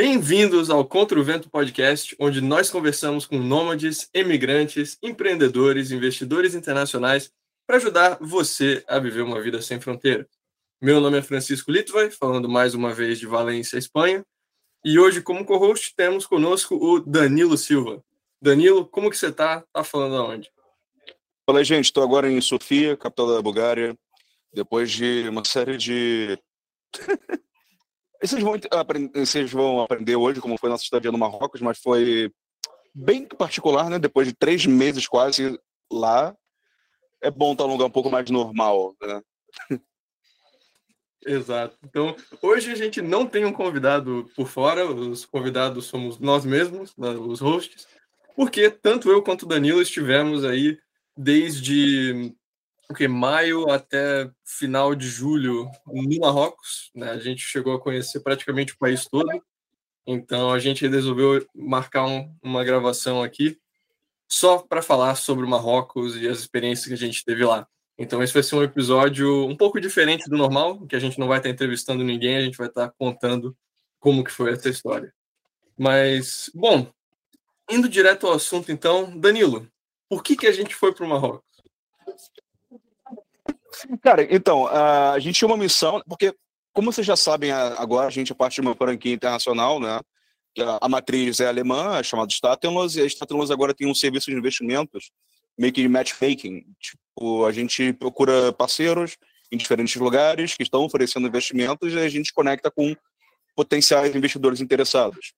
Bem-vindos ao Contra o Vento Podcast, onde nós conversamos com nômades, emigrantes, empreendedores, investidores internacionais para ajudar você a viver uma vida sem fronteira. Meu nome é Francisco Litvai, falando mais uma vez de Valência, Espanha, e hoje, como co-host, temos conosco o Danilo Silva. Danilo, como que você está? Tá falando aonde? Fala, gente. Estou agora em Sofia, capital da Bulgária, depois de uma série de Vocês vão, aprender, vocês vão aprender hoje como foi nossa estadia no Marrocos, mas foi bem particular, né? Depois de três meses quase lá, é bom estar num lugar um pouco mais normal, né? Exato. Então, hoje a gente não tem um convidado por fora, os convidados somos nós mesmos, né, os hosts, porque tanto eu quanto o Danilo estivemos aí desde porque maio até final de julho no Marrocos, né? A gente chegou a conhecer praticamente o país todo. Então a gente resolveu marcar um, uma gravação aqui só para falar sobre o Marrocos e as experiências que a gente teve lá. Então esse vai ser um episódio um pouco diferente do normal, que a gente não vai estar entrevistando ninguém, a gente vai estar contando como que foi essa história. Mas, bom, indo direto ao assunto então, Danilo, por que que a gente foi para o Marrocos? Cara, então, a gente tinha uma missão, porque, como vocês já sabem agora, a gente é parte de uma franquia internacional, né? A matriz é alemã, é chamada Statelos, e a Statelos agora tem um serviço de investimentos, meio que de matchmaking. Tipo, a gente procura parceiros em diferentes lugares que estão oferecendo investimentos e a gente conecta com potenciais investidores interessados.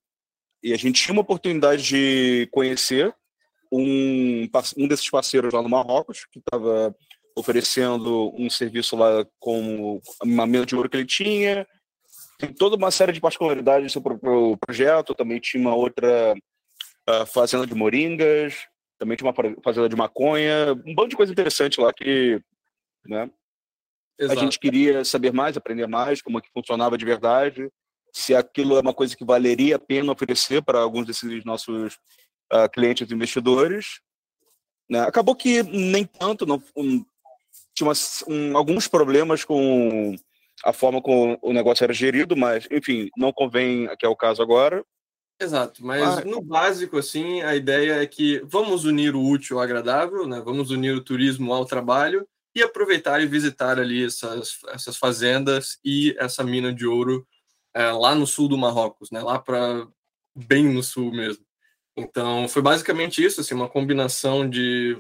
E a gente tinha uma oportunidade de conhecer um, um desses parceiros lá no Marrocos, que estava oferecendo um serviço lá com uma mina de ouro que ele tinha. Tem toda uma série de particularidades sobre o projeto. Também tinha uma outra uh, fazenda de moringas, também tinha uma fazenda de maconha, um bando de coisa interessante lá que né, a gente queria saber mais, aprender mais, como é que funcionava de verdade, se aquilo é uma coisa que valeria a pena oferecer para alguns desses nossos uh, clientes investidores. Né? Acabou que nem tanto, não, tinha umas, um, alguns problemas com a forma como o negócio era gerido, mas, enfim, não convém que é o caso agora. Exato, mas, mas no básico, assim, a ideia é que vamos unir o útil ao agradável, né? vamos unir o turismo ao trabalho e aproveitar e visitar ali essas, essas fazendas e essa mina de ouro é, lá no sul do Marrocos, né? lá para bem no sul mesmo. Então, foi basicamente isso, assim, uma combinação de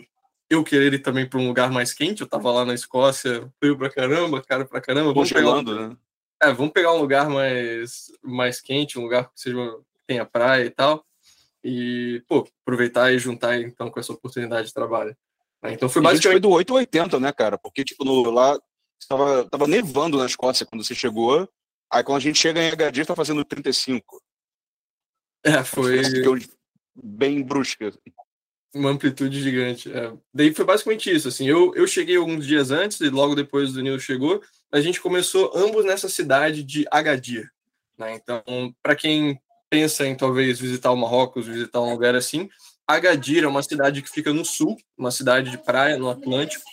eu querer ir também para um lugar mais quente. Eu tava lá na Escócia, frio pra caramba, caro pra caramba. Vamos pegar um... né? É, vamos pegar um lugar mais, mais quente, um lugar que seja tenha praia e tal. E, pô, aproveitar e juntar então com essa oportunidade de trabalho. Então foi basicamente. Foi do 8 80, né, cara? Porque, tipo, no, lá tava, tava nevando na Escócia quando você chegou. Aí quando a gente chega em Agadir, tá fazendo 35. É, foi. Bem brusca uma amplitude gigante. É. Daí foi basicamente isso. Assim, eu, eu cheguei alguns dias antes e logo depois do Nilo chegou. A gente começou ambos nessa cidade de Agadir. Né? Então, para quem pensa em talvez visitar o Marrocos, visitar um lugar assim, Agadir é uma cidade que fica no sul, uma cidade de praia no Atlântico.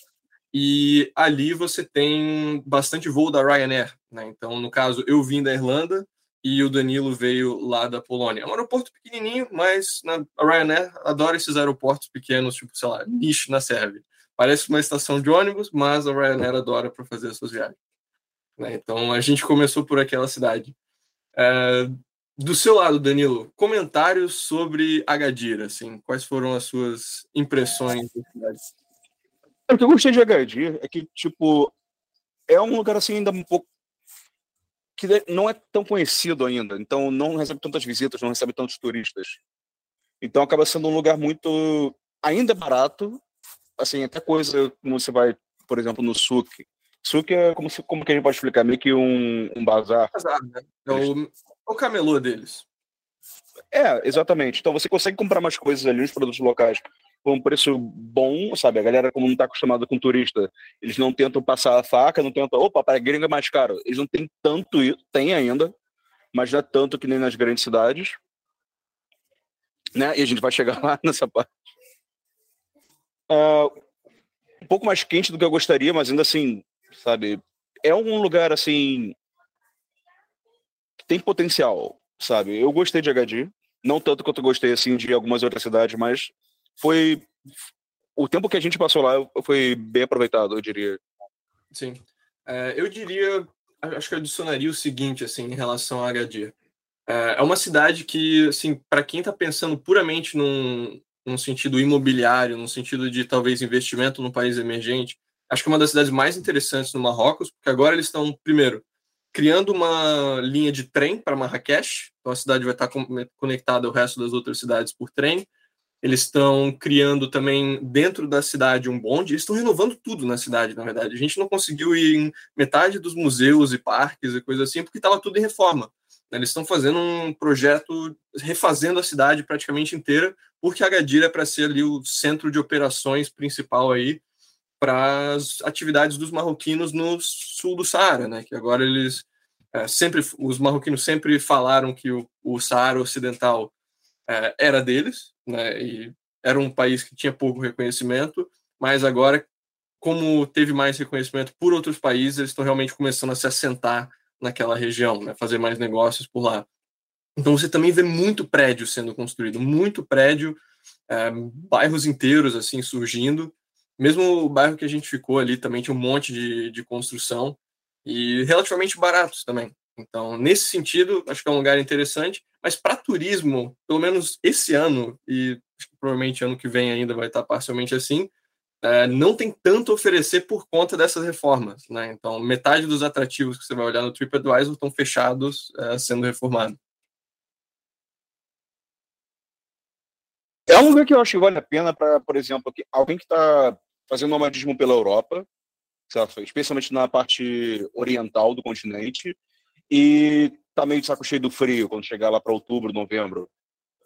E ali você tem bastante voo da Ryanair. Né? Então, no caso, eu vim da Irlanda, e o Danilo veio lá da Polônia. É um aeroporto pequenininho, mas né, a Ryanair adora esses aeroportos pequenos, tipo, sei lá, nicho na Sérvia. Parece uma estação de ônibus, mas a Ryanair adora para fazer as suas viagens. Né? Então a gente começou por aquela cidade. É, do seu lado, Danilo, comentários sobre Agadir, assim, quais foram as suas impressões da cidade? O que eu gostei de Agadir é que, tipo, é um lugar assim ainda um pouco que não é tão conhecido ainda, então não recebe tantas visitas, não recebe tantos turistas. Então acaba sendo um lugar muito ainda barato, assim, até coisa como você vai, por exemplo, no Souk. Souk é como, se, como que a gente pode explicar? Meio que um, um bazar. bazar né? É o, é o camelô deles. É, exatamente. Então você consegue comprar mais coisas ali, os produtos locais, por um preço bom, sabe? A galera, como não está acostumada com turista, eles não tentam passar a faca, não tentam, opa, para gringa é mais caro. Eles não têm tanto tem ainda, mas não é tanto que nem nas grandes cidades. Né? E a gente vai chegar lá nessa parte. Uh, um pouco mais quente do que eu gostaria, mas ainda assim, sabe? É um lugar assim que tem potencial. sabe? Eu gostei de Agadir, não tanto quanto eu gostei assim de algumas outras cidades, mas foi o tempo que a gente passou lá foi bem aproveitado, eu diria. Sim. É, eu diria, acho que eu adicionaria o seguinte, assim, em relação a Agadir. É, é uma cidade que, assim, para quem está pensando puramente num, num sentido imobiliário, num sentido de talvez investimento num país emergente, acho que é uma das cidades mais interessantes no Marrocos, porque agora eles estão, primeiro, criando uma linha de trem para Marrakech, então a cidade vai estar conectada ao resto das outras cidades por trem. Eles estão criando também dentro da cidade um bonde, eles estão renovando tudo na cidade, na verdade. A gente não conseguiu ir em metade dos museus e parques e coisas assim, porque estava tudo em reforma. Eles estão fazendo um projeto refazendo a cidade praticamente inteira, porque Agadir é para ser ali o centro de operações principal aí para as atividades dos marroquinos no sul do Saara, né? Que agora eles é, sempre, os marroquinos sempre falaram que o, o Saara Ocidental é, era deles, né? E era um país que tinha pouco reconhecimento, mas agora, como teve mais reconhecimento por outros países, eles estão realmente começando a se assentar naquela região, né? Fazer mais negócios por lá. Então você também vê muito prédio sendo construído, muito prédio, é, bairros inteiros assim surgindo mesmo o bairro que a gente ficou ali também tinha um monte de, de construção e relativamente baratos também. Então, nesse sentido, acho que é um lugar interessante, mas para turismo, pelo menos esse ano, e provavelmente ano que vem ainda vai estar parcialmente assim, é, não tem tanto a oferecer por conta dessas reformas. Né? Então, metade dos atrativos que você vai olhar no TripAdvisor estão fechados, é, sendo reformados. É um lugar que eu acho que vale a pena para, por exemplo, alguém que está fazendo nomadismo pela Europa, especialmente na parte oriental do continente, e tá meio de saco cheio do frio quando chegar lá para outubro, novembro,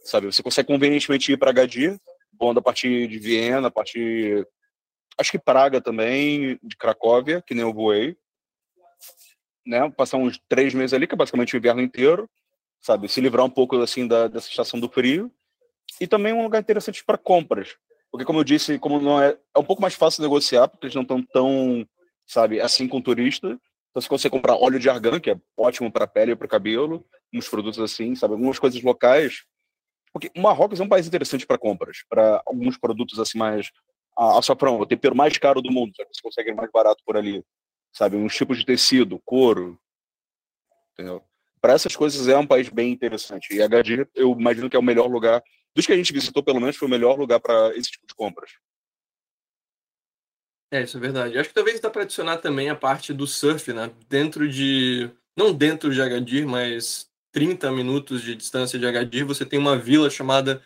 sabe? Você consegue convenientemente ir para Agadir, voando a partir de Viena, a partir acho que Praga também, de Cracóvia, que nem eu voei, né? Passar uns três meses ali, que é basicamente o inverno inteiro, sabe? Se livrar um pouco assim da, dessa estação do frio. E também um lugar interessante para compras, porque, como eu disse, como não é, é um pouco mais fácil negociar, porque eles não estão tão, sabe, assim com turista. Então, se você comprar óleo de argan, que é ótimo para a pele e para o cabelo, uns produtos assim, sabe, algumas coisas locais. Porque o Marrocos é um país interessante para compras, para alguns produtos assim mais a açafrão, o tempero mais caro do mundo, você consegue mais barato por ali, sabe, uns tipos de tecido, couro, entendeu? Para essas coisas é um país bem interessante. E a Gadir, eu imagino que é o melhor lugar dos que a gente visitou, pelo menos, foi o melhor lugar para esse tipo de compras. É, isso é verdade. Acho que talvez dá para adicionar também a parte do surf, né? Dentro de. Não dentro de Agadir, mas 30 minutos de distância de Agadir, você tem uma vila chamada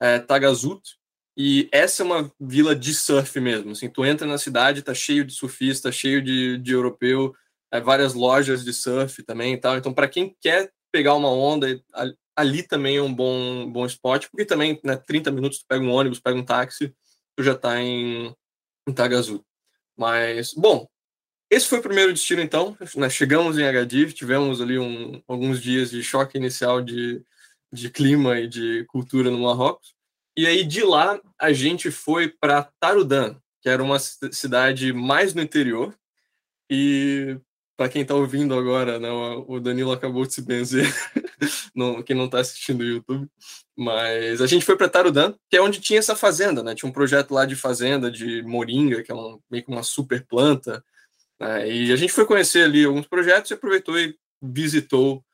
é, Tagazut. E essa é uma vila de surf mesmo. Assim, tu entra na cidade, tá cheio de surfista, cheio de, de europeu, é, várias lojas de surf também e tal. Então, para quem quer pegar uma onda, ali também é um bom, bom spot, porque também, né, 30 minutos tu pega um ônibus, pega um táxi, tu já está em, em Tagazu. Mas, bom, esse foi o primeiro destino, então. Nós chegamos em Agadir, tivemos ali um, alguns dias de choque inicial de, de clima e de cultura no Marrocos. E aí, de lá, a gente foi para Tarudan, que era uma cidade mais no interior. E para quem está ouvindo agora, né, o Danilo acabou de se benzer, não, quem não está assistindo o YouTube, mas a gente foi para Tarudan, que é onde tinha essa fazenda, né? Tinha um projeto lá de fazenda de moringa, que é um, meio que uma super planta, né, e a gente foi conhecer ali alguns projetos e aproveitou e visitou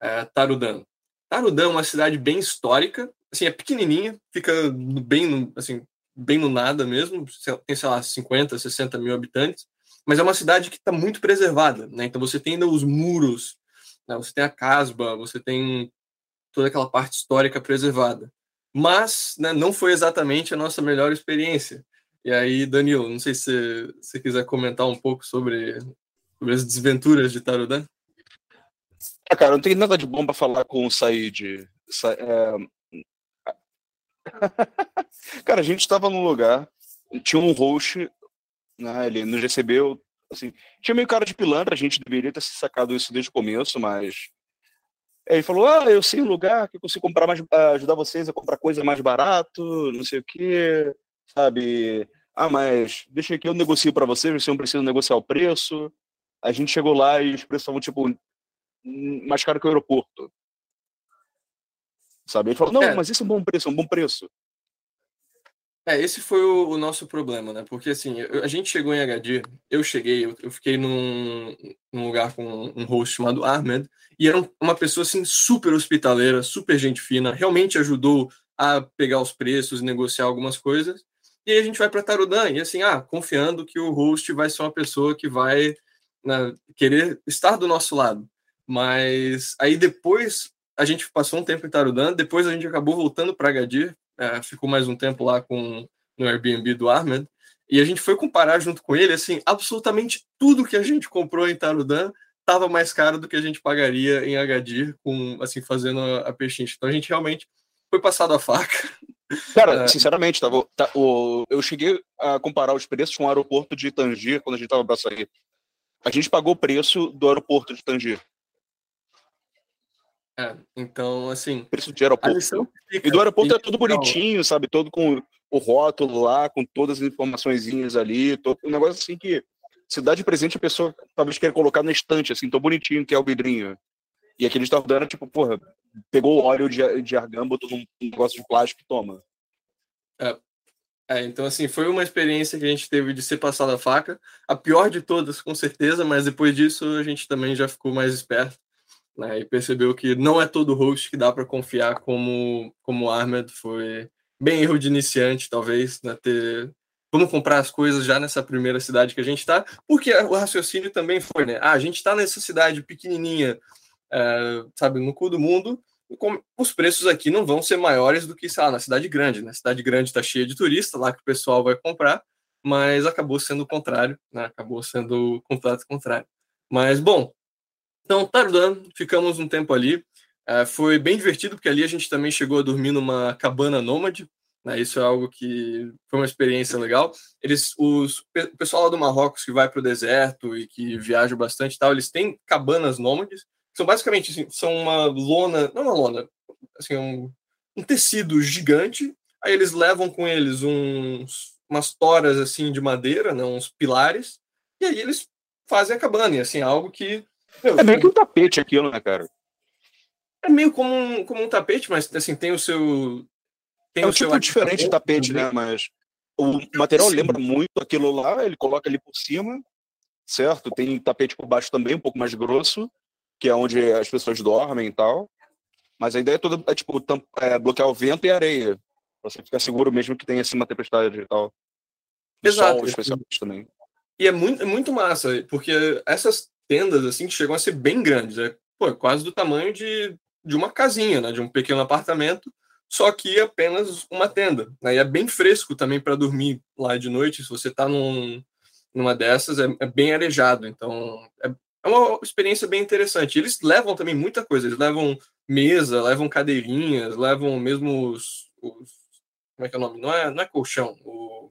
é, Tarudan. Tarudan é uma cidade bem histórica, assim, é pequenininha, fica bem no, assim, bem no nada mesmo, tem, sei lá, 50, 60 mil habitantes, mas é uma cidade que está muito preservada, né? Então você tem ainda os muros, né? você tem a casba, você tem toda aquela parte histórica preservada. Mas né, não foi exatamente a nossa melhor experiência. E aí, Danilo, não sei se você quiser comentar um pouco sobre, sobre as desventuras de Tarudã. Ah, cara, não tem nada de bom para falar com o Said. Sa é... cara, a gente estava num lugar, tinha um host né? Ele nos recebeu, assim, tinha meio cara de pilantra, a gente deveria ter sacado isso desde o começo, mas ele falou: "Ah, eu sei um lugar que eu consigo comprar mais ajudar vocês a comprar coisa mais barato, não sei o quê", sabe? Ah, mas deixa que eu negocio para vocês, vocês não precisam negociar o preço. A gente chegou lá e os preços estavam tipo mais caro que o aeroporto. sabe? Ele falou, não, é. mas isso é um bom preço, é um bom preço. É, esse foi o, o, nosso problema, né? Porque assim, eu, a gente chegou em HD, eu cheguei, eu, eu fiquei num, num, lugar com um host chamado Ahmed, e era uma pessoa assim super hospitaleira, super gente fina, realmente ajudou a pegar os preços, negociar algumas coisas. E aí a gente vai para Tarudan, e assim, ah, confiando que o host vai ser uma pessoa que vai né, querer estar do nosso lado. Mas aí depois a gente passou um tempo em Tarudan, depois a gente acabou voltando para Agadir, é, ficou mais um tempo lá com no Airbnb do Ahmed, e a gente foi comparar junto com ele, assim, absolutamente tudo que a gente comprou em Tarudan estava mais caro do que a gente pagaria em Agadir, com, assim, fazendo a, a pechincha. Então a gente realmente foi passado a faca. Cara, é. sinceramente, tava, tá, o, eu cheguei a comparar os preços com o aeroporto de Tangier quando a gente tava para sair. A gente pagou o preço do aeroporto de Tangier. É, então, assim. Preço de aeroporto. E do aeroporto é tudo bonitinho, sabe? Todo com o rótulo lá, com todas as informações ali. Todo, um negócio assim que se dá de presente a pessoa talvez queira colocar na estante, assim, tão bonitinho que é o vidrinho. E aqui eles estavam dando, tipo, porra, pegou o óleo de, de argão, botou num negócio de plástico e toma. É, é, então, assim, foi uma experiência que a gente teve de ser passada a faca. A pior de todas, com certeza, mas depois disso a gente também já ficou mais esperto né, e percebeu que não é todo host que dá para confiar como como Ahmed. Foi bem erro de iniciante talvez né, ter vamos comprar as coisas já nessa primeira cidade que a gente está porque o raciocínio também foi né ah, a gente está nessa cidade pequenininha é, sabe no cu do mundo os preços aqui não vão ser maiores do que sei lá, na cidade grande né cidade grande está cheia de turistas lá que o pessoal vai comprar mas acabou sendo o contrário né acabou sendo o contrário. Mas bom então, Tarzan, ficamos um tempo ali. Uh, foi bem divertido, porque ali a gente também chegou a dormir numa cabana nômade. Né? Isso é algo que foi uma experiência legal. Eles, os, o pessoal lá do Marrocos que vai para o deserto e que viaja bastante tal, eles têm cabanas nômades. São basicamente assim, são uma lona, não uma lona, assim, um, um tecido gigante. Aí eles levam com eles uns, umas toras assim de madeira, né? uns pilares, e aí eles fazem a cabana. E assim, algo que é meio que um tapete aquilo, né, cara? É meio como um, como um tapete, mas assim, tem o seu. Tem é um tipo diferente de tapete, né? Mas o material lembra muito aquilo lá, ele coloca ali por cima, certo? Tem tapete por baixo também, um pouco mais grosso, que é onde as pessoas dormem e tal. Mas a ideia é toda é, tipo, é, bloquear o vento e a areia. Pra você ficar seguro mesmo que tenha assim uma tempestade e tal. Exato. Sol, especialmente também. E é muito, é muito massa, porque essas tendas assim que chegam a ser bem grandes, é pô, quase do tamanho de, de uma casinha, né, de um pequeno apartamento, só que apenas uma tenda. Né, e é bem fresco também para dormir lá de noite, se você está num, numa dessas, é, é, bem arejado, então é, é uma experiência bem interessante. Eles levam também muita coisa, eles levam mesa, levam cadeirinhas, levam mesmo os, os como é que é o nome? Não é, não é colchão, o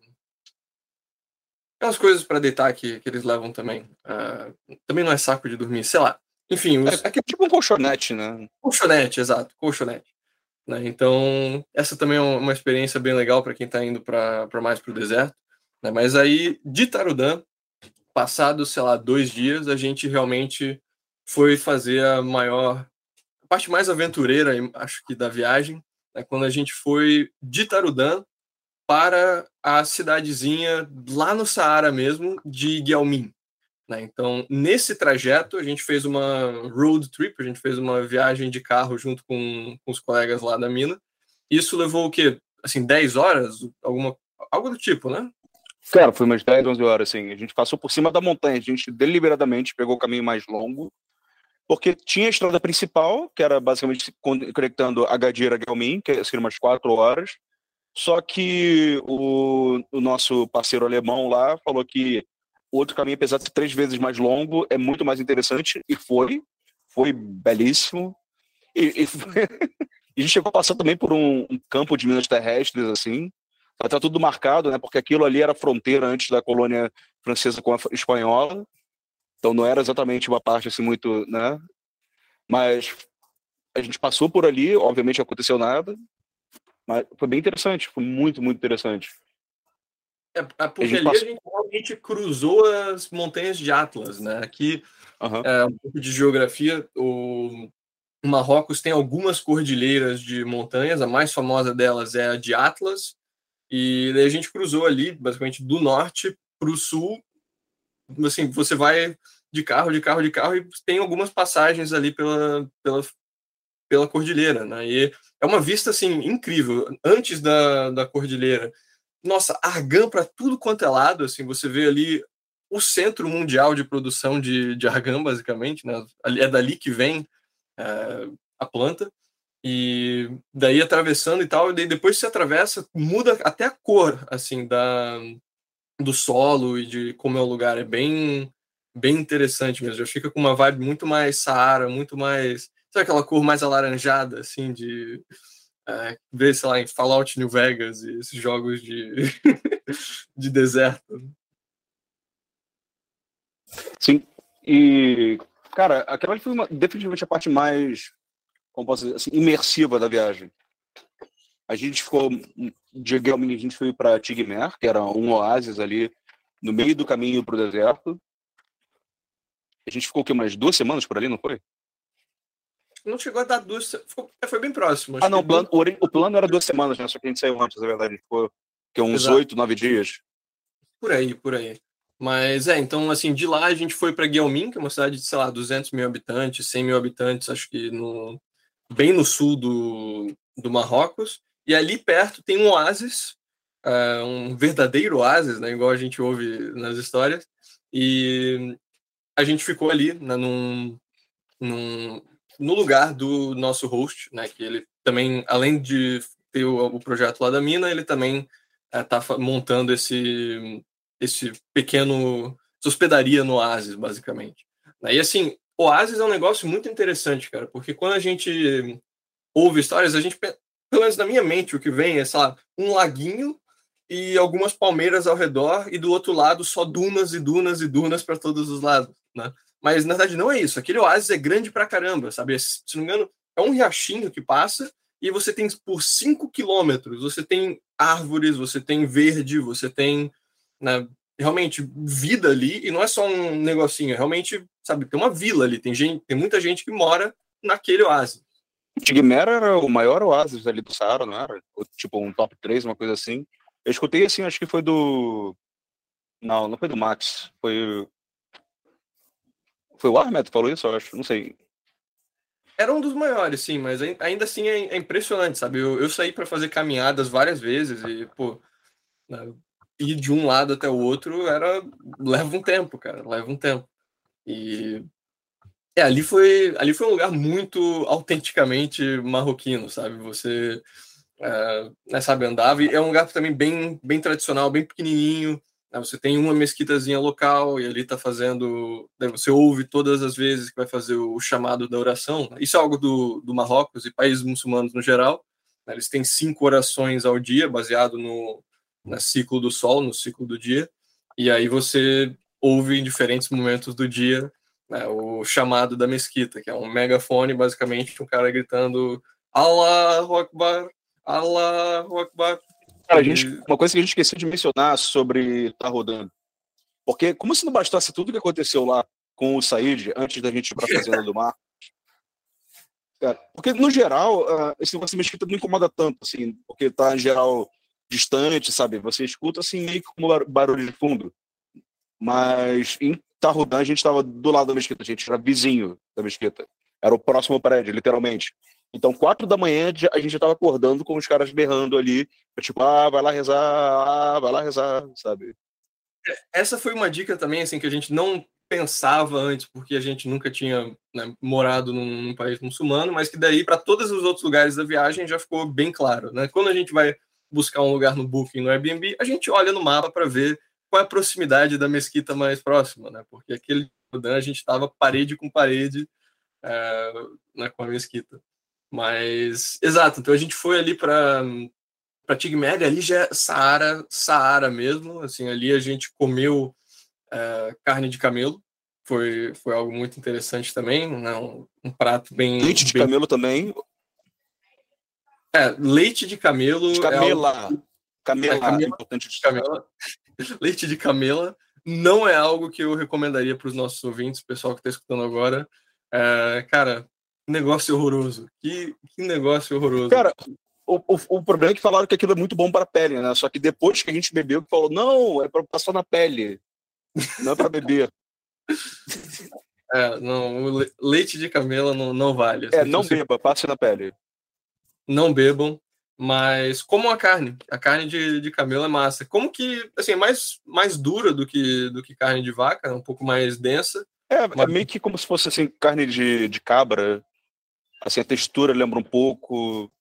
Aquelas coisas para deitar que, que eles levam também. Uh, também não é saco de dormir, sei lá. Enfim, os... é, é, tipo um colchonete, né? Colchonete, exato, colchonete. Né? Então, essa também é uma experiência bem legal para quem está indo para mais para o deserto. Né? Mas aí, de Tarudã, passados, sei lá, dois dias, a gente realmente foi fazer a maior, a parte mais aventureira, acho que, da viagem, né? quando a gente foi de Tarudã para a cidadezinha lá no Saara mesmo de Guilmin. Né? Então, nesse trajeto, a gente fez uma road trip, a gente fez uma viagem de carro junto com, com os colegas lá da mina. Isso levou o quê? Assim, 10 horas? Alguma, algo do tipo, né? Cara, foi umas 10, 11 horas, assim. A gente passou por cima da montanha, a gente deliberadamente pegou o caminho mais longo, porque tinha a estrada principal, que era basicamente conectando Agadir a Guilmin, que seria umas 4 horas, só que o, o nosso parceiro alemão lá falou que outro caminho, apesar de ser três vezes mais longo, é muito mais interessante, e foi. Foi belíssimo. E, e, foi... a gente chegou a passar também por um, um campo de minas terrestres, assim. Tá tudo marcado, né? Porque aquilo ali era fronteira antes da colônia francesa com a espanhola. Então não era exatamente uma parte assim muito, né? Mas a gente passou por ali, obviamente não aconteceu nada. Mas foi bem interessante, foi muito, muito interessante. É, é porque a ali passou... a gente realmente cruzou as montanhas de Atlas, né? Aqui, uhum. é, um pouco de geografia, o... Marrocos tem algumas cordilheiras de montanhas, a mais famosa delas é a de Atlas, e daí a gente cruzou ali, basicamente, do norte para o sul. Assim, você vai de carro, de carro, de carro, e tem algumas passagens ali pela, pela, pela cordilheira, né? E é uma vista, assim, incrível. Antes da, da cordilheira, nossa, argan para tudo quanto é lado, assim, você vê ali o centro mundial de produção de, de argan, basicamente, né? É dali que vem é, a planta. E daí atravessando e tal, e daí depois que você atravessa, muda até a cor, assim, da, do solo e de como é o lugar. É bem, bem interessante mesmo. Já fica com uma vibe muito mais Saara, muito mais. Sabe aquela cor mais alaranjada, assim, de. É, ver, sei lá, em Fallout New Vegas e esses jogos de, de deserto. Sim. E, cara, aquela foi uma, definitivamente a parte mais como posso dizer, assim, imersiva da viagem. A gente ficou, de Gelming, a gente foi para Tigmer, que era um oásis ali no meio do caminho para o deserto. A gente ficou o quê, umas duas semanas por ali, não foi? Não chegou a dar duas, foi, foi bem próximo. Ah, não, o plano, o plano era duas semanas, né? Só que a gente saiu antes, na verdade. Ficou que, uns oito, nove dias. Por aí, por aí. Mas é, então, assim, de lá a gente foi para Guilmin, que é uma cidade de, sei lá, 200 mil habitantes, 100 mil habitantes, acho que no, bem no sul do, do Marrocos, e ali perto tem um oásis, uh, um verdadeiro oásis, né, igual a gente ouve nas histórias, e a gente ficou ali né, num, num, no lugar do nosso host, né, que ele também, além de ter o, o projeto lá da mina, ele também está uh, montando esse, esse pequeno hospedaria no oásis, basicamente. E assim, Oasis é um negócio muito interessante, cara, porque quando a gente ouve histórias, a gente, pelo menos na minha mente, o que vem é, sei lá, um laguinho e algumas palmeiras ao redor, e do outro lado só dunas e dunas e dunas para todos os lados, né? Mas na verdade não é isso. Aquele oásis é grande pra caramba, sabe? Se não me engano, é um riachinho que passa e você tem por 5 quilômetros, você tem árvores, você tem verde, você tem né, realmente vida ali, e não é só um negocinho, é realmente, sabe, tem uma vila ali, tem, gente, tem muita gente que mora naquele oásis. Tigmer era o maior oásis ali do Saara, não era? Tipo um top 3, uma coisa assim. Eu escutei assim, acho que foi do. Não, não foi do Max. Foi. Foi o Ahmed que falou isso, eu acho. Não sei. Era um dos maiores, sim, mas ainda assim é, é impressionante, sabe? Eu, eu saí para fazer caminhadas várias vezes e, pô, né, ir de um lado até o outro era leva um tempo, cara, leva um tempo. E é, ali foi ali foi um lugar muito autenticamente marroquino, sabe? Você é, né, sabe andava e é um lugar também bem bem tradicional, bem pequenininho. Né? Você tem uma mesquitazinha local e ali tá fazendo, né, você ouve todas as vezes que vai fazer o chamado da oração. Isso é algo do, do Marrocos e países muçulmanos no geral. Né? Eles têm cinco orações ao dia, baseado no no ciclo do sol, no ciclo do dia, e aí você ouve em diferentes momentos do dia né, o chamado da mesquita, que é um megafone, basicamente, um cara gritando Allahu Akbar, Allahu Akbar. Cara, gente, uma coisa que a gente esqueceu de mencionar sobre tá rodando, porque como se não bastasse tudo que aconteceu lá com o Said antes da gente ir para a Fazenda do Mar, cara, porque no geral, uh, esse negócio de mesquita não incomoda tanto, assim, porque tá em geral distante, sabe? Você escuta assim meio que como barulho de fundo. Mas em Tarrudã a gente estava do lado da mesquita, a gente era vizinho da mesquita. Era o próximo prédio, literalmente. Então, quatro da manhã, a gente estava acordando com os caras berrando ali, tipo, ah, vai lá rezar, ah, vai lá rezar, sabe? É, essa foi uma dica também, assim, que a gente não pensava antes, porque a gente nunca tinha né, morado num, num, país muçulmano, mas que daí, para todos os outros lugares da viagem, já ficou bem claro, né? Quando a gente vai buscar um lugar no Booking, no Airbnb, a gente olha no mapa para ver qual é a proximidade da mesquita mais próxima, né? Porque aquele a gente estava parede com parede é, né, com a mesquita. Mas, exato, então a gente foi ali para para Tigmed, ali já é Saara, Saara mesmo, assim, ali a gente comeu é, carne de camelo, foi, foi algo muito interessante também, né? um, um prato bem... Leite de bem... camelo também, é, leite de camelo. De camela. É algo... Camela, é, camela, importante de camela. leite de camela não é algo que eu recomendaria para os nossos ouvintes, pessoal que está escutando agora. É, cara, negócio horroroso. Que, que negócio horroroso. Cara, o, o, o, problema é que falaram que aquilo é muito bom para a pele, né? Só que depois que a gente bebeu, falou, não, é para passar na pele, não é para beber. É, não, o leite de camela não, não vale. Assim, é, não beba, passe na pele. Não bebam, mas como a carne. A carne de, de camelo é massa. Como que, assim, é mais, mais dura do que, do que carne de vaca, um pouco mais densa. É, é mas... é meio que como se fosse, assim, carne de, de cabra. Assim, a textura lembra um pouco...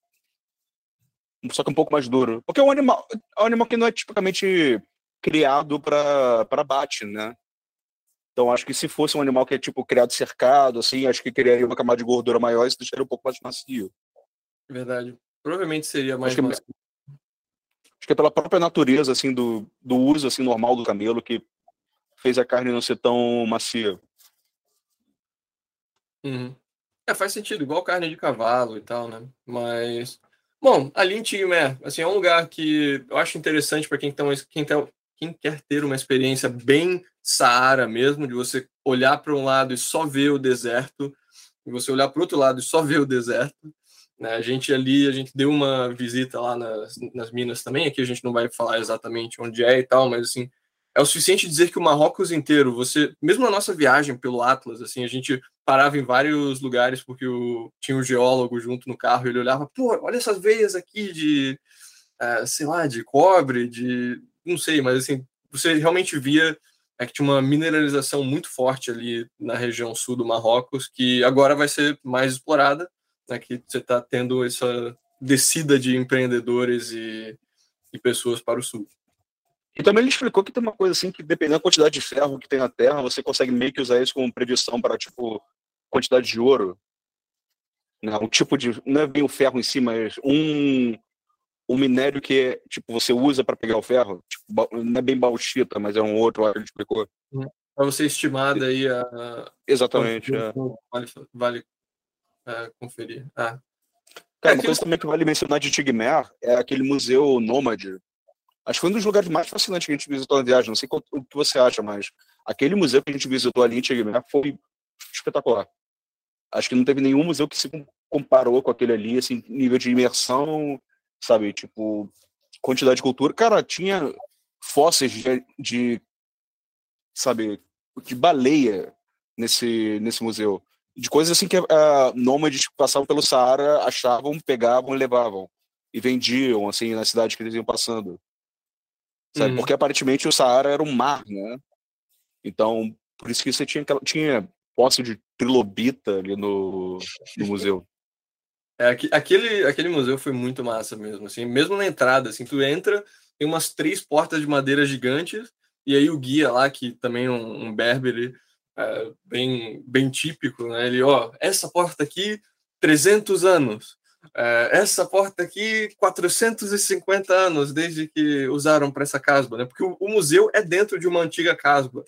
Só que um pouco mais duro. Porque é um animal, é um animal que não é tipicamente criado para abate, né? Então, acho que se fosse um animal que é tipo criado cercado, assim, acho que criaria uma camada de gordura maior e isso deixaria um pouco mais macio. Verdade. Provavelmente seria mais acho que, macio. Acho que é pela própria natureza, assim, do, do uso assim normal do camelo que fez a carne não ser tão macia. Uhum. É, faz sentido, igual carne de cavalo e tal, né? Mas, bom, ali em Tigmé, assim, é um lugar que eu acho interessante para quem, tá, quem, tá, quem quer ter uma experiência bem Saara mesmo, de você olhar para um lado e só ver o deserto, e você olhar para o outro lado e só ver o deserto. Né? A gente ali, a gente deu uma visita lá nas, nas minas também, aqui a gente não vai falar exatamente onde é e tal, mas assim, é o suficiente dizer que o Marrocos inteiro, você, mesmo na nossa viagem pelo Atlas, assim, a gente parava em vários lugares porque o, tinha um geólogo junto no carro e ele olhava, pô, olha essas veias aqui de, uh, sei lá, de cobre, de, não sei, mas assim, você realmente via é que tinha uma mineralização muito forte ali na região sul do Marrocos, que agora vai ser mais explorada, né, que você está tendo essa descida de empreendedores e, e pessoas para o sul. E também ele explicou que tem uma coisa assim que dependendo da quantidade de ferro que tem na Terra, você consegue meio que usar isso como predição para tipo quantidade de ouro. Né? Um tipo de não é bem o ferro em si, mas um o minério que tipo você usa para pegar o ferro, tipo, não é bem bauxita, mas é um outro, ele explicou. Para você estimar daí a exatamente é. vale, vale é, conferir. Ah. Cara, é uma coisa também que vale mencionar de Tigmer é aquele museu nômade. Acho que foi um dos lugares mais fascinantes que a gente visitou na viagem. Não sei o que você acha, mas aquele museu que a gente visitou ali em Tigmer foi espetacular. Acho que não teve nenhum museu que se comparou com aquele ali, assim, nível de imersão sabe? Tipo, quantidade de cultura. Cara, tinha fósseis de, de sabe, de baleia nesse, nesse museu. De coisas assim que uh, nômades passavam pelo Saara achavam, pegavam levavam. E vendiam, assim, na cidade que eles iam passando. Sabe? Uhum. Porque aparentemente o Saara era um mar, né? Então, por isso que você tinha, tinha posse de trilobita ali no, no museu. É, aquele, aquele museu foi muito massa mesmo, assim, mesmo na entrada, assim, tu entra, tem umas três portas de madeira gigantes, e aí o guia lá, que também é um, um berber é, bem, bem típico, né, ele, ó, essa porta aqui, 300 anos, essa porta aqui, 450 anos, desde que usaram para essa casba, né, porque o, o museu é dentro de uma antiga casba,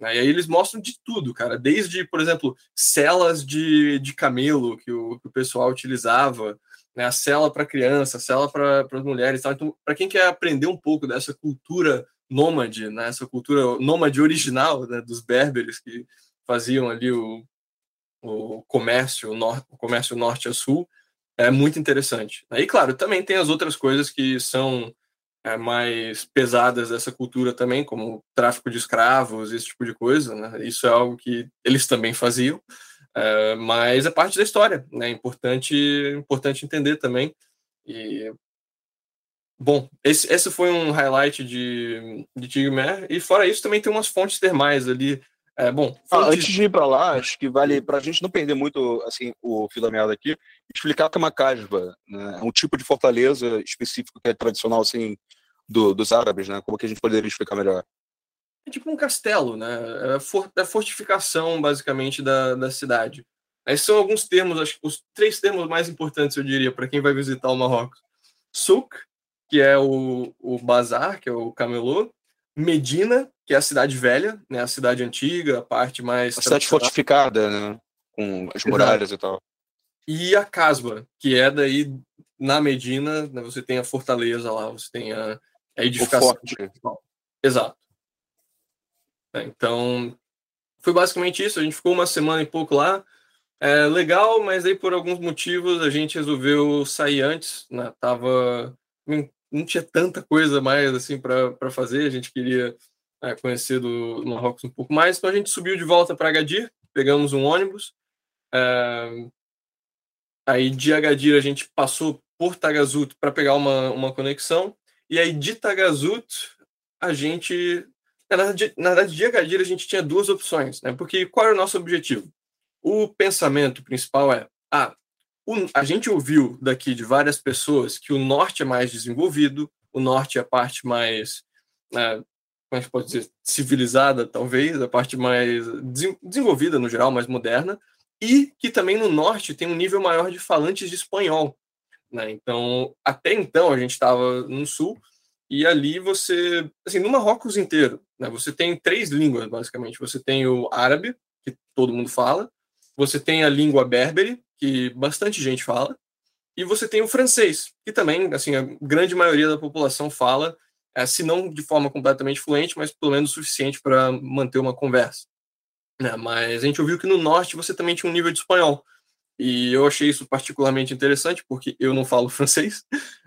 né? E aí eles mostram de tudo, cara, desde, por exemplo, celas de, de camelo que o, que o pessoal utilizava, né? a cela para criança, a cela para as mulheres. Tal. Então, para quem quer aprender um pouco dessa cultura nômade, né? essa cultura nômade original né? dos berberes que faziam ali o, o comércio, o, nor o comércio norte a sul, é muito interessante. E claro, também tem as outras coisas que são é, mais pesadas dessa cultura também, como tráfico de escravos, esse tipo de coisa. Né? Isso é algo que eles também faziam, é, mas é parte da história. Né? É importante, importante entender também. E Bom, esse, esse foi um highlight de, de Tigmer, e fora isso também tem umas fontes termais ali. É, bom, ah, antes de ir para lá, acho que vale para a gente não perder muito assim o fio da meada aqui, explicar que é uma casba, né? é um tipo de fortaleza específico que é tradicional assim do, dos árabes, né? Como que a gente poderia explicar melhor? É tipo um castelo, né? É, for, é fortificação, basicamente, da, da cidade. Esses são alguns termos, acho, os três termos mais importantes, eu diria, para quem vai visitar o Marrocos. Souk, que é o, o bazar, que é o camelô. Medina, que é a cidade velha, né? A cidade antiga, a parte mais... A cidade fortificada, né? Com as muralhas Exato. e tal. E a Casba, que é daí, na Medina, né, você tem a fortaleza lá, você tem a, a edificação. Exato. É, então, foi basicamente isso. A gente ficou uma semana e pouco lá. é, legal, mas aí por alguns motivos a gente resolveu sair antes, né? Tava não, não tinha tanta coisa mais assim para fazer, a gente queria é, conhecer Marrocos um pouco mais, então a gente subiu de volta para Agadir, pegamos um ônibus, é, aí de Agadir a gente passou por Tagazut para pegar uma, uma conexão, e aí de Tagazut a gente na verdade, na verdade, de Agadir a gente tinha duas opções, né? Porque qual era o nosso objetivo? O pensamento principal é: ah, o, a gente ouviu daqui de várias pessoas que o norte é mais desenvolvido, o norte é a parte mais, né, como é pode dizer, civilizada, talvez, a parte mais desenvolvida no geral, mais moderna, e que também no norte tem um nível maior de falantes de espanhol. Né? Então, até então, a gente estava no sul, e ali você, assim, no Marrocos inteiro, né, você tem três línguas, basicamente. Você tem o árabe, que todo mundo fala, você tem a língua berbere, que bastante gente fala, e você tem o francês, que também, assim, a grande maioria da população fala, se não de forma completamente fluente, mas pelo menos suficiente para manter uma conversa. Né? Mas a gente ouviu que no norte você também tinha um nível de espanhol, e eu achei isso particularmente interessante, porque eu não falo francês.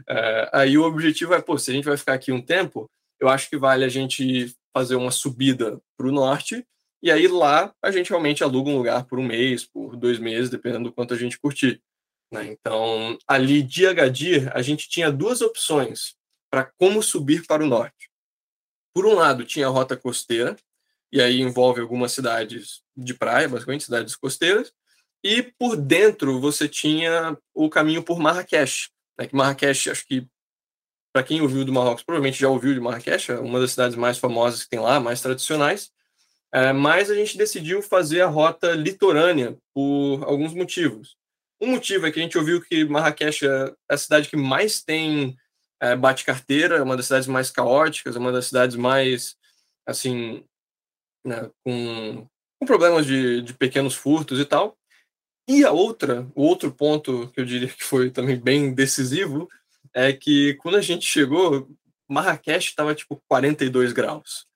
É, aí o objetivo é, pô, se a gente vai ficar aqui um tempo, eu acho que vale a gente fazer uma subida para o norte e aí lá a gente realmente aluga um lugar por um mês, por dois meses, dependendo do quanto a gente curtir. Né? Então, ali de Agadir, a gente tinha duas opções para como subir para o norte. Por um lado, tinha a rota costeira, e aí envolve algumas cidades de praia, basicamente cidades costeiras, e por dentro você tinha o caminho por Marrakech. Né? Que Marrakech, acho que para quem ouviu do Marrocos, provavelmente já ouviu de Marrakech, é uma das cidades mais famosas que tem lá, mais tradicionais. É, mas a gente decidiu fazer a rota litorânea por alguns motivos. Um motivo é que a gente ouviu que Marrakech é a cidade que mais tem é, bate-carteira, é uma das cidades mais caóticas, é uma das cidades mais, assim, né, com, com, problemas de, de pequenos furtos e tal. E a outra, o outro ponto que eu diria que foi também bem decisivo, é que quando a gente chegou, Marrakech estava tipo 42 graus.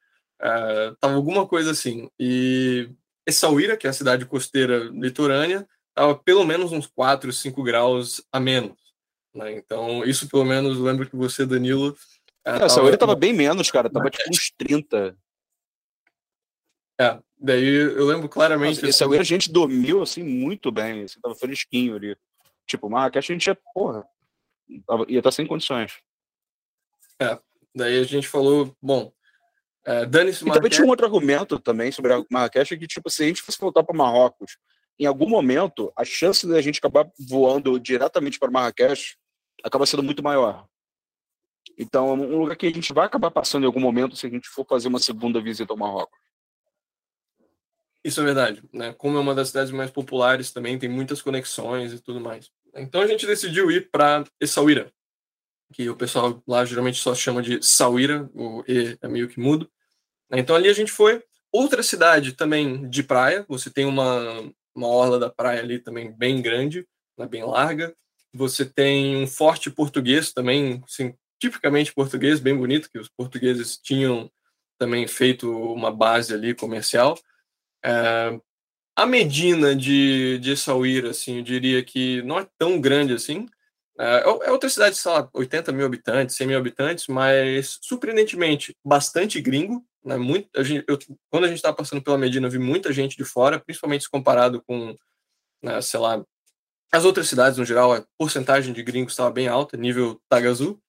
Uh, tava alguma coisa assim. E Essaouira, que é a cidade costeira litorânea, tava pelo menos uns 4, 5 graus a menos. Né? Então, isso pelo menos lembro que você, Danilo. É, Essaouira tava bem menos, cara. Tava tipo uns 30. É, daí eu lembro claramente. Nossa, assim, a gente dormiu assim muito bem, assim, tava fresquinho ali. Tipo, Marrakech a gente ia, porra, ia estar tá sem condições. É, daí a gente falou, bom, é, Dane-se E também tinha um outro argumento também sobre a Marrakech, que, tipo, se a gente fosse voltar para Marrocos, em algum momento, a chance de a gente acabar voando diretamente para Marrakech acaba sendo muito maior. Então, é um lugar que a gente vai acabar passando em algum momento se a gente for fazer uma segunda visita ao Marrocos. Isso é verdade, né? Como é uma das cidades mais populares também, tem muitas conexões e tudo mais. Então a gente decidiu ir para Essaouira, que o pessoal lá geralmente só chama de Sauíra, o E é meio que mudo. Então ali a gente foi. Outra cidade também de praia, você tem uma, uma orla da praia ali também bem grande, né, bem larga. Você tem um forte português também, assim, tipicamente português, bem bonito, que os portugueses tinham também feito uma base ali comercial. É, a Medina de, de Essaouira, assim, eu diria que não é tão grande assim. É, é outra cidade, sei lá, 80 mil habitantes, 100 mil habitantes, mas surpreendentemente bastante gringo, né? Muito, a gente, eu, quando a gente estava passando pela Medina, eu vi muita gente de fora, principalmente comparado com, né, sei lá, as outras cidades no geral, a porcentagem de gringos estava bem alta, nível Tagazu.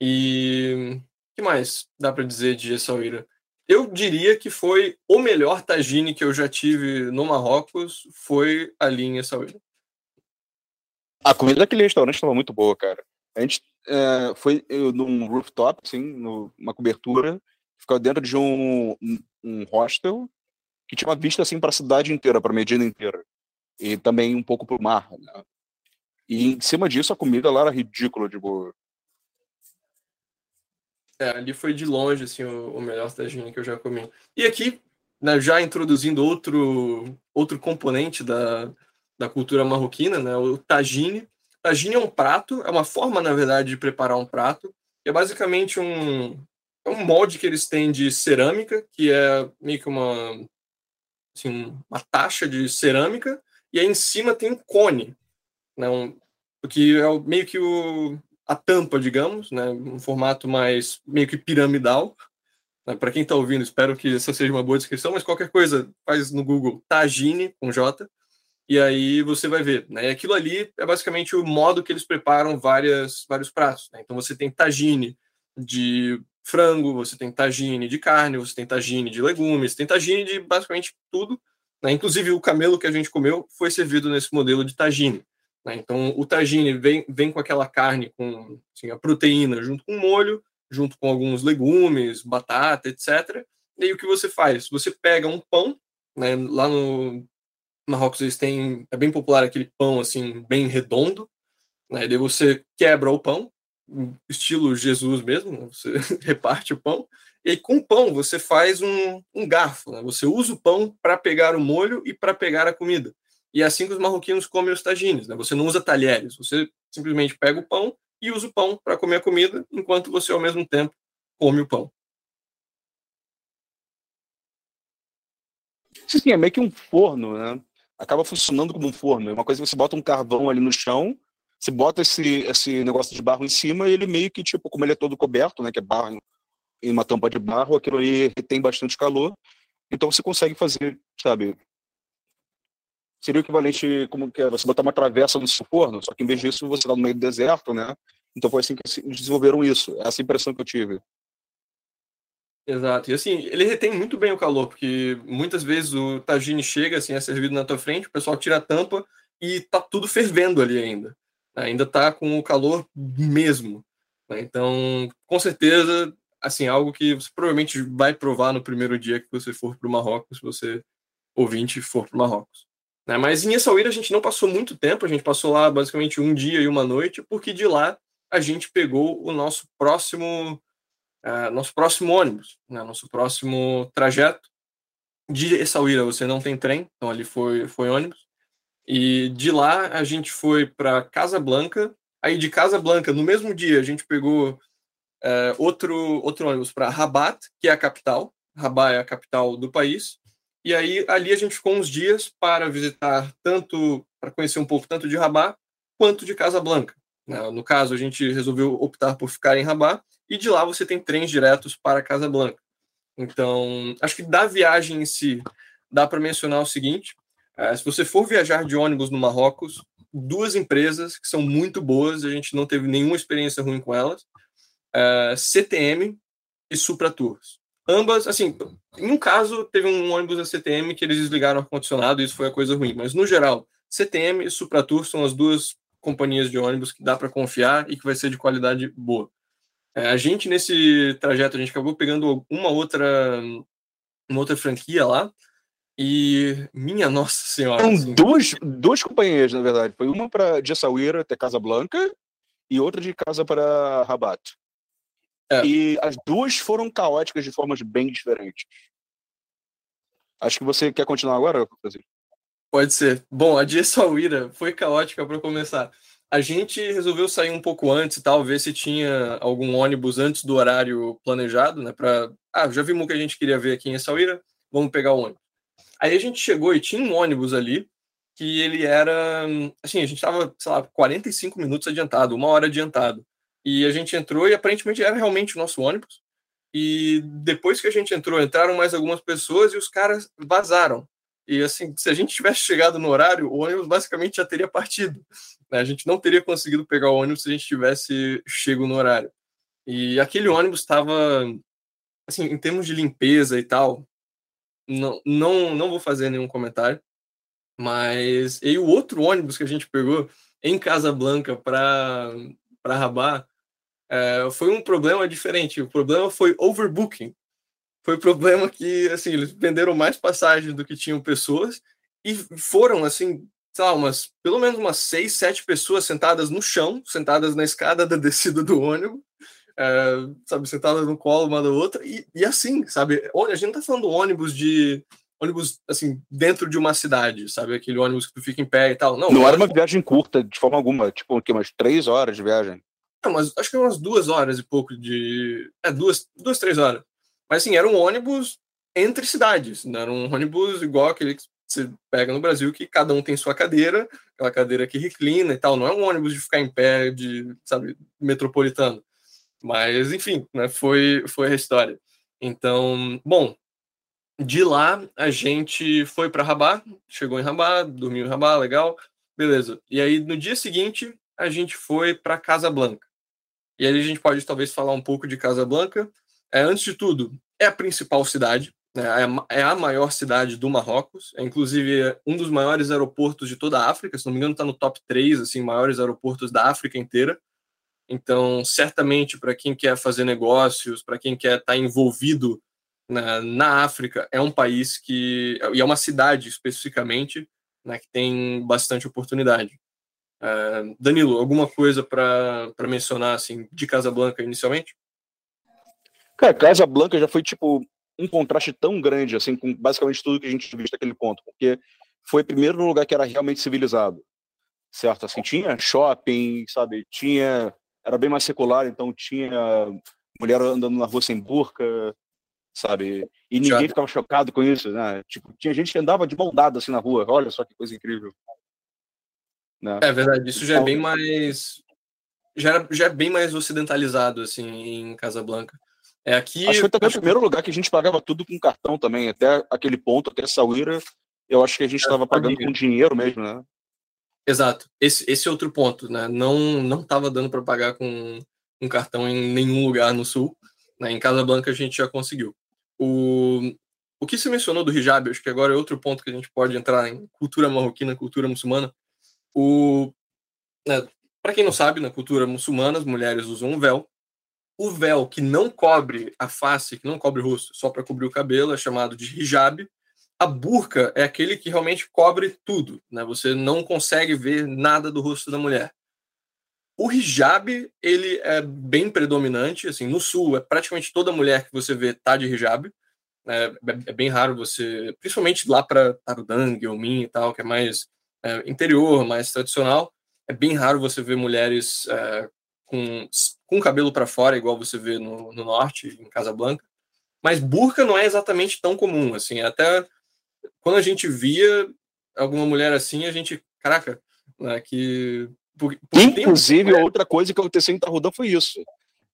E que mais dá para dizer de Essaouira? Eu diria que foi o melhor tagine que eu já tive no Marrocos, foi ali em Essaouira. A comida daquele restaurante estava muito boa, cara. A gente é, foi num rooftop, assim, numa cobertura, ficava dentro de um, um, hostel que tinha uma vista assim para a cidade inteira, para a Medina inteira. E também um pouco para o mar. Né? E em cima disso a comida lá era ridícula de boa. É, ali foi de longe assim o, o melhor tagine que eu já comi. E aqui, né, já introduzindo outro outro componente da, da cultura marroquina, né, o tagine. Tagine é um prato, é uma forma na verdade de preparar um prato. É basicamente um é um molde que eles têm de cerâmica, que é meio que uma, assim, uma taxa de cerâmica, e aí em cima tem um cone, né, um, que é meio que o, a tampa, digamos, né, um formato mais meio que piramidal. Né, Para quem está ouvindo, espero que essa seja uma boa descrição, mas qualquer coisa faz no Google Tagine com J e aí você vai ver. Né? Aquilo ali é basicamente o modo que eles preparam várias, vários pratos. Né? Então você tem tagine de frango, você tem tagine de carne, você tem tagine de legumes, tem tagine de basicamente tudo. Né? Inclusive o camelo que a gente comeu foi servido nesse modelo de tagine. Né? Então, o tagine vem, vem com aquela carne, com assim, a proteína, junto com molho, junto com alguns legumes, batata, etc. E aí o que você faz? Você pega um pão, né? lá no Marrocos eles têm, é bem popular aquele pão assim, bem redondo, né? Daí você quebra o pão, estilo Jesus mesmo, né? você reparte o pão, e aí, com o pão você faz um, um garfo, né? você usa o pão para pegar o molho e para pegar a comida. E é assim que os marroquinos comem os tagines, né? Você não usa talheres, você simplesmente pega o pão e usa o pão para comer a comida, enquanto você ao mesmo tempo come o pão. Sim, é meio que um forno, né? Acaba funcionando como um forno. É uma coisa que você bota um carvão ali no chão, você bota esse, esse negócio de barro em cima e ele meio que, tipo, como ele é todo coberto, né? Que é barro em uma tampa de barro, aquilo ali tem bastante calor. Então você consegue fazer, sabe, seria o equivalente como que é, você botar uma travessa no seu forno, só que em vez disso você está no meio do deserto, né? Então foi assim que desenvolveram isso. Essa impressão que eu tive. Exato. E assim, ele retém muito bem o calor, porque muitas vezes o tagine chega, assim, é servido na tua frente, o pessoal tira a tampa e tá tudo fervendo ali ainda. Ainda tá com o calor mesmo. Né? Então, com certeza, assim, algo que você provavelmente vai provar no primeiro dia que você for para o Marrocos, se você ouvinte for para o Marrocos. Né? Mas em Essaouira a gente não passou muito tempo, a gente passou lá basicamente um dia e uma noite, porque de lá a gente pegou o nosso próximo, uh, nosso próximo ônibus, né? nosso próximo trajeto. De Essaouira você não tem trem, então ali foi, foi ônibus. E de lá a gente foi para Casa Blanca. Aí de Casa Blanca, no mesmo dia, a gente pegou uh, outro, outro ônibus para Rabat, que é a capital. Rabat é a capital do país. E aí ali a gente ficou uns dias para visitar tanto, para conhecer um pouco tanto de Rabat quanto de Casablanca. Né? No caso, a gente resolveu optar por ficar em Rabat e de lá você tem trens diretos para Casablanca. Então, acho que da viagem em si, dá para mencionar o seguinte: é, se você for viajar de ônibus no Marrocos, duas empresas que são muito boas, a gente não teve nenhuma experiência ruim com elas, é, CTM e Supra Tours. Ambas, assim, em um caso, teve um ônibus da CTM que eles desligaram o ar-condicionado e isso foi a coisa ruim. Mas, no geral, CTM e Supratur são as duas companhias de ônibus que dá para confiar e que vai ser de qualidade boa. É, a gente, nesse trajeto, a gente acabou pegando uma outra, uma outra franquia lá e, minha nossa senhora. São assim, duas, duas companhias, na verdade. Foi uma para de Essaouira até Casablanca e outra de casa para Rabat. É. E as duas foram caóticas de formas bem diferentes. Acho que você quer continuar agora, Francisco? Pode ser. Bom, a de Essaouira foi caótica para começar. A gente resolveu sair um pouco antes e tal, ver se tinha algum ônibus antes do horário planejado, né? Pra... Ah, já vimos o que a gente queria ver aqui em Essaouira, vamos pegar o ônibus. Aí a gente chegou e tinha um ônibus ali que ele era. Assim, a gente estava, sei lá, 45 minutos adiantado, uma hora adiantado. E a gente entrou e aparentemente era realmente o nosso ônibus. E depois que a gente entrou, entraram mais algumas pessoas e os caras vazaram. E assim, se a gente tivesse chegado no horário, o ônibus basicamente já teria partido. Né? A gente não teria conseguido pegar o ônibus se a gente tivesse chego no horário. E aquele ônibus estava, assim, em termos de limpeza e tal, não, não, não vou fazer nenhum comentário. Mas e o outro ônibus que a gente pegou em Casablanca para para Rabat é, foi um problema diferente. O problema foi overbooking. Foi o problema que, assim, eles venderam mais passagens do que tinham pessoas e foram, assim, sei lá, umas, pelo menos umas seis, sete pessoas sentadas no chão, sentadas na escada da descida do ônibus, é, sabe, sentadas no colo uma da outra, e, e assim, sabe, a gente não tá falando ônibus de ônibus, assim, dentro de uma cidade, sabe? Aquele ônibus que tu fica em pé e tal. Não, não era uma viagem curta, de forma alguma. Tipo, que umas três horas de viagem. Não, mas acho que umas duas horas e pouco de. É, duas, duas, três horas. Mas assim, era um ônibus entre cidades, não era um ônibus igual aquele que você pega no Brasil que cada um tem sua cadeira, aquela cadeira que reclina e tal. Não é um ônibus de ficar em pé, de, sabe, metropolitano. Mas, enfim, né, foi, foi a história. Então, bom, de lá a gente foi para Rabat, chegou em Rabat, dormiu em Rabat, legal, beleza. E aí no dia seguinte a gente foi para Casablanca. E aí a gente pode talvez falar um pouco de Casablanca. É, antes de tudo, é a principal cidade, né, é, é a maior cidade do Marrocos, é inclusive um dos maiores aeroportos de toda a África, se não me engano está no top 3, assim, maiores aeroportos da África inteira. Então, certamente, para quem quer fazer negócios, para quem quer estar tá envolvido na, na, África, é um país que. e é uma cidade especificamente, né, que tem bastante oportunidade. Uh, Danilo, alguma coisa para mencionar assim, de Casablanca inicialmente? Cara, Casablanca já foi tipo um contraste tão grande assim com basicamente tudo que a gente viu naquele ponto, porque foi primeiro no lugar que era realmente civilizado, certo? Assim, tinha shopping, sabe? Tinha era bem mais secular, então tinha mulher andando na rua sem burca, sabe? E ninguém Já. ficava chocado com isso, né? Tipo, tinha gente que andava de mão dada assim na rua. Olha só que coisa incrível. Né? É verdade, isso já é então bem mais já, já é bem mais ocidentalizado assim em Casablanca. É aqui. Acho que foi também acho... o primeiro lugar que a gente pagava tudo com cartão também, até aquele ponto, até Sauíra, eu acho que a gente estava é, pagando com dinheiro mesmo, né? Exato. Esse, esse é outro ponto, né? Não não estava dando para pagar com um cartão em nenhum lugar no sul. Né? Em Casablanca a gente já conseguiu. O, o que se mencionou do hijab, acho que agora é outro ponto que a gente pode entrar em cultura marroquina, cultura muçulmana. O, né, para quem não sabe, na cultura muçulmana as mulheres usam um véu. O véu que não cobre a face, que não cobre o rosto, só para cobrir o cabelo, é chamado de hijab a burca é aquele que realmente cobre tudo, né? Você não consegue ver nada do rosto da mulher. O hijab, ele é bem predominante, assim, no sul, é praticamente toda mulher que você vê tá de hijab. É, é bem raro você, principalmente lá para Tarudang, Min e tal, que é mais é, interior, mais tradicional, é bem raro você ver mulheres é, com, com cabelo para fora, igual você vê no, no norte, em Casablanca. Mas burca não é exatamente tão comum, assim, até quando a gente via alguma mulher assim, a gente, caraca, né, que. Por, por Inclusive, tempo, outra coisa que aconteceu em Tarrudã foi isso.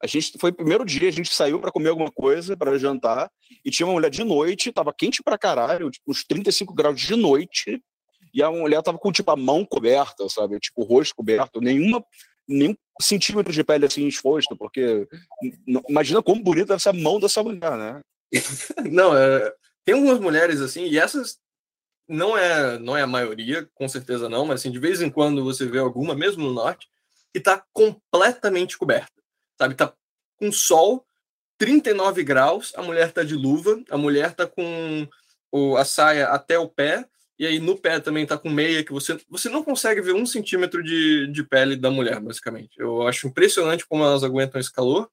A gente foi o primeiro dia, a gente saiu para comer alguma coisa, para jantar, e tinha uma mulher de noite, tava quente pra caralho, tipo, uns 35 graus de noite, e a mulher tava com tipo a mão coberta, sabe? Tipo, o rosto coberto, nenhuma nenhum centímetro de pele assim exposto, porque imagina como bonita ser a mão dessa mulher, né? Não, é, tem algumas mulheres assim, e essas não é não é a maioria, com certeza não, mas assim, de vez em quando você vê alguma, mesmo no norte, que está completamente coberta. Sabe, tá com sol, 39 graus, a mulher tá de luva, a mulher tá com o, a saia até o pé, e aí no pé também tá com meia, que você, você não consegue ver um centímetro de, de pele da mulher, basicamente. Eu acho impressionante como elas aguentam esse calor,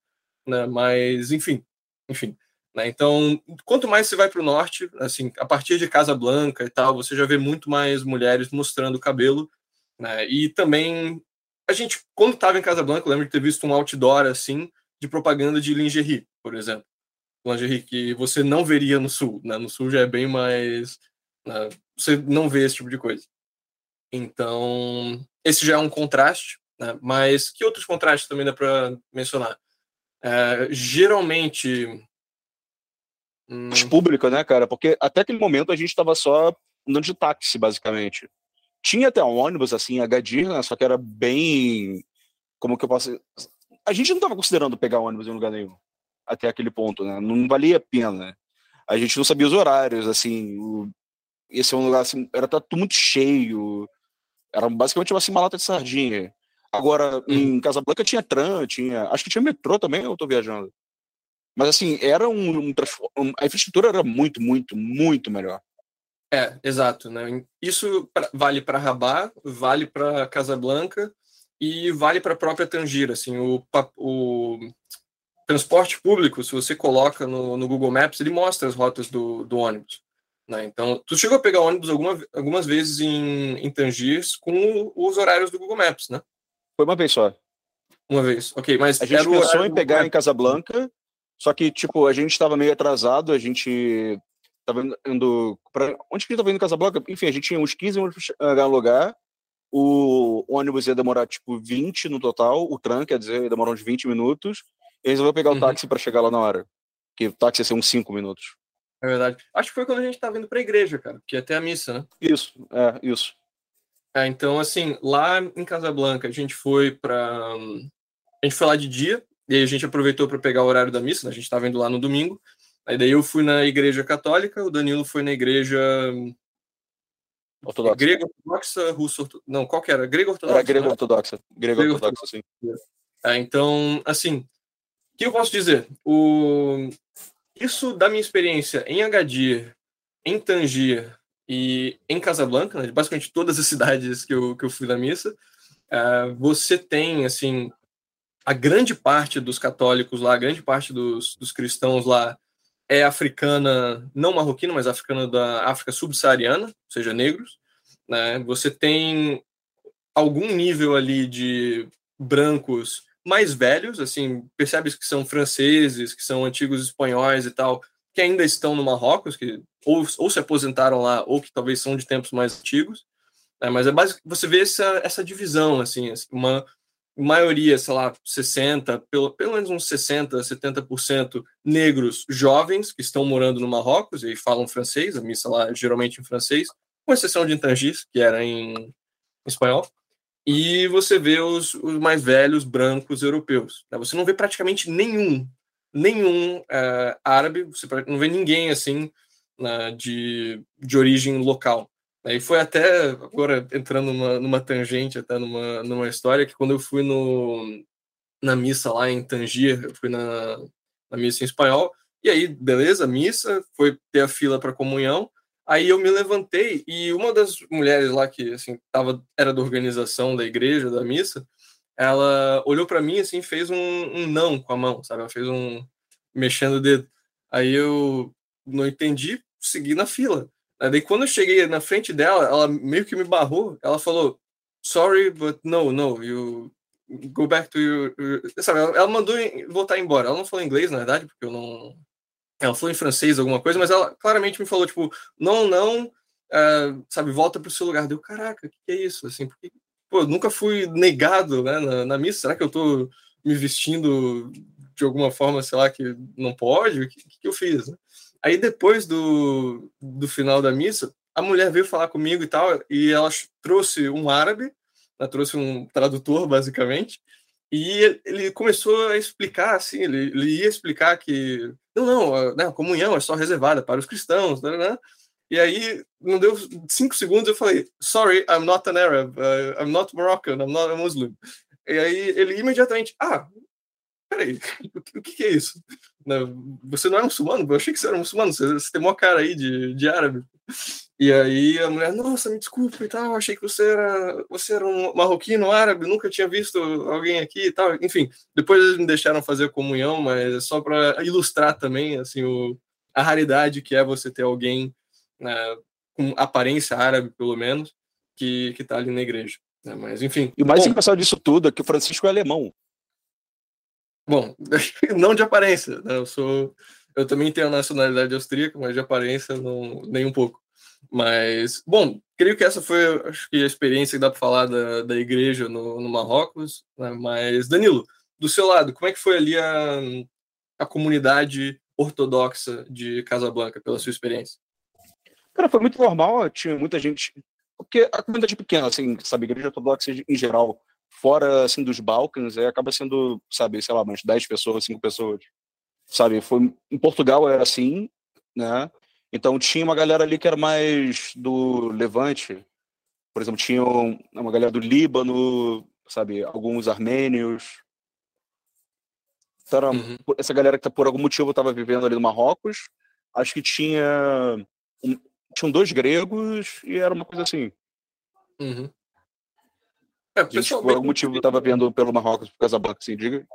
né? Mas, enfim, enfim. Né? Então, quanto mais você vai para o norte, assim, a partir de Casa Blanca e tal, você já vê muito mais mulheres mostrando o cabelo. Né? E também, a gente, quando estava em Casa Blanca, eu lembro de ter visto um outdoor assim, de propaganda de lingerie, por exemplo. Lingerie que você não veria no sul. Né? No sul já é bem mais. Né? Você não vê esse tipo de coisa. Então, esse já é um contraste. Né? Mas que outros contrastes também dá para mencionar? É, geralmente hum. pública, né, cara? Porque até aquele momento a gente estava só andando de táxi, basicamente. Tinha até um ônibus, assim, Agadir, né? Só que era bem. Como que eu posso. A gente não estava considerando pegar ônibus em lugar nenhum. Até aquele ponto, né? Não valia a pena. A gente não sabia os horários, assim. Esse é um lugar, assim, era tudo muito cheio. Era basicamente uma, assim, uma lata de sardinha. Agora, hum. em Casablanca tinha tram, tinha. Acho que tinha metrô também, eu tô viajando. Mas assim, era um, um, a infraestrutura era muito, muito, muito melhor. É, exato, né? Isso vale para Rabat, vale para Casablanca e vale para a própria Tangira, assim, o, o transporte público, se você coloca no, no, Google Maps, ele mostra as rotas do, do ônibus. Né? Então, tu chegou a pegar ônibus alguma, algumas vezes em, em Tangiers com os horários do Google Maps, né? Foi uma vez só. Uma vez, ok. Mas a gente pensou em pegar em Casablanca, só que, tipo, a gente estava meio atrasado, a gente tava indo para onde que a gente tava indo Casablanca? Enfim, a gente tinha uns 15 minutos para lugar. O ônibus ia demorar tipo 20 no total, o tram, quer dizer, ia demorar uns 20 minutos. E resolveu pegar o uhum. táxi para chegar lá na hora. Que o táxi ia ser uns 5 minutos. É verdade. Acho que foi quando a gente tava indo pra igreja, cara, que até a missa, né? Isso, é, isso. É, então, assim, lá em Casablanca, a gente foi para A gente foi lá de dia, e aí a gente aproveitou para pegar o horário da missa, né? a gente estava indo lá no domingo. Aí daí eu fui na igreja católica, o Danilo foi na igreja. Ortodoxa. Grega ortodoxa, russo ortodoxa. Não, qual que era? Grega ortodoxa. Era grega né? ortodoxa. Grega, ortodoxa, sim. É, então, assim, o que eu posso dizer? O... Isso da minha experiência em Agadir, em Tangier e em Casablanca, né, basicamente todas as cidades que eu, que eu fui na missa, uh, você tem, assim, a grande parte dos católicos lá, a grande parte dos, dos cristãos lá é africana, não marroquina, mas africana da África subsaariana, ou seja, negros. Né? Você tem algum nível ali de brancos mais velhos, assim, percebes que são franceses, que são antigos espanhóis e tal, que ainda estão no Marrocos, que ou, ou se aposentaram lá, ou que talvez são de tempos mais antigos, né? mas é básico você vê essa, essa divisão, assim, uma maioria, sei lá, 60, pelo, pelo menos uns 60, 70% negros jovens que estão morando no Marrocos e falam francês, a missa lá geralmente em francês, com exceção de Intangis, que era em espanhol, e você vê os, os mais velhos brancos europeus. Né? Você não vê praticamente nenhum nenhum é, árabe, você não vê ninguém assim né, de, de origem local. E foi até, agora entrando numa, numa tangente, até numa, numa história, que quando eu fui no, na missa lá em Tangier, eu fui na, na missa em espanhol, e aí, beleza, missa, foi ter a fila para comunhão, aí eu me levantei e uma das mulheres lá que, assim, tava, era da organização da igreja, da missa, ela olhou para mim assim, fez um, um, não com a mão, sabe? Ela fez um mexendo o dedo. Aí eu não entendi, segui na fila. Aí daí quando eu cheguei na frente dela, ela meio que me barrou. Ela falou, sorry, but no, no, you go back to your... Sabe, ela, mandou voltar embora. Ela não falou inglês, na verdade, porque eu não... Ela falou em francês alguma coisa, mas ela claramente me falou, tipo, não, não, uh, sabe, volta pro seu lugar. Deu, caraca, o que, é isso? Assim, porque pô, nunca fui negado né, na, na, missa. Será que eu tô me vestindo de alguma forma, sei lá, que não pode? O que, que eu fiz? Né? Aí depois do, do final da missa, a mulher veio falar comigo e tal, e ela trouxe um árabe, ela trouxe um tradutor, basicamente, e ele começou a explicar, assim, ele, ele ia explicar que, não, não, né, a comunhão é só reservada para os cristãos, né, né, e aí, não deu cinco segundos, eu falei, sorry, I'm not an Arab, uh, I'm not Moroccan, I'm not a Muslim. E aí ele imediatamente, ah, peraí, o que, que é isso? Você não é muçulmano? Eu achei que você era muçulmano, você, você tem uma cara aí de, de árabe. E aí a mulher, nossa, me desculpa e tal, achei que você era, você era um marroquino árabe, nunca tinha visto alguém aqui e tal. Enfim, depois eles me deixaram fazer comunhão, mas é só para ilustrar também, assim, o, a raridade que é você ter alguém né, com aparência árabe, pelo menos, que está ali na igreja. Né? Mas, enfim. E o mais engraçado disso tudo é que o Francisco é alemão. Bom, não de aparência. Né? Eu sou. Eu também tenho a nacionalidade austríaca, mas de aparência não, nem um pouco. Mas, bom, creio que essa foi acho que a experiência que dá para falar da, da igreja no, no Marrocos. Né? Mas, Danilo, do seu lado, como é que foi ali a, a comunidade ortodoxa de Casablanca, pela sua experiência? Cara, foi muito normal, tinha muita gente. Porque a comunidade pequena, assim, sabe, igreja ortodoxa em geral, fora, assim, dos Balcãs, é, acaba sendo, sabe, sei lá, umas 10 pessoas, 5 pessoas. Sabe, foi, em Portugal era assim, né? Então tinha uma galera ali que era mais do Levante. Por exemplo, tinha uma galera do Líbano, sabe, alguns armênios. Então, uhum. essa galera que tá, por algum motivo estava vivendo ali no Marrocos. Acho que tinha tinham dois gregos e era uma coisa assim. Uhum. É, pessoal, por algum motivo estava vendo pelo Marrocos, por Casablanca, assim, diga.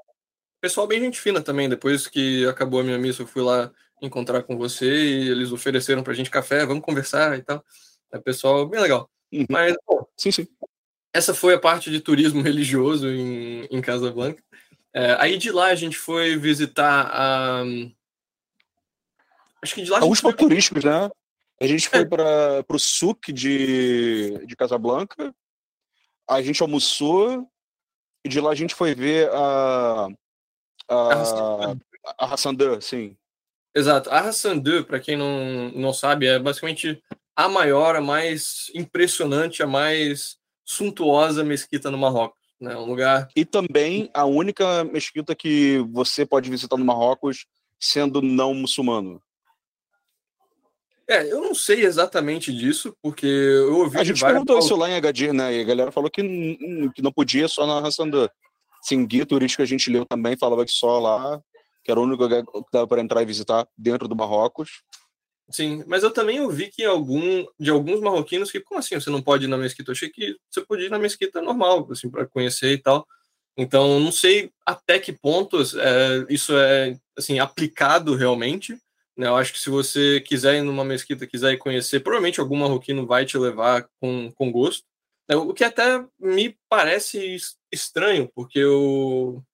Pessoal bem gente fina também. Depois que acabou a minha missa, eu fui lá encontrar com você e eles ofereceram pra gente café, vamos conversar e tal. É pessoal bem legal. Uhum. Mas, bom, sim, sim. Essa foi a parte de turismo religioso em, em Casablanca. É, aí de lá a gente foi visitar a Acho que de lá. Alguns foi... turísticos, né? A gente foi é. para o souk de, de Casablanca, a gente almoçou, e de lá a gente foi ver a. A, a Hassandan, sim. Exato. A Hassandan, para quem não, não sabe, é basicamente a maior, a mais impressionante, a mais suntuosa mesquita no Marrocos. Né? Um lugar. E também a única mesquita que você pode visitar no Marrocos sendo não muçulmano. É, eu não sei exatamente disso, porque eu ouvi. A gente perguntou isso lá em Agadir, né? E a galera falou que, que não podia só na Hassandan. Sim, guia turístico a gente leu também, falava que só lá, que era o único lugar que dava para entrar e visitar dentro do Marrocos. Sim, mas eu também ouvi que algum, de alguns marroquinos que, como assim, você não pode ir na mesquita? Eu achei que você podia ir na mesquita normal, assim, para conhecer e tal. Então, não sei até que ponto é, isso é, assim, aplicado realmente. Né? Eu acho que se você quiser ir numa mesquita, quiser ir conhecer, provavelmente algum marroquino vai te levar com, com gosto. Né? O que até me parece estranho, porque eu,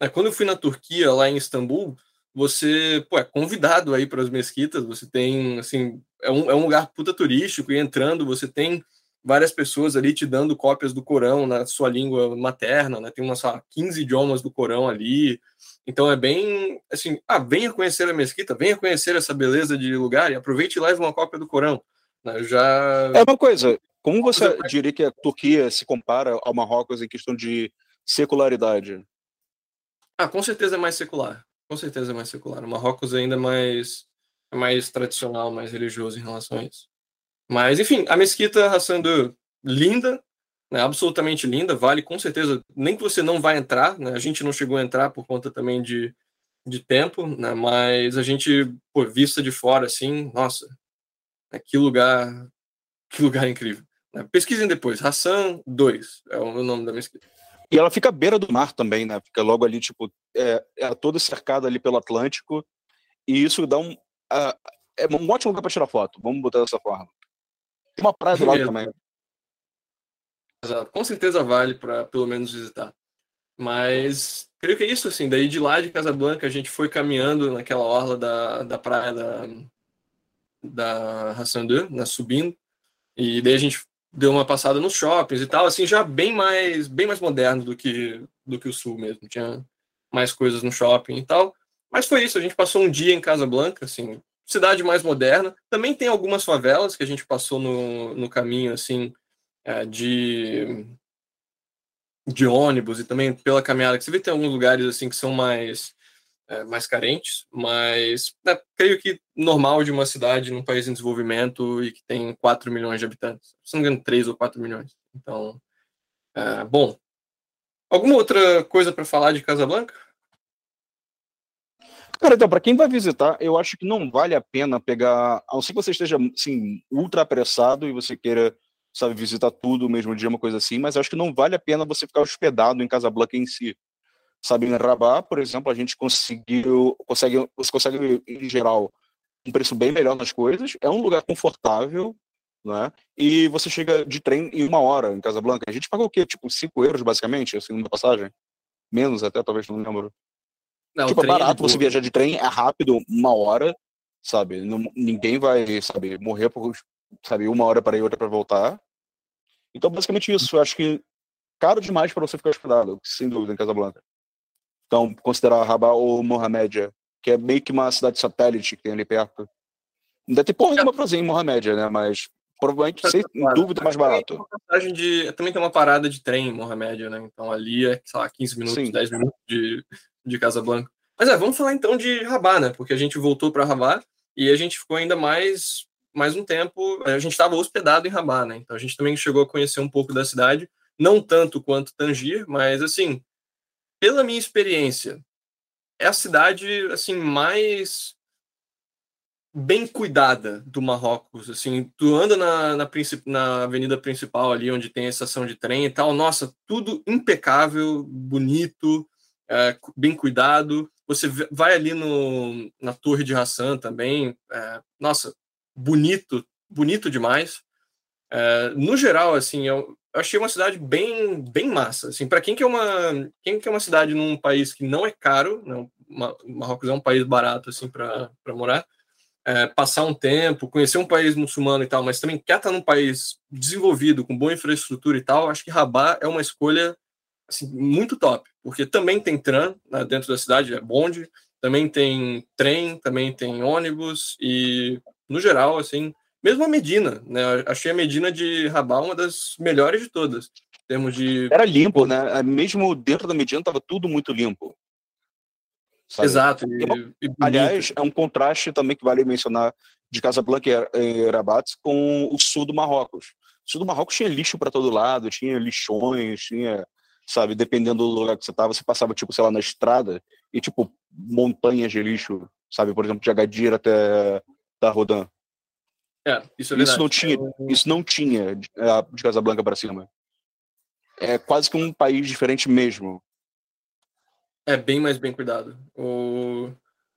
né, quando eu fui na Turquia, lá em Istambul, você pô, é convidado aí para as mesquitas, você tem, assim, é um, é um lugar puta turístico, e entrando você tem várias pessoas ali te dando cópias do Corão na sua língua materna, né? Tem umas 15 idiomas do Corão ali. Então é bem assim, ah, venha conhecer a mesquita, venha conhecer essa beleza de lugar e aproveite e leve uma cópia do Corão. Né? Já É uma coisa, como você diria que a Turquia se compara ao Marrocos em questão de secularidade? Ah, com certeza é mais secular. Com certeza é mais secular. O Marrocos ainda é mais, é mais tradicional, mais religioso em relação a isso. Mas, enfim, a mesquita Hassan linda, né, absolutamente linda, vale com certeza, nem que você não vai entrar, né, a gente não chegou a entrar por conta também de, de tempo, né, mas a gente, por vista de fora, assim, nossa, né, que lugar, que lugar incrível. Né. Pesquisem depois, Hassan 2 é o nome da mesquita. E ela fica à beira do mar também, né? Fica logo ali, tipo, é, é toda cercada ali pelo Atlântico. E isso dá um. Uh, é um ótimo lugar para tirar foto, vamos botar dessa forma. Tem uma praia do lado também. Exato. Com certeza vale para pelo menos visitar. Mas creio que é isso, assim. Daí de lá de Casablanca a gente foi caminhando naquela orla da, da praia da, da Hassandu, né, subindo. E daí a gente deu uma passada nos shoppings e tal, assim, já bem mais bem mais moderno do que do que o sul mesmo. Tinha mais coisas no shopping e tal. Mas foi isso, a gente passou um dia em Casablanca, assim, cidade mais moderna. Também tem algumas favelas que a gente passou no, no caminho, assim, é, de de ônibus e também pela caminhada, que você vê tem alguns lugares assim que são mais é, mais carentes, mas é, creio que normal de uma cidade num país em desenvolvimento e que tem 4 milhões de habitantes. Se não me engano, 3 ou 4 milhões. Então, é, bom. Alguma outra coisa para falar de Casablanca? Cara, então, para quem vai visitar, eu acho que não vale a pena pegar, a não ser que você esteja, assim, ultra apressado e você queira, sabe, visitar tudo mesmo dia, uma coisa assim, mas acho que não vale a pena você ficar hospedado em Casablanca em si sabe, em Rabat, por exemplo, a gente conseguiu, consegue, você consegue, em geral, um preço bem melhor nas coisas, é um lugar confortável, né? E você chega de trem em uma hora em Casablanca. A gente pagou o quê? Tipo, 5 euros, basicamente, assim, numa passagem? Menos até, talvez, não lembro. Não, tipo, é, é barato você viajar de trem, é rápido, uma hora, sabe? Não, ninguém vai, sabe, morrer por, sabe, uma hora para ir, outra para voltar. Então, basicamente isso. Eu acho que caro demais para você ficar hospedado, sem dúvida, em Casablanca. Então, considerar Rabat ou Mohamedia, que é meio que uma cidade satélite que tem ali perto. Não deve ter porra nenhuma pra em Mohamedia, né? Mas provavelmente, sem dúvida, mais barato. Também tem, de, também tem uma parada de trem em Mohamedia, né? Então ali é, sei lá, 15 minutos, Sim. 10 minutos de, de Casablanca. Mas é, vamos falar então de Rabat, né? Porque a gente voltou para Rabat e a gente ficou ainda mais mais um tempo. A gente estava hospedado em Rabat, né? Então a gente também chegou a conhecer um pouco da cidade, não tanto quanto Tangir, mas assim, pela minha experiência, é a cidade assim mais bem cuidada do Marrocos. Assim, tu anda na, na, na avenida principal ali, onde tem a estação de trem e tal. Nossa, tudo impecável, bonito, é, bem cuidado. Você vai ali no, na Torre de Hassan também. É, nossa, bonito, bonito demais. É, no geral, assim, eu, achei uma cidade bem, bem massa. Assim, para quem quer uma, quem quer uma cidade num país que não é caro, não, Marrocos é um país barato assim para morar. é, passar um tempo, conhecer um país muçulmano e tal, mas também quer estar num país desenvolvido, com boa infraestrutura e tal, acho que Rabat é uma escolha assim, muito top, porque também tem tram né, dentro da cidade, é bonde, também tem trem, também tem ônibus e, no geral, assim, mesmo a Medina, né? Achei a Medina de Rabat uma das melhores de todas. Em termos de. Era limpo, né? Mesmo dentro da Medina estava tudo muito limpo. Sabe? Exato. E, e aliás, é um contraste também que vale mencionar de Casablanca e Rabat com o sul do Marrocos. O sul do Marrocos tinha lixo para todo lado, tinha lixões, tinha, sabe, dependendo do lugar que você estava, você passava, tipo, sei lá, na estrada e, tipo, montanhas de lixo, sabe, por exemplo, de Agadir até da Rodan. É, isso, é isso não tinha, isso não tinha de, de Casablanca para cima. É quase que um país diferente mesmo. É bem mais bem cuidado. O...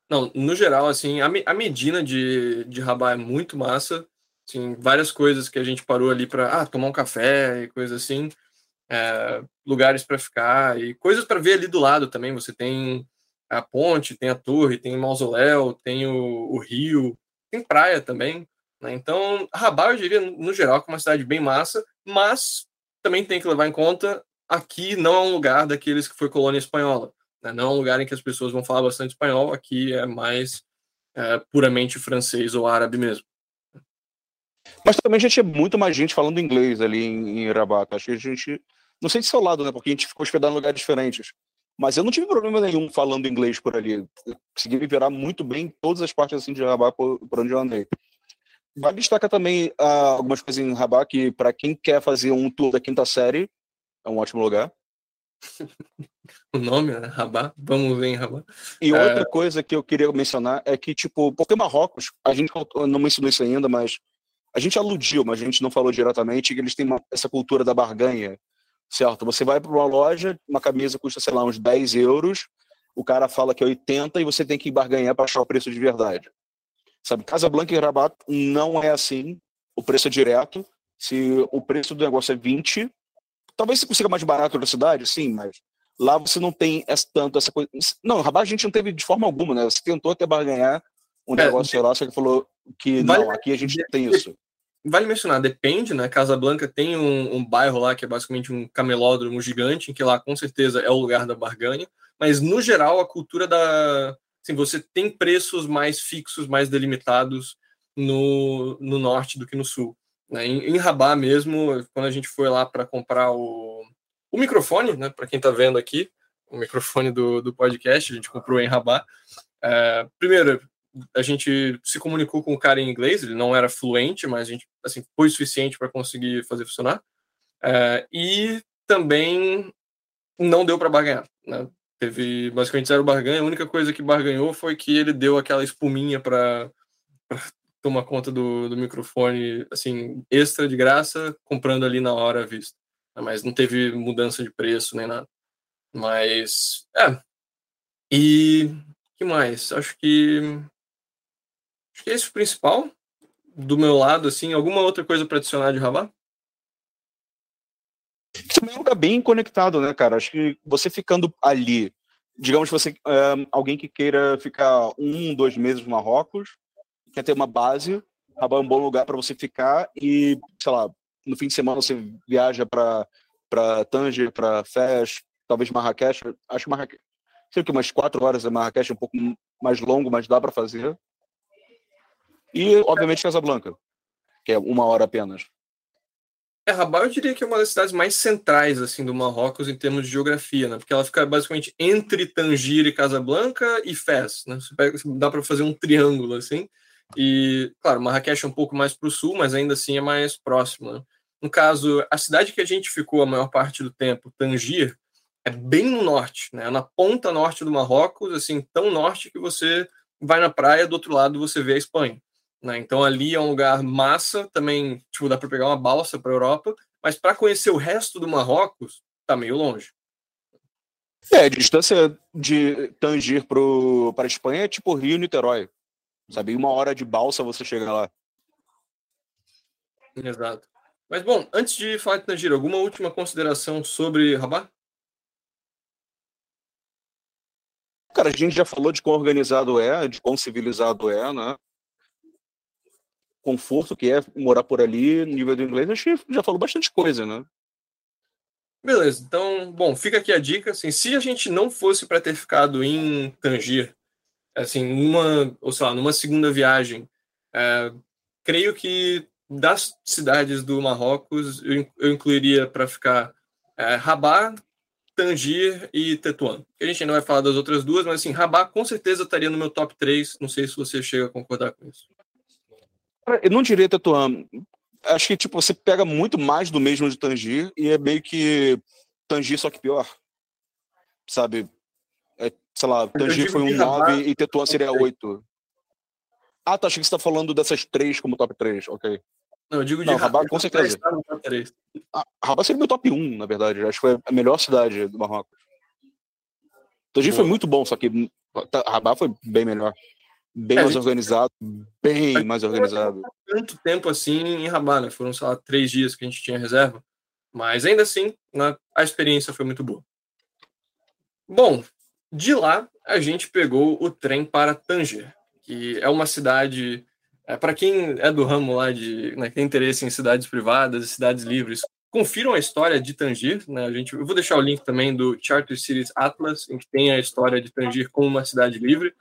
Não, no geral, assim, a, a Medina de, de Rabat é muito massa. Assim, várias coisas que a gente parou ali para ah, tomar um café e coisa assim. É, lugares para ficar e coisas para ver ali do lado também. Você tem a ponte, tem a torre, tem o mausoléu, tem o, o rio, tem praia também. Né? Então, Rabat, eu diria, no geral, que é uma cidade bem massa, mas também tem que levar em conta aqui não é um lugar daqueles que foi colônia espanhola. Né? Não é um lugar em que as pessoas vão falar bastante espanhol, aqui é mais é, puramente francês ou árabe mesmo. Mas também já tinha muito mais gente falando inglês ali em, em Rabat. Acho que a gente. Não sei de seu lado, né? Porque a gente ficou hospedado em lugares diferentes. Mas eu não tive problema nenhum falando inglês por ali. Eu consegui me virar muito bem em todas as partes assim, de Rabat por, por onde eu andei. Vale destacar também uh, algumas coisas em Rabat que, para quem quer fazer um tour da quinta série, é um ótimo lugar. o nome, né? Rabat. Vamos ver em Rabat. E é... outra coisa que eu queria mencionar é que, tipo, porque Marrocos, a gente não mencionou isso ainda, mas a gente aludiu, mas a gente não falou diretamente que eles têm uma, essa cultura da barganha, certo? Você vai para uma loja, uma camisa custa, sei lá, uns 10 euros, o cara fala que é 80 e você tem que barganhar para achar o preço de verdade. Sabe, Casa Blanca e Rabat não é assim, o preço é direto. Se o preço do negócio é 20, talvez você consiga mais barato na cidade, sim, mas lá você não tem essa, tanto essa coisa. Não, Rabat a gente não teve de forma alguma, né? Você tentou até barganhar um é, negócio lá, só que falou que vale, não, aqui a gente não tem isso. Vale mencionar, depende, né? Casa Blanca tem um, um, bairro lá que é basicamente um camelódromo gigante, em que lá com certeza é o lugar da barganha, mas no geral a cultura da. Assim, você tem preços mais fixos, mais delimitados no, no norte do que no sul. Né? Em, em Rabat mesmo, quando a gente foi lá para comprar o, o microfone, né, para quem está vendo aqui, o microfone do, do podcast, a gente comprou em Rabat. É, primeiro, a gente se comunicou com o cara em inglês, ele não era fluente, mas a gente assim, foi suficiente para conseguir fazer funcionar. É, e também não deu para barganhar. Né? Teve basicamente zero barganha. A única coisa que barganhou foi que ele deu aquela espuminha para tomar conta do, do microfone assim extra de graça, comprando ali na hora à vista. Mas não teve mudança de preço nem nada. Mas, é. E que mais? Acho que acho que esse é o principal do meu lado, assim. Alguma outra coisa para adicionar de Rabat? Também é um lugar bem conectado, né, cara? Acho que você ficando ali, digamos que você é, alguém que queira ficar um, dois meses no Marrocos, quer ter uma base, Rabat é um bom lugar para você ficar e, sei lá, no fim de semana você viaja para para Tanger, para Fez, talvez Marrakech. Acho que Marrakech, sei que umas quatro horas é Marrakech, um pouco mais longo, mas dá para fazer. E, obviamente, Casablanca, que é uma hora apenas. É, Rabat eu diria que é uma das cidades mais centrais assim do Marrocos em termos de geografia, né? Porque ela fica basicamente entre Tanger e Casablanca e Fez, né? Você pega, dá para fazer um triângulo assim. E, claro, Marrakech é um pouco mais para o sul, mas ainda assim é mais próximo. Né? No caso, a cidade que a gente ficou a maior parte do tempo, Tanger, é bem no norte, né? Na ponta norte do Marrocos, assim, tão norte que você vai na praia, do outro lado você vê a Espanha. Né? Então ali é um lugar massa, também, tipo, dá para pegar uma balsa para a Europa, mas para conhecer o resto do Marrocos, tá meio longe. É, a distância de Tanger para a Espanha é tipo Rio-Niterói. Sabe, uma hora de balsa você chega lá. Exato. Mas bom, antes de falar de Tangira, alguma última consideração sobre Rabat? Cara, a gente já falou de quão organizado é, de quão civilizado é, né? Conforto que é morar por ali, nível do inglês, acho que já falou bastante coisa, né? Beleza, então, bom, fica aqui a dica, assim, se a gente não fosse para ter ficado em Tanger, assim, numa, ou sei lá, numa segunda viagem, é, creio que das cidades do Marrocos, eu, eu incluiria para ficar é, Rabat, Tanger e Tetuan. A gente ainda vai falar das outras duas, mas assim, Rabat com certeza estaria no meu top 3. Não sei se você chega a concordar com isso. Eu não diria Tetuan. Acho que tipo, você pega muito mais do mesmo de Tanger e é meio que Tanger, só que pior. Sabe? É, sei lá, Tanger foi um 9 e Tetuan seria 8. Ah, tá. Achei que você tá falando dessas três como top 3. Ok. Não, eu digo de não, Rabat, com certeza. Ah, Rabat seria meu top 1, na verdade. Acho que foi a melhor cidade do Marrocos. Tanger foi muito bom, só que Rabat foi bem melhor. Bem é, mais organizado, bem mais organizado. Tanto tempo assim em Rabat, né? Foram, sei lá, três dias que a gente tinha reserva. Mas ainda assim, né, a experiência foi muito boa. Bom, de lá a gente pegou o trem para Tanger, que é uma cidade é, para quem é do ramo lá de né, tem interesse em cidades privadas e cidades livres, confiram a história de Tanger. Né, a gente, eu vou deixar o link também do Charter Cities Atlas, em que tem a história de Tanger como uma cidade livre.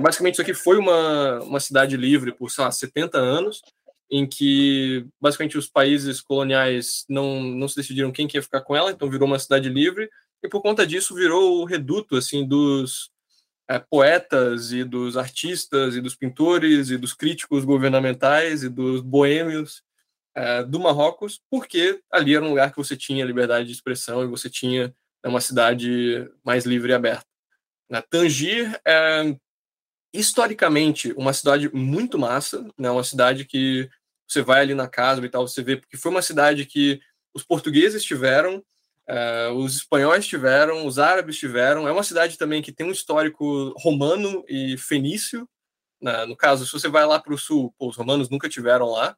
Basicamente, isso aqui foi uma, uma cidade livre por, sei lá, 70 anos, em que basicamente os países coloniais não, não se decidiram quem que ia ficar com ela, então virou uma cidade livre, e por conta disso virou o reduto assim dos é, poetas e dos artistas e dos pintores e dos críticos governamentais e dos boêmios é, do Marrocos, porque ali era um lugar que você tinha liberdade de expressão e você tinha né, uma cidade mais livre e aberta. Na Tangir é historicamente uma cidade muito massa, né, uma cidade que você vai ali na casa e tal, você vê, porque foi uma cidade que os portugueses tiveram, Uh, os espanhóis tiveram, os árabes tiveram. É uma cidade também que tem um histórico romano e fenício. Né? No caso, se você vai lá para o sul, pô, os romanos nunca tiveram lá,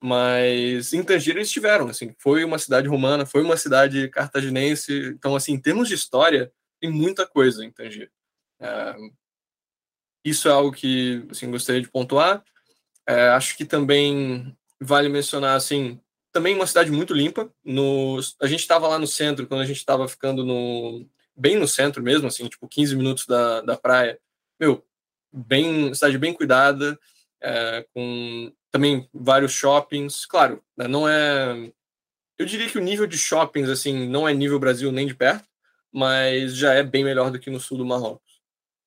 mas em Tanger eles tiveram. Assim, foi uma cidade romana, foi uma cidade cartaginense. Então, assim, em termos de história, tem muita coisa em Tanger. Uh, isso é algo que assim, gostaria de pontuar. Uh, acho que também vale mencionar assim também uma cidade muito limpa. No, a gente estava lá no centro, quando a gente estava ficando no bem no centro mesmo, assim, tipo 15 minutos da, da praia. Meu, bem, cidade bem cuidada, é, com também vários shoppings. Claro, né, não é. Eu diria que o nível de shoppings, assim, não é nível Brasil nem de perto, mas já é bem melhor do que no sul do Marrocos.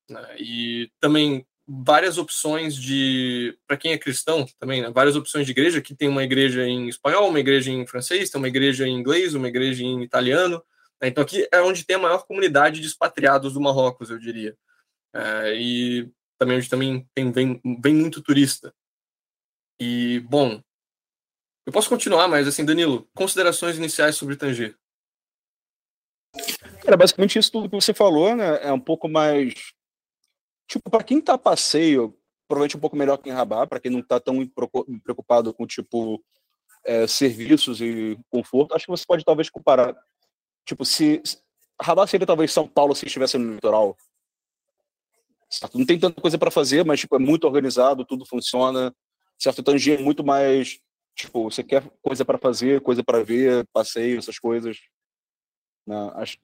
Né? E também várias opções de para quem é cristão também, né? várias opções de igreja. Aqui tem uma igreja em espanhol, uma igreja em francês, tem uma igreja em inglês, uma igreja em italiano. Né? Então aqui é onde tem a maior comunidade de expatriados do Marrocos, eu diria. É, e também onde também tem vem, vem muito turista. E bom, eu posso continuar, mas assim, Danilo, considerações iniciais sobre Tanger. Cara, basicamente isso tudo que você falou, né, é um pouco mais Tipo, para quem tá a passeio, provavelmente um pouco melhor que em Rabat, para quem não tá tão preocupado com, tipo, é, serviços e conforto, acho que você pode talvez comparar. Tipo, se. Rabat seria talvez São Paulo se estivesse no litoral. Certo? Não tem tanta coisa para fazer, mas tipo, é muito organizado, tudo funciona. Certo? Tanger é muito mais. Tipo, você quer coisa para fazer, coisa para ver, passeio, essas coisas. Né? Acho,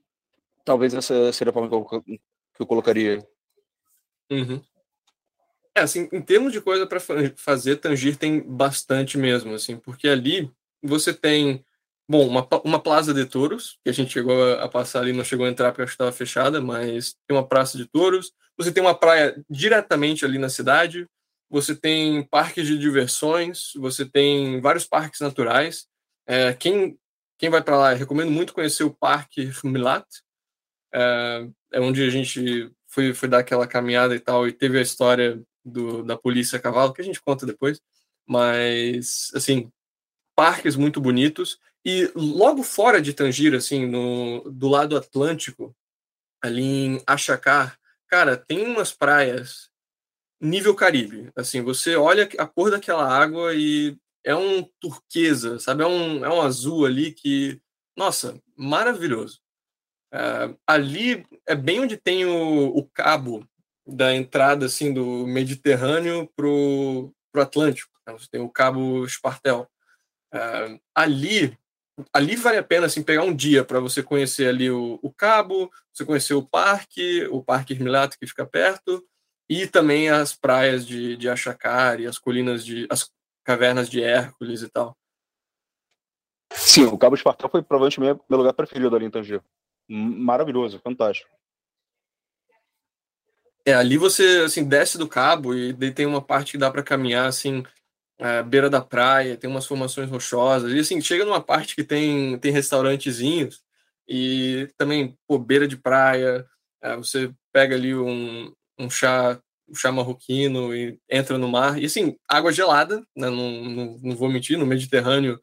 talvez essa seria a forma que eu, que eu colocaria. Uhum. É, assim, em termos de coisa para fazer, Tangir tem bastante mesmo, assim, porque ali você tem, bom, uma, uma Plaza de Touros, que a gente chegou a, passar ali, não chegou a entrar porque acho que estava fechada, mas tem uma Praça de Touros, você tem uma praia diretamente ali na cidade, você tem parques de diversões, você tem vários parques naturais. É, quem, quem vai para lá, recomendo muito conhecer o Parque Milat, é, é onde a gente fui, fui dar aquela caminhada e tal, e teve a história do, da polícia a cavalo, que a gente conta depois, mas, assim, parques muito bonitos, e logo fora de Tangira, assim, no, do lado atlântico, ali em Achacar, cara, tem umas praias nível Caribe, assim, você olha a cor daquela água e é um turquesa, sabe, é um, é um azul ali que, nossa, maravilhoso. Uh, ali é bem onde tem o, o, cabo da entrada assim do Mediterrâneo pro, pro Atlântico. Né? Você tem o Cabo Espartel. Uh, ali, ali vale a pena assim, pegar um dia para você conhecer ali o, o, Cabo, você conhecer o parque, o Parque Irmilato que fica perto, e também as praias de, de Achacari, as colinas de. as cavernas de Hércules e tal. Sim, o Cabo Espartal foi provavelmente meu, lugar preferido ali em Tanger. Maravilhoso, fantástico. É, ali você assim desce do cabo e tem uma parte que dá para caminhar assim, à beira da praia, tem umas formações rochosas. E assim, chega numa parte que tem tem restaurantezinhos e também pô, beira de praia, é, você pega ali um, um chá um chá marroquino e entra no mar. E assim, água gelada, né? não, não, não vou mentir, no Mediterrâneo,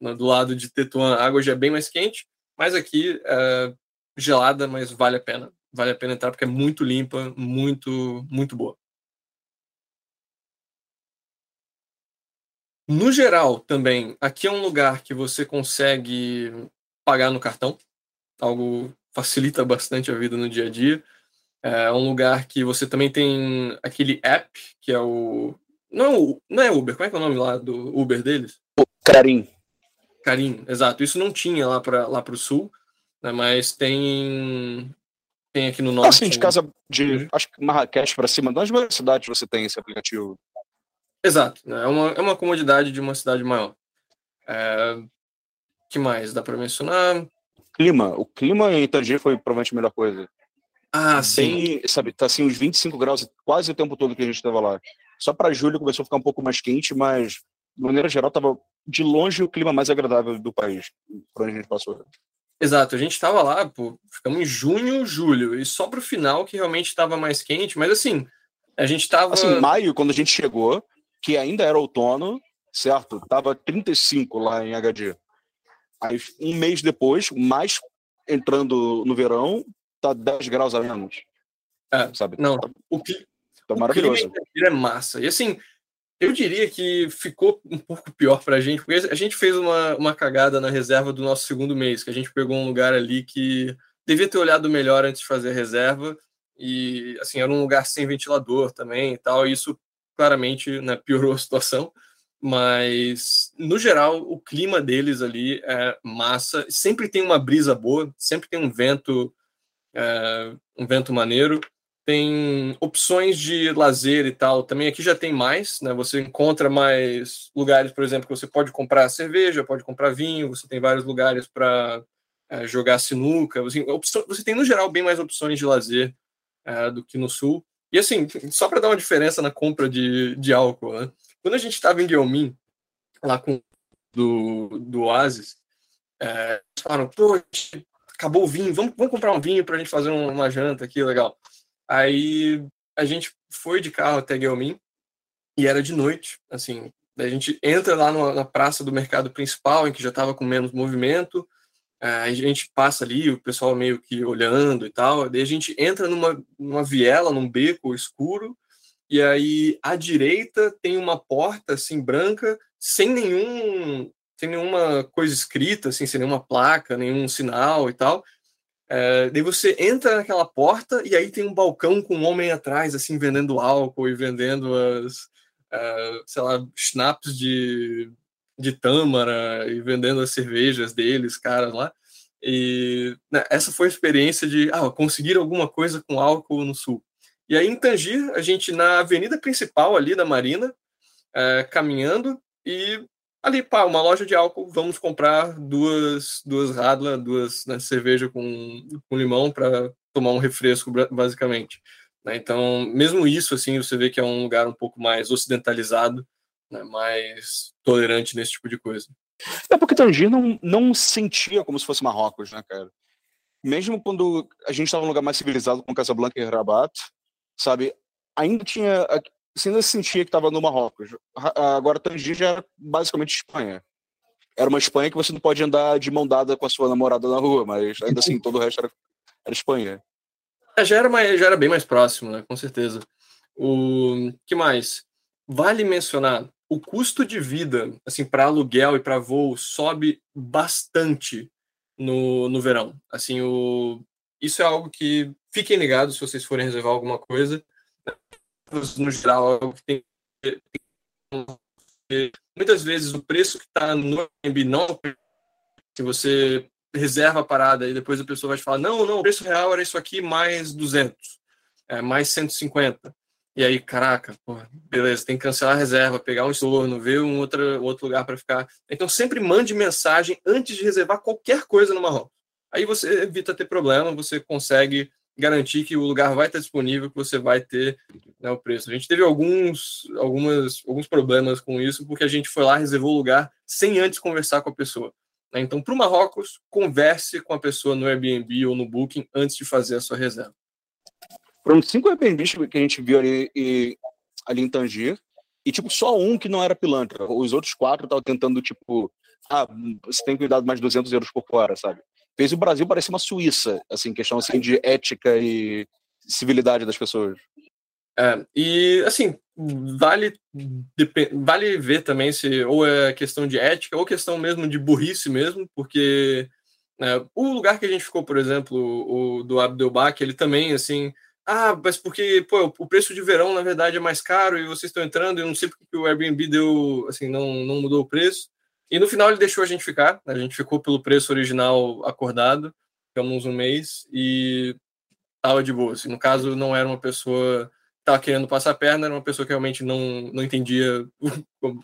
do lado de Tetuan, a água já é bem mais quente, mas aqui é gelada, mas vale a pena vale a pena entrar porque é muito limpa, muito, muito boa. No geral, também, aqui é um lugar que você consegue pagar no cartão, algo facilita bastante a vida no dia a dia. É um lugar que você também tem aquele app, que é o. Não, não é Uber, como é que é o nome lá do Uber deles? Carim. Carim, exato. Isso não tinha lá para lá o sul, né, mas tem tem aqui no norte. Assim, de casa de, acho que Marrakech para cima, das maiores cidades você tem esse aplicativo. Exato, né? é uma, é uma comodidade de uma cidade maior. É... que mais dá para mencionar? Clima, o clima em Tanger foi provavelmente a melhor coisa. Ah, sim. Bem, sabe, tá assim uns 25 graus quase o tempo todo que a gente estava lá. Só para julho começou a ficar um pouco mais quente, mas de maneira geral tava de longe o clima mais agradável do país, por onde a gente passou. Exato, a gente estava lá, pô, ficamos em junho, julho, e só para o final que realmente estava mais quente, mas assim, a gente estava. Assim, maio, quando a gente chegou, que ainda era outono, certo? Tava 35 lá em HD. Aí, um mês depois, mais entrando no verão, tá 10 graus a menos. É, sabe? Não, o, que, tá o maravilhoso. clima é massa. E assim, eu diria que ficou um pouco pior para a gente, porque a gente fez uma, uma cagada na reserva do nosso segundo mês, que a gente pegou um lugar ali que devia ter olhado melhor antes de fazer reserva, e assim, era um lugar sem ventilador também e tal, e isso claramente né, piorou a situação, mas no geral o clima deles ali é massa, sempre tem uma brisa boa, sempre tem um vento, é, um vento maneiro, tem opções de lazer e tal. Também aqui já tem mais, né? Você encontra mais lugares, por exemplo, que você pode comprar cerveja, pode comprar vinho, você tem vários lugares para é, jogar sinuca. Você, opção, você tem, no geral, bem mais opções de lazer é, do que no sul. E assim, só para dar uma diferença na compra de, de álcool, né? Quando a gente estava em Guilhermin, lá com do, do Oasis, é, falaram, pô, acabou o vinho, vamos, vamos comprar um vinho para a gente fazer uma janta aqui, legal. Aí a gente foi de carro até Guilmin e era de noite, assim. A gente entra lá na, praça do mercado principal, em que já estava com menos movimento. A gente passa ali, o pessoal meio que olhando e tal. Daí a gente entra numa, numa viela, num beco escuro. E aí à direita tem uma porta assim branca, sem nenhum sem nenhuma coisa escrita, assim, sem nenhuma placa, nenhum sinal e tal. É, daí você entra naquela porta e aí tem um balcão com um homem atrás, assim, vendendo álcool e vendendo as, uh, sei lá, schnapps de, de tâmara e vendendo as cervejas deles, caras lá. E né, essa foi a experiência de ah, conseguir alguma coisa com álcool no sul. E aí em Tangir, a gente na avenida principal ali da Marina, uh, caminhando, e ali, pá, uma loja de álcool, vamos comprar duas, duas radla, duas né, cerveja com, com limão para tomar um refresco, basicamente. Né? Então, mesmo isso, assim, você vê que é um lugar um pouco mais ocidentalizado, né, mais tolerante nesse tipo de coisa. É porque Tanger não, não sentia como se fosse Marrocos, né, cara? Mesmo quando a gente estava num lugar mais civilizado, como Casablanca e Rabat, sabe? Ainda tinha você ainda sentia que estava no Marrocos. Agora Tanger já é basicamente Espanha. Era uma Espanha que você não pode andar de mão dada com a sua namorada na rua, mas ainda assim todo o resto era, era Espanha. É, já, era mais, já era bem mais próximo, né? Com certeza. O que mais? Vale mencionar o custo de vida, assim, para aluguel e para voo sobe bastante no, no verão. Assim, o, isso é algo que fiquem ligados se vocês forem reservar alguma coisa no geral, é que tem muitas vezes o preço que está no Airbnb não se você reserva a parada e depois a pessoa vai te falar, não, não, o preço real era isso aqui mais 200, é, mais 150. E aí, caraca, beleza, tem que cancelar a reserva, pegar um estorno, ver um outro, outro lugar para ficar. Então, sempre mande mensagem antes de reservar qualquer coisa no Marrocos. Aí você evita ter problema, você consegue garantir que o lugar vai estar disponível, que você vai ter né, o preço. A gente teve alguns, algumas, alguns problemas com isso, porque a gente foi lá, reservou o lugar sem antes conversar com a pessoa. Né? Então, para o Marrocos, converse com a pessoa no Airbnb ou no Booking antes de fazer a sua reserva. Foram cinco Airbnbs que a gente viu ali, e, ali em Tangier, e tipo, só um que não era pilantra. Os outros quatro estavam tentando, tipo, ah, você tem cuidado mais de 200 euros por fora, sabe? Fez o Brasil parecer uma Suíça, assim, questão assim, de ética e civilidade das pessoas. É, e assim, vale, vale ver também se ou é questão de ética ou questão mesmo de burrice mesmo, porque é, o lugar que a gente ficou, por exemplo, o do Abdelbach, ele também, assim, ah, mas porque, pô, o preço de verão, na verdade, é mais caro e vocês estão entrando, eu não sei porque o Airbnb deu, assim, não, não mudou o preço. E no final ele deixou a gente ficar, a gente ficou pelo preço original acordado, ficamos um mês e tava de boa. Assim, no caso, não era uma pessoa que tava querendo passar a perna, era uma pessoa que realmente não, não entendia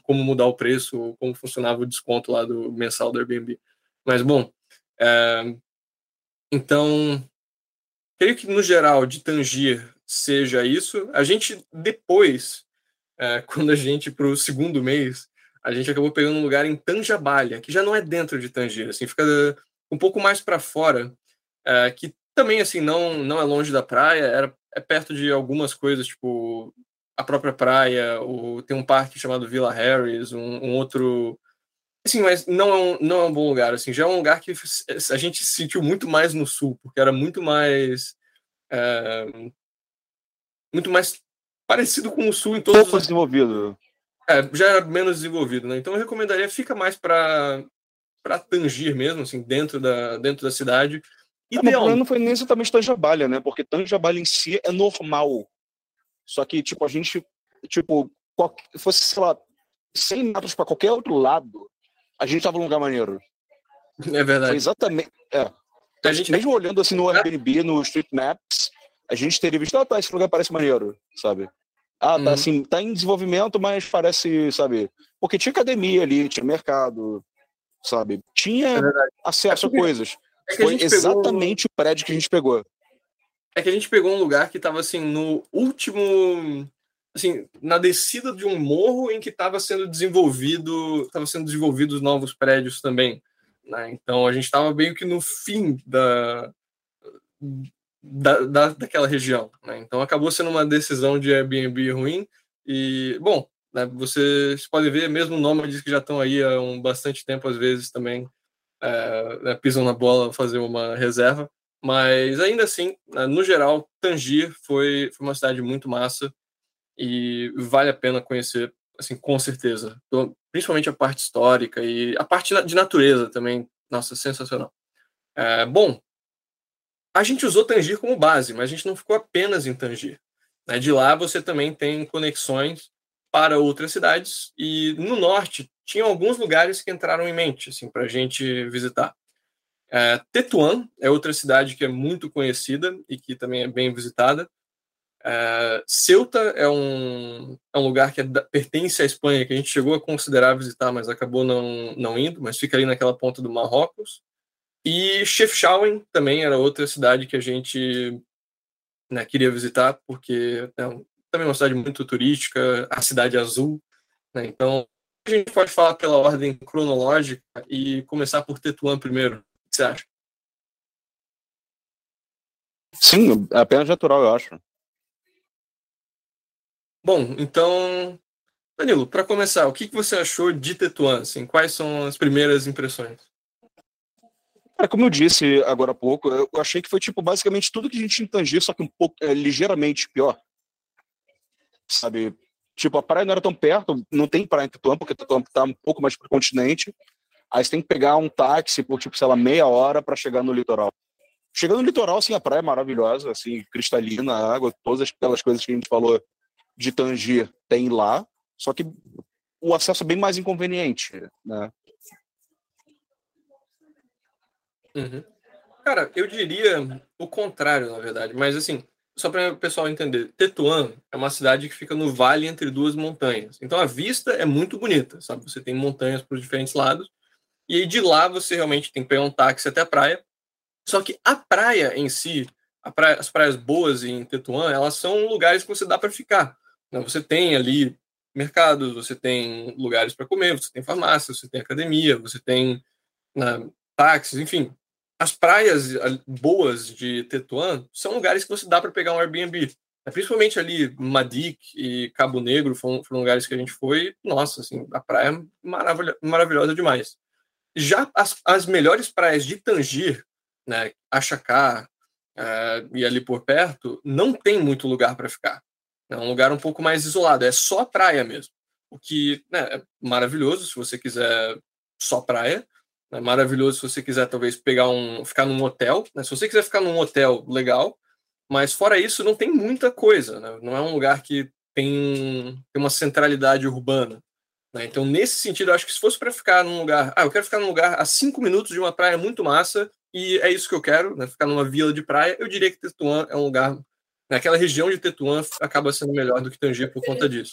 como mudar o preço, ou como funcionava o desconto lá do mensal do Airbnb. Mas, bom, é, então Creio que, no geral, de Tangier seja isso. A gente, depois, é, quando a gente, para o segundo mês, a gente acabou pegando um lugar em Tanjabalha, que já não é dentro de Tangier, assim, fica um pouco mais para fora, é, que também, assim, não, não é longe da praia, era, é perto de algumas coisas, tipo a própria praia, ou tem um parque chamado Villa Harris, um, um outro Sim, mas não é, um, não é um bom lugar. Assim, já é um lugar que a gente se sentiu muito mais no sul, porque era muito mais. É, muito mais parecido com o sul em todos Pouco os... desenvolvido. É, já era menos desenvolvido, né? Então eu recomendaria fica mais para para tangir mesmo, assim, dentro da, dentro da cidade. Ideal... É, não foi nem exatamente Tanjabalha, né? Porque Tanjabalha em si é normal. Só que, tipo, a gente, tipo, fosse, sei lá, 100 metros para qualquer outro lado, a gente tava num lugar maneiro. É verdade. Foi exatamente. É. A gente, mesmo olhando assim no Airbnb, no Street Maps, a gente teria visto, ah, tá, esse lugar parece maneiro, sabe? Ah, tá uhum. assim, tá em desenvolvimento, mas parece, sabe? Porque tinha academia ali, tinha mercado, sabe? Tinha é acesso é a coisas. É Foi exatamente pegou... o prédio que a gente pegou. É que a gente pegou um lugar que tava assim, no último assim, na descida de um morro em que estava sendo desenvolvido, estava sendo desenvolvidos novos prédios também. Né? Então a gente estava meio que no fim da, da, da daquela região. Né? Então acabou sendo uma decisão de Airbnb ruim. E, bom, né, vocês podem ver, mesmo nômades que já estão aí há um bastante tempo, às vezes também é, pisam na bola fazer uma reserva. Mas ainda assim, né, no geral, Tangier foi, foi uma cidade muito massa e vale a pena conhecer, assim, com certeza. Principalmente a parte histórica e a parte de natureza também. Nossa, sensacional. É, bom, a gente usou Tangier como base, mas a gente não ficou apenas em Tangier. Né? De lá você também tem conexões para outras cidades e no norte tinha alguns lugares que entraram em mente assim para a gente visitar. É, Tetuan é outra cidade que é muito conhecida e que também é bem visitada. Uh, Ceuta é um, é um lugar que é pertence à Espanha, que a gente chegou a considerar visitar, mas acabou não, não indo, mas fica ali naquela ponta do Marrocos. E Chefchaouen também era outra cidade que a gente né, queria visitar, porque é um, também é uma cidade muito turística, a cidade azul. Né, então, a gente pode falar pela ordem cronológica e começar por Tetuan primeiro. O que você acha? Sim, é apenas natural, eu acho. Bom, então, Danilo, para começar, o que, que você achou de Tetuan? Assim, quais são as primeiras impressões? Cara, como eu disse agora há pouco, eu achei que foi tipo basicamente tudo que a gente entendia, só que um pouco é, ligeiramente pior. Sabe? Tipo, a praia não era tão perto, não tem praia em Tetuan, porque Tetuan está um pouco mais para o continente. Aí você tem que pegar um táxi por, tipo, sei lá, meia hora para chegar no litoral. Chegando no litoral, assim, a praia é maravilhosa, assim, cristalina, água, todas aquelas coisas que a gente falou de Tangier tem lá, só que o acesso é bem mais inconveniente, né? Uhum. Cara, eu diria o contrário, na verdade, mas assim, só para o pessoal entender, Tetuan é uma cidade que fica no vale entre duas montanhas. Então a vista é muito bonita, sabe? Você tem montanhas por diferentes lados, e aí de lá você realmente tem que pegar um táxi até a praia. Só que a praia em si, praia, as praias boas em Tetuan, elas são lugares que você dá para ficar. Né? Você tem ali mercados, você tem lugares para comer, você tem farmácia, você tem academia, você tem né, táxis, enfim. As praias boas de Tetuan são lugares que você dá para pegar um Airbnb. É, principalmente ali Madik e Cabo Negro foram, foram, lugares que a gente foi. Nossa, assim, a praia é maravilhosa, maravilhosa demais. Já as, as melhores praias de Tangir, né, Achacá uh, e ali por perto, não tem muito lugar para ficar. É um lugar um pouco mais isolado, é só praia mesmo. O que né, é maravilhoso se você quiser só praia. É maravilhoso se você quiser talvez pegar um, ficar num hotel. Né? Se você quiser ficar num hotel, legal. Mas fora isso, não tem muita coisa. Né? Não é um lugar que tem, tem uma centralidade urbana. Né? Então, nesse sentido, acho que se fosse para ficar num lugar, ah, eu quero ficar num lugar a cinco minutos de uma praia muito massa e é isso que eu quero, né? ficar numa vila de praia, eu diria que Tetuan é um lugar naquela região de Tetuan acaba sendo melhor do que Tanger por conta disso.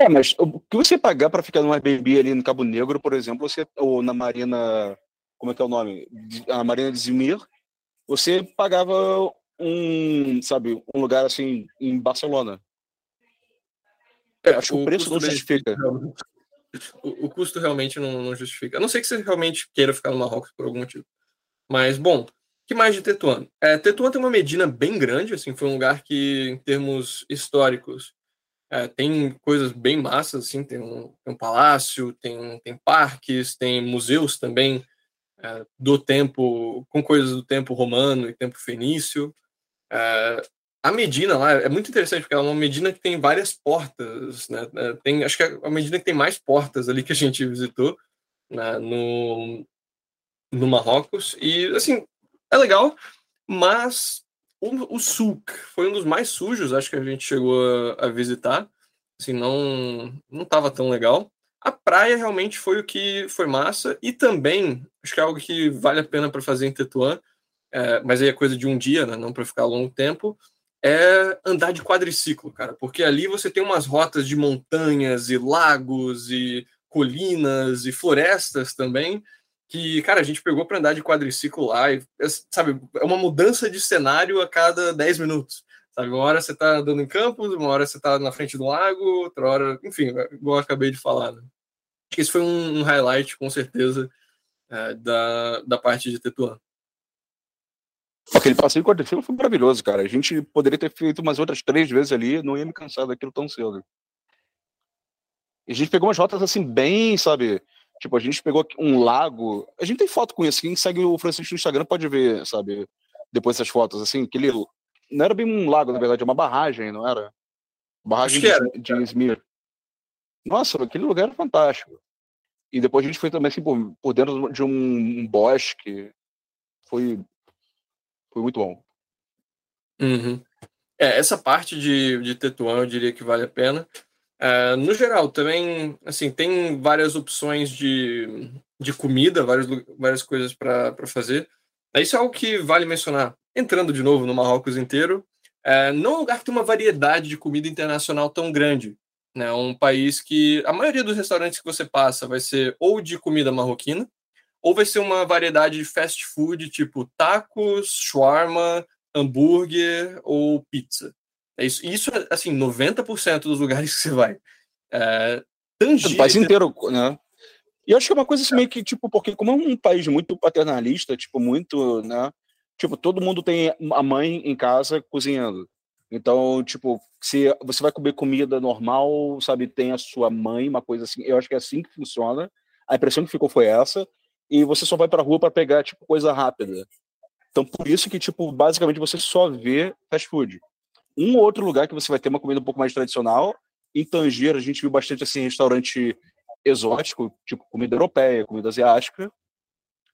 É, mas o que você pagar para ficar num Airbnb ali no Cabo Negro, por exemplo, você, ou na Marina, como é que é o nome? A Marina de Zimir, você pagava um, sabe, um lugar assim em Barcelona. É, Acho que o, preço não justifica. O, o, custo realmente não, não justifica. A não ser que você realmente queira ficar no Marrocos por algum motivo. Mas, bom, que mais de Tetuan? É, Tetuan tem uma Medina bem grande, assim, foi um lugar que, em termos históricos, é, tem coisas bem massas, assim, tem um, tem um palácio, tem, tem parques, tem museus também é, do tempo, com coisas do tempo romano e tempo fenício. É, a Medina lá é muito interessante, porque ela é uma Medina que tem várias portas, né? É, tem, acho que é a Medina que tem mais portas ali que a gente visitou né? no, no Marrocos. E, assim, é legal, mas o, o Sulk foi um dos mais sujos, acho que a gente chegou a, a visitar. Assim, não não estava tão legal. A praia realmente foi o que foi massa e também acho que é algo que vale a pena para fazer em Tetuan, é, mas aí é coisa de um dia, né, não para ficar longo tempo. É andar de quadriciclo, cara, porque ali você tem umas rotas de montanhas e lagos e colinas e florestas também que, cara, a gente pegou para andar de quadriciclo lá e, sabe, é uma mudança de cenário a cada 10 minutos. Sabe, uma hora você está andando em campos, uma hora você está na frente do lago, outra hora, enfim, igual eu acabei de falar. Né? Acho que esse foi um, um highlight, com certeza, é, da, da parte de Tetuan. Aquele passeio com quadriciclo foi maravilhoso, cara. A gente poderia ter feito umas outras três vezes ali, não ia me cansar daquilo tão cedo. E a gente pegou umas rotas assim, bem, sabe? Tipo, a gente pegou um lago. A gente tem foto com isso. Quem segue o Francisco no Instagram pode ver, sabe? Depois essas fotos, assim, aquele. Não era bem um lago, na verdade, é uma barragem, não era? Barragem de, era, de Izmir. Nossa, aquele lugar era fantástico. E depois a gente foi também assim, por, por dentro de um, um bosque. Foi, foi muito bom. Uhum. É, essa parte de, de Tetuan eu diria que vale a pena. Uh, no geral, também, assim, tem várias opções de, de comida, várias, várias coisas para fazer. Isso é algo que vale mencionar. Entrando de novo no Marrocos inteiro, uh, não é um lugar que tem uma variedade de comida internacional tão grande. Né? É um país que a maioria dos restaurantes que você passa vai ser ou de comida marroquina, ou vai ser uma variedade de fast food, tipo tacos, shawarma, hambúrguer ou pizza. É isso, isso é, assim, 90% dos lugares que você vai. É, Tangier, o país inteiro, né? E acho que é uma coisa assim, meio que, tipo, porque como é um país muito paternalista, tipo, muito, né? Tipo, todo mundo tem a mãe em casa cozinhando. Então, tipo, se você vai comer comida normal, sabe, tem a sua mãe, uma coisa assim. Eu acho que é assim que funciona. A impressão que ficou foi essa. E você só vai pra rua para pegar, tipo, coisa rápida. Então, por isso que, tipo, basicamente você só vê fast food um ou outro lugar que você vai ter uma comida um pouco mais tradicional. Em Tanger, a gente viu bastante assim, restaurante exótico, tipo comida europeia, comida asiática.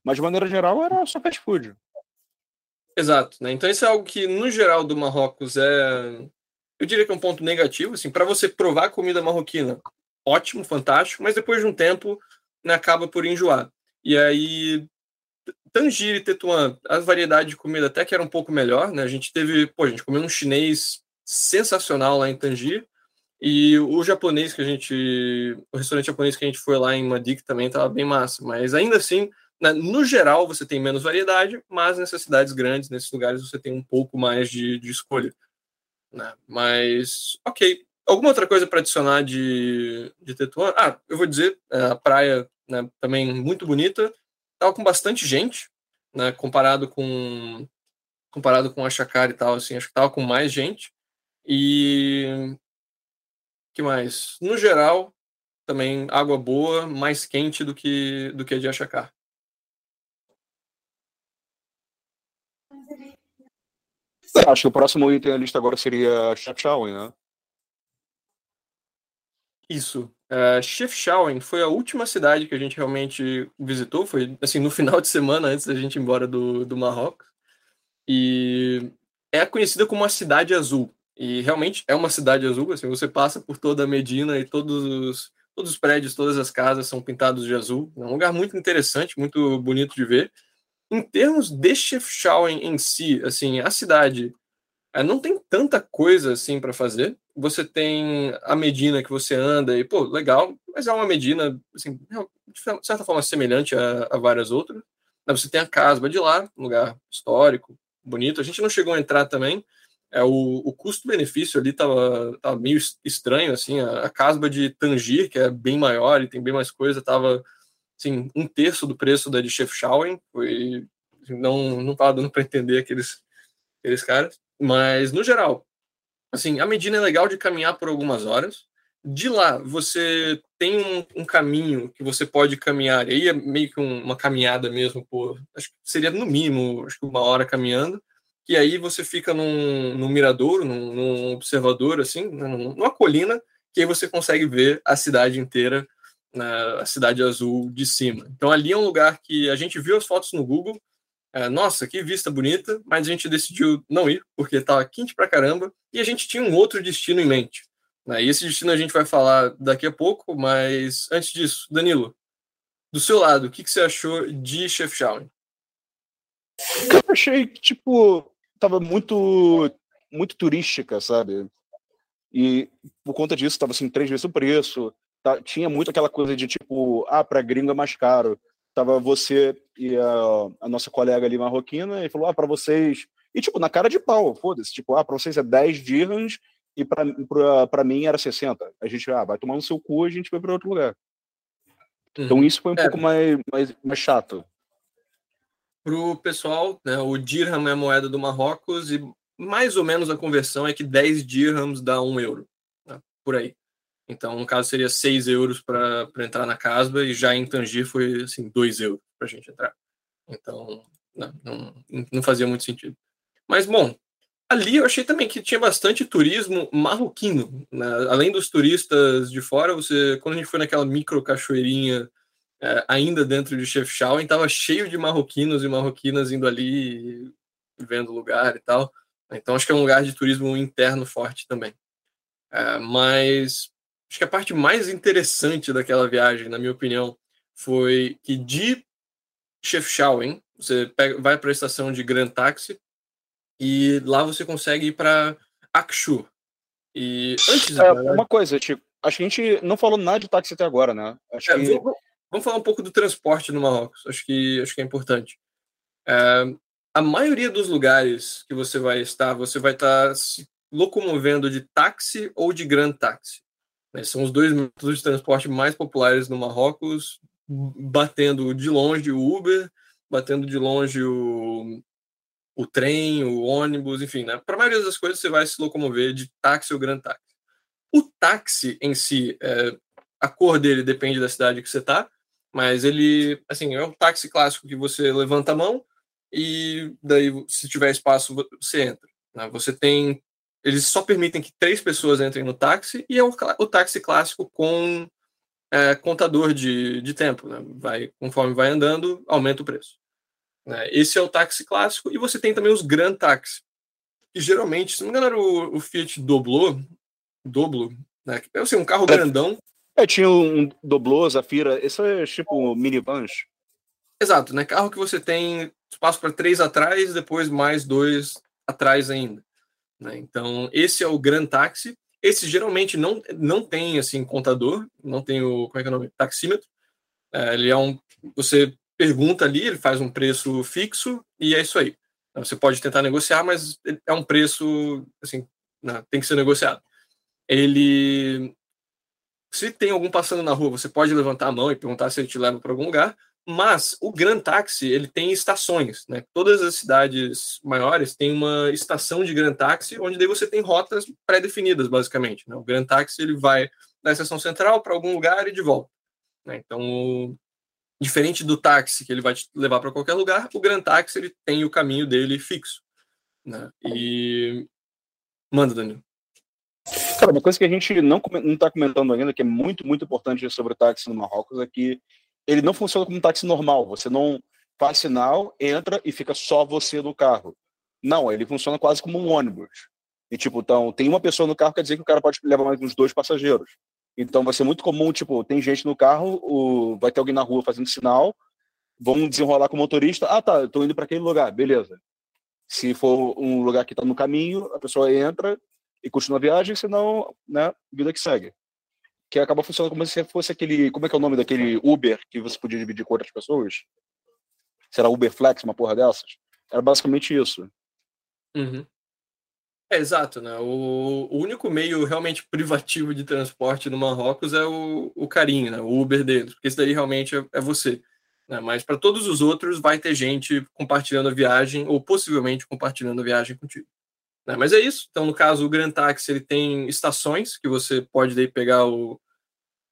Mas de maneira geral era só fast food. Exato, né? Então isso é algo que no geral do Marrocos é, eu diria que é um ponto negativo, assim, para você provar comida marroquina, ótimo, fantástico, mas depois de um tempo né, acaba por enjoar. E aí, Tangier e Tetuan, a variedade de comida até que era um pouco melhor, né? A gente teve, pô, a gente comeu um chinês sensacional lá em Tangier, e o japonês que a gente, o restaurante japonês que a gente foi lá em Madik também estava bem massa, mas ainda assim, né, no geral você tem menos variedade, mas nessas cidades grandes, nesses lugares você tem um pouco mais de, de escolha. Né? Mas, ok. Alguma outra coisa para adicionar de, de Tetuan? Ah, eu vou dizer, é, a praia né, também muito bonita, tava com bastante gente, né, comparado com comparado com a e tal, assim, acho que tava com mais gente. E que mais? No geral, também água boa, mais quente do que do que a de Achacar. Acho que o próximo item da lista agora seria Chefchaouen, né? Isso. Uh, Chefchaouen foi a última cidade que a gente realmente visitou, foi assim no final de semana antes da gente ir embora do, do Marrocos. E é conhecida como a cidade azul. E realmente é uma cidade azul, assim, você passa por toda a Medina e todos os, todos os prédios, todas as casas são pintados de azul. É um lugar muito interessante, muito bonito de ver. Em termos de Chefchaouen em si, assim, a cidade é, não tem tanta coisa assim para fazer. Você tem a Medina que você anda e, pô, legal, mas é uma Medina, assim, de certa forma semelhante a, a várias outras. Você tem a Casba de lá, um lugar histórico, bonito. A gente não chegou a entrar também, é, o, o custo-benefício ali tava, tava meio estranho, assim, a, a casba de Tangir, que é bem maior e tem bem mais coisa, tava, assim, um terço do preço da de Chefchaouen, foi, não, não tava dando para entender aqueles, aqueles caras, mas, no geral, assim, a Medina é legal de caminhar por algumas horas, de lá você tem um, um, caminho que você pode caminhar, e aí é meio que um, uma caminhada mesmo, por, acho que seria no mínimo, acho que uma hora caminhando, que aí você fica num, num miradouro, num, num observador, assim, numa colina, que aí você consegue ver a cidade inteira, na, a cidade azul de cima. Então ali é um lugar que a gente viu as fotos no Google, é, nossa, que vista bonita, mas a gente decidiu não ir, porque estava quente pra caramba, e a gente tinha um outro destino em mente. Né? E esse destino a gente vai falar daqui a pouco, mas antes disso, Danilo, do seu lado, o que, que você achou de Chefchaouen? Eu achei, tipo, tava muito muito turística, sabe? E por conta disso tava assim três vezes o preço. Tá, tinha muito aquela coisa de tipo, ah, para gringo é mais caro. Tava você e a, a nossa colega ali marroquina e falou, ah, para vocês e tipo na cara de pau, foda-se, tipo, ah, para vocês é 10 dirhams e para mim era 60. A gente, ah, vai tomar no seu cu, a gente vai para outro lugar. Então uhum. isso foi um é. pouco mais, mais, mais chato para o pessoal, né, o dirham é a moeda do Marrocos e mais ou menos a conversão é que 10 dirhams dá 1 euro, né, por aí. Então, no caso, seria 6 euros para entrar na Casba e já em Tangier foi assim, 2 euros para a gente entrar. Então, não, não, não fazia muito sentido. Mas, bom, ali eu achei também que tinha bastante turismo marroquino. Né? Além dos turistas de fora, você quando a gente foi naquela micro cachoeirinha é, ainda dentro de Chefchaouen, estava cheio de marroquinos e marroquinas indo ali vendo lugar e tal. Então acho que é um lugar de turismo interno forte também. É, mas acho que a parte mais interessante daquela viagem, na minha opinião, foi que de Chefchaouen, você pega, vai para a estação de Grand Taxi e lá você consegue ir para Akshu. E antes é, uma coisa, tipo, acho que a gente não falou nada de táxi até agora, né? Acho é, que... Vamos falar um pouco do transporte no Marrocos. Acho que, acho que é importante. É, a maioria dos lugares que você vai estar, você vai estar se locomovendo de táxi ou de Grand Táxi. Né? São os dois métodos de transporte mais populares no Marrocos, batendo de longe o Uber, batendo de longe o, o trem, o ônibus, enfim. Né? Para a maioria das coisas, você vai se locomover de táxi ou Grand Táxi. O táxi em si, é, a cor dele depende da cidade que você está, mas ele, assim, é um táxi clássico que você levanta a mão e daí, se tiver espaço, você entra. Né? Você tem. Eles só permitem que três pessoas entrem no táxi e é o, o táxi clássico com é, contador de, de tempo. Né? Vai, conforme vai andando, aumenta o preço. Né? Esse é o táxi clássico e você tem também os Grand Taxi. Que geralmente, se não me engano, era o, o Fiat Doblo, Doblo, né? É assim, um carro grandão É, tinha um Doblô, Zafira, esse é tipo minivans. Exato, né? Carro que você tem espaço para três atrás, depois mais dois atrás ainda. Né? Então, esse é o Gran Taxi. Esse geralmente não, não tem assim contador, não tem o como é que é o nome? taxímetro. É, ele é um você pergunta ali, ele faz um preço fixo e é isso aí. Então, você pode tentar negociar, mas é um preço assim, né? tem que ser negociado. Ele se tem algum passando na rua, você pode levantar a mão e perguntar se ele te leva para algum lugar. Mas o Gran Taxi ele tem estações, né? Todas as cidades maiores têm uma estação de Gran Taxi, onde daí você tem rotas pré-definidas, basicamente. Né? O Gran Taxi ele vai da estação central para algum lugar e de volta. Né? Então, diferente do táxi que ele vai te levar para qualquer lugar, o Gran Taxi ele tem o caminho dele fixo. Né? E manda, Danilo. Cara, uma coisa que a gente não está comentando ainda, que é muito, muito importante sobre o táxi no Marrocos, é que ele não funciona como um táxi normal. Você não faz sinal, entra e fica só você no carro. Não, ele funciona quase como um ônibus. E, tipo, então, tem uma pessoa no carro, quer dizer que o cara pode levar mais uns dois passageiros. Então, vai ser muito comum, tipo, tem gente no carro, o... vai ter alguém na rua fazendo sinal, vão desenrolar com o motorista. Ah, tá, estou indo para aquele lugar, beleza. Se for um lugar que está no caminho, a pessoa entra e continua a viagem, senão, né, vida que segue que acaba funcionando como se fosse aquele. Como é que é o nome daquele Uber que você podia dividir com outras pessoas? Será Uber Flex, uma porra dessas? Era basicamente isso. Uhum. É, exato, né? O, o, único meio realmente privativo de transporte no Marrocos é o, o carinho, né? O Uber deles, porque isso daí realmente é, é você. Né? Mas para todos os outros vai ter gente compartilhando a viagem ou possivelmente compartilhando a viagem contigo. Né? Mas é isso. Então, no caso, o Grand Taxi ele tem estações que você pode daí pegar o,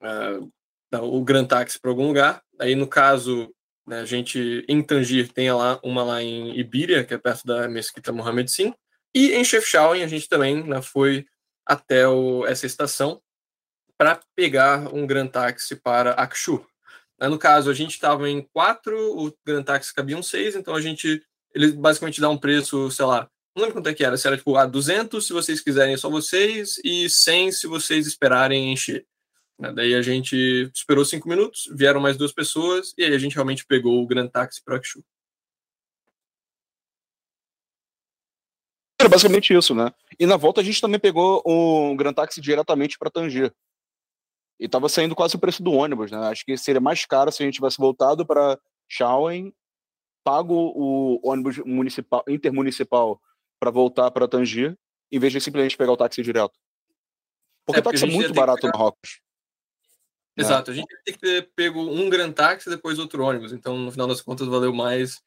uh, o Grand Taxi para algum lugar. Aí, no caso, né, a gente em Tangir tem lá uma lá em Ibíria, que é perto da Mesquita Mohamed V. E em Chefchaouen a gente também né, foi até o, essa estação para pegar um Grand Taxi para Akshu. No caso, a gente estava em quatro, o Grand Taxi cabia um seis, então a gente ele basicamente dá um preço, sei lá, não lembro quanto é que era, se era tipo, ah, 200 se vocês quiserem só vocês e 100 se vocês esperarem encher. Né? Daí a gente esperou cinco minutos, vieram mais duas pessoas e aí a gente realmente pegou o Grand Taxi para Akshu. Era basicamente isso, né? E na volta a gente também pegou o Grand Taxi diretamente para Tanger. E tava saindo quase o preço do ônibus, né? Acho que seria mais caro se a gente tivesse voltado para Shawen, pago o ônibus municipal, intermunicipal para voltar para Tanger, em vez de simplesmente pegar o táxi direto. Porque, é, o táxi é muito barato no Marrocos. Né? Exato, a gente tem que ter pego um Grand Táxi depois outro ônibus. Então, no final das contas, valeu mais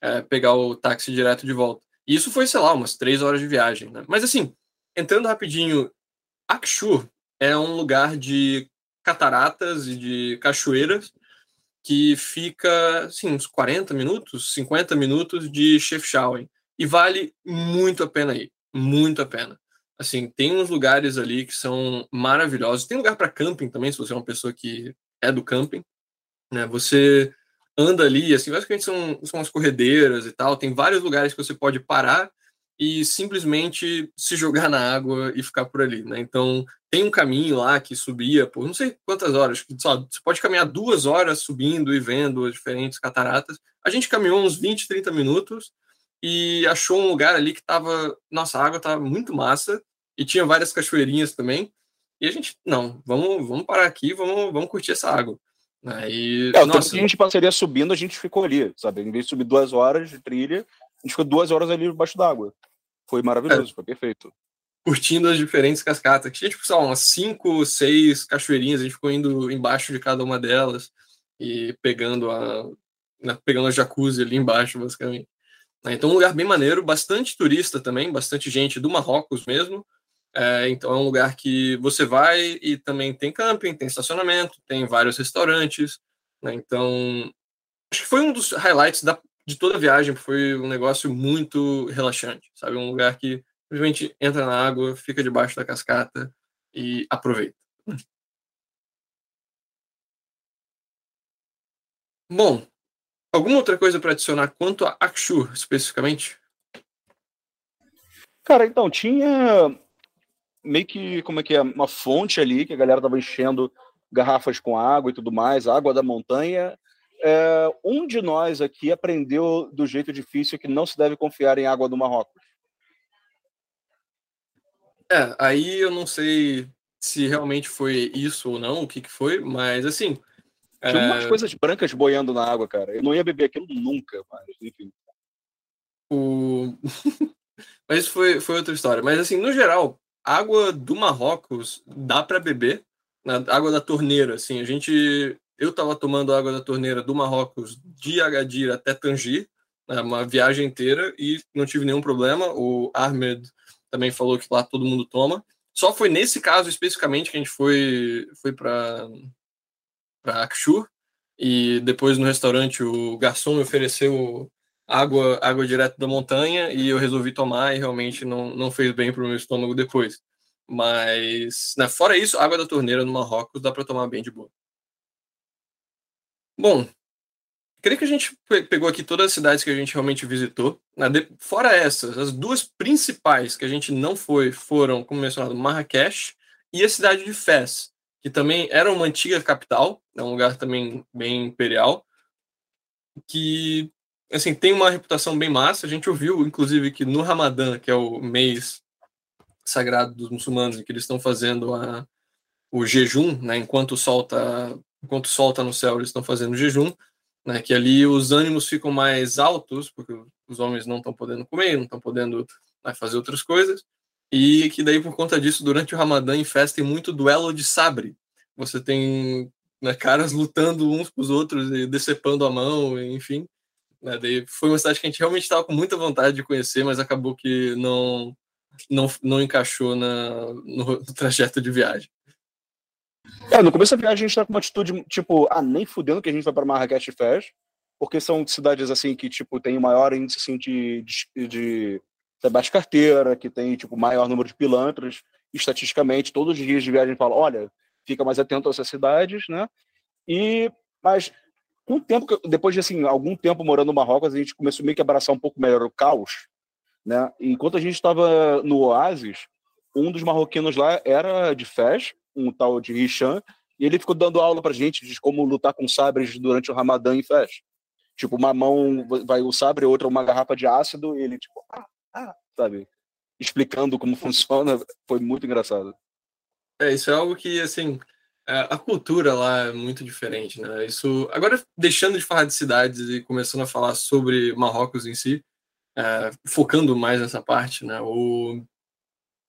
é, pegar o táxi direto de volta. E isso foi, sei lá, umas três horas de viagem. Né? Mas, assim, entrando rapidinho, Akshur é um lugar de cataratas e de cachoeiras que fica, assim, uns 40 minutos, 50 minutos de Chefchaouen. E vale muito a pena ir, muito a pena assim, tem uns lugares ali que são maravilhosos. Tem lugar para camping também, se você é uma pessoa que é do camping, né? Você anda ali, assim, basicamente são, são as corredeiras e tal. Tem vários lugares que você pode parar e simplesmente se jogar na água e ficar por ali, né? Então, tem um caminho lá que subia por não sei quantas horas, só, você pode caminhar duas horas subindo e vendo as diferentes cataratas. A gente caminhou uns 20, 30 minutos e achou um lugar ali que tava, nossa, a água tava muito massa e tinha várias cachoeirinhas também. E a gente, não, vamos, vamos parar aqui, vamos, vamos curtir essa água. Aí, é, nossa, que a gente passaria subindo, a gente ficou ali, sabe? Em vez de subir duas horas de trilha, a gente ficou duas horas ali debaixo d'água. Foi maravilhoso, é. foi perfeito. Curtindo as diferentes cascatas. Tinha, tipo, sei lá, umas cinco, seis cachoeirinhas, a gente ficou indo embaixo de cada uma delas e pegando a, né, pegando a jacuzzi ali embaixo, basicamente. Então, um lugar bem maneiro, bastante turista também, bastante gente do Marrocos mesmo. É, então é um lugar que você vai e também tem camping, tem estacionamento, tem vários restaurantes. Né? Então, acho que foi um dos highlights da, de toda a viagem, foi um negócio muito relaxante, sabe? Um lugar que simplesmente entra na água, fica debaixo da cascata e aproveita. Bom, alguma outra coisa para adicionar quanto a Akshur especificamente? Cara, então, tinha meio que, como é que é, uma fonte ali que a galera tava enchendo garrafas com água e tudo mais, água da montanha. É, um de nós aqui aprendeu do jeito difícil que não se deve confiar em água do Marrocos. É, aí eu não sei se realmente foi isso ou não, o que, que foi, mas assim. Tinha é... umas coisas brancas boiando na água, cara. Eu não ia beber aquilo nunca, mas enfim. O... mas foi, foi outra história. Mas assim, no geral, água do Marrocos dá para beber. Na água da torneira, assim, a gente. Eu estava tomando água da torneira do Marrocos de Agadir até Tanger, né, uma viagem inteira, e não tive nenhum problema. O Ahmed também falou que lá todo mundo toma. Só foi nesse caso especificamente que a gente foi, foi para Akshur, e depois no restaurante o garçom me ofereceu água, água direto da montanha e eu resolvi tomar e realmente não, não fez bem para o meu estômago depois. Mas, né, fora isso, água da torneira no Marrocos dá para tomar bem de boa. Bom, creio que a gente pegou aqui todas as cidades que a gente realmente visitou. Né? Fora essas, as duas principais que a gente não foi foram, como mencionado, Marrakech e a cidade de Fez, que também era uma antiga capital, é um lugar também bem imperial, que assim tem uma reputação bem massa. A gente ouviu, inclusive, que no Ramadã, que é o mês sagrado dos muçulmanos, em que eles estão fazendo a, o jejum, né? enquanto o sol está enquanto o sol está no céu, eles estão fazendo jejum né, que ali os ânimos ficam mais altos, porque os homens não estão podendo comer, não estão podendo né, fazer outras coisas, e que daí, por conta disso, durante o Ramadã em festa tem muito duelo de sabre. Você tem né, caras lutando uns com os outros e decepando a mão, enfim. Né, daí foi uma cidade que a gente realmente estava com muita vontade de conhecer, mas acabou que não, não, não encaixou na, no, trajeto de viagem. É, no começo da viagem a gente tá com uma atitude, tipo, ah, nem fudendo que a gente vai para Marrakech Fez, porque são cidades, assim, que, tipo, tem maior índice, assim, de, de, de bate carteira, que tem, tipo, maior número de pilantras, estatisticamente, todos os dias de viagem fala, olha, fica mais atento a essas cidades, né? E, mas, com o tempo, depois de, assim, algum tempo morando no Marrocos, a gente começou meio que a abraçar um pouco melhor o caos, né? Enquanto a gente estava no Oasis, um dos marroquinos lá era de Fez, um tal de Hisham, e ele ficou dando aula pra gente de como lutar com sabres durante o Ramadã em Fez. Tipo, uma mão vai o sabre, outra uma garrafa de ácido, e ele, tipo, ah, sabe? Explicando como funciona, foi muito engraçado. É, isso é algo que, assim, é, a cultura lá é muito diferente, né? Isso, agora, deixando de falar de cidades e começando a falar sobre Marrocos em si, é, focando mais nessa parte, né? O,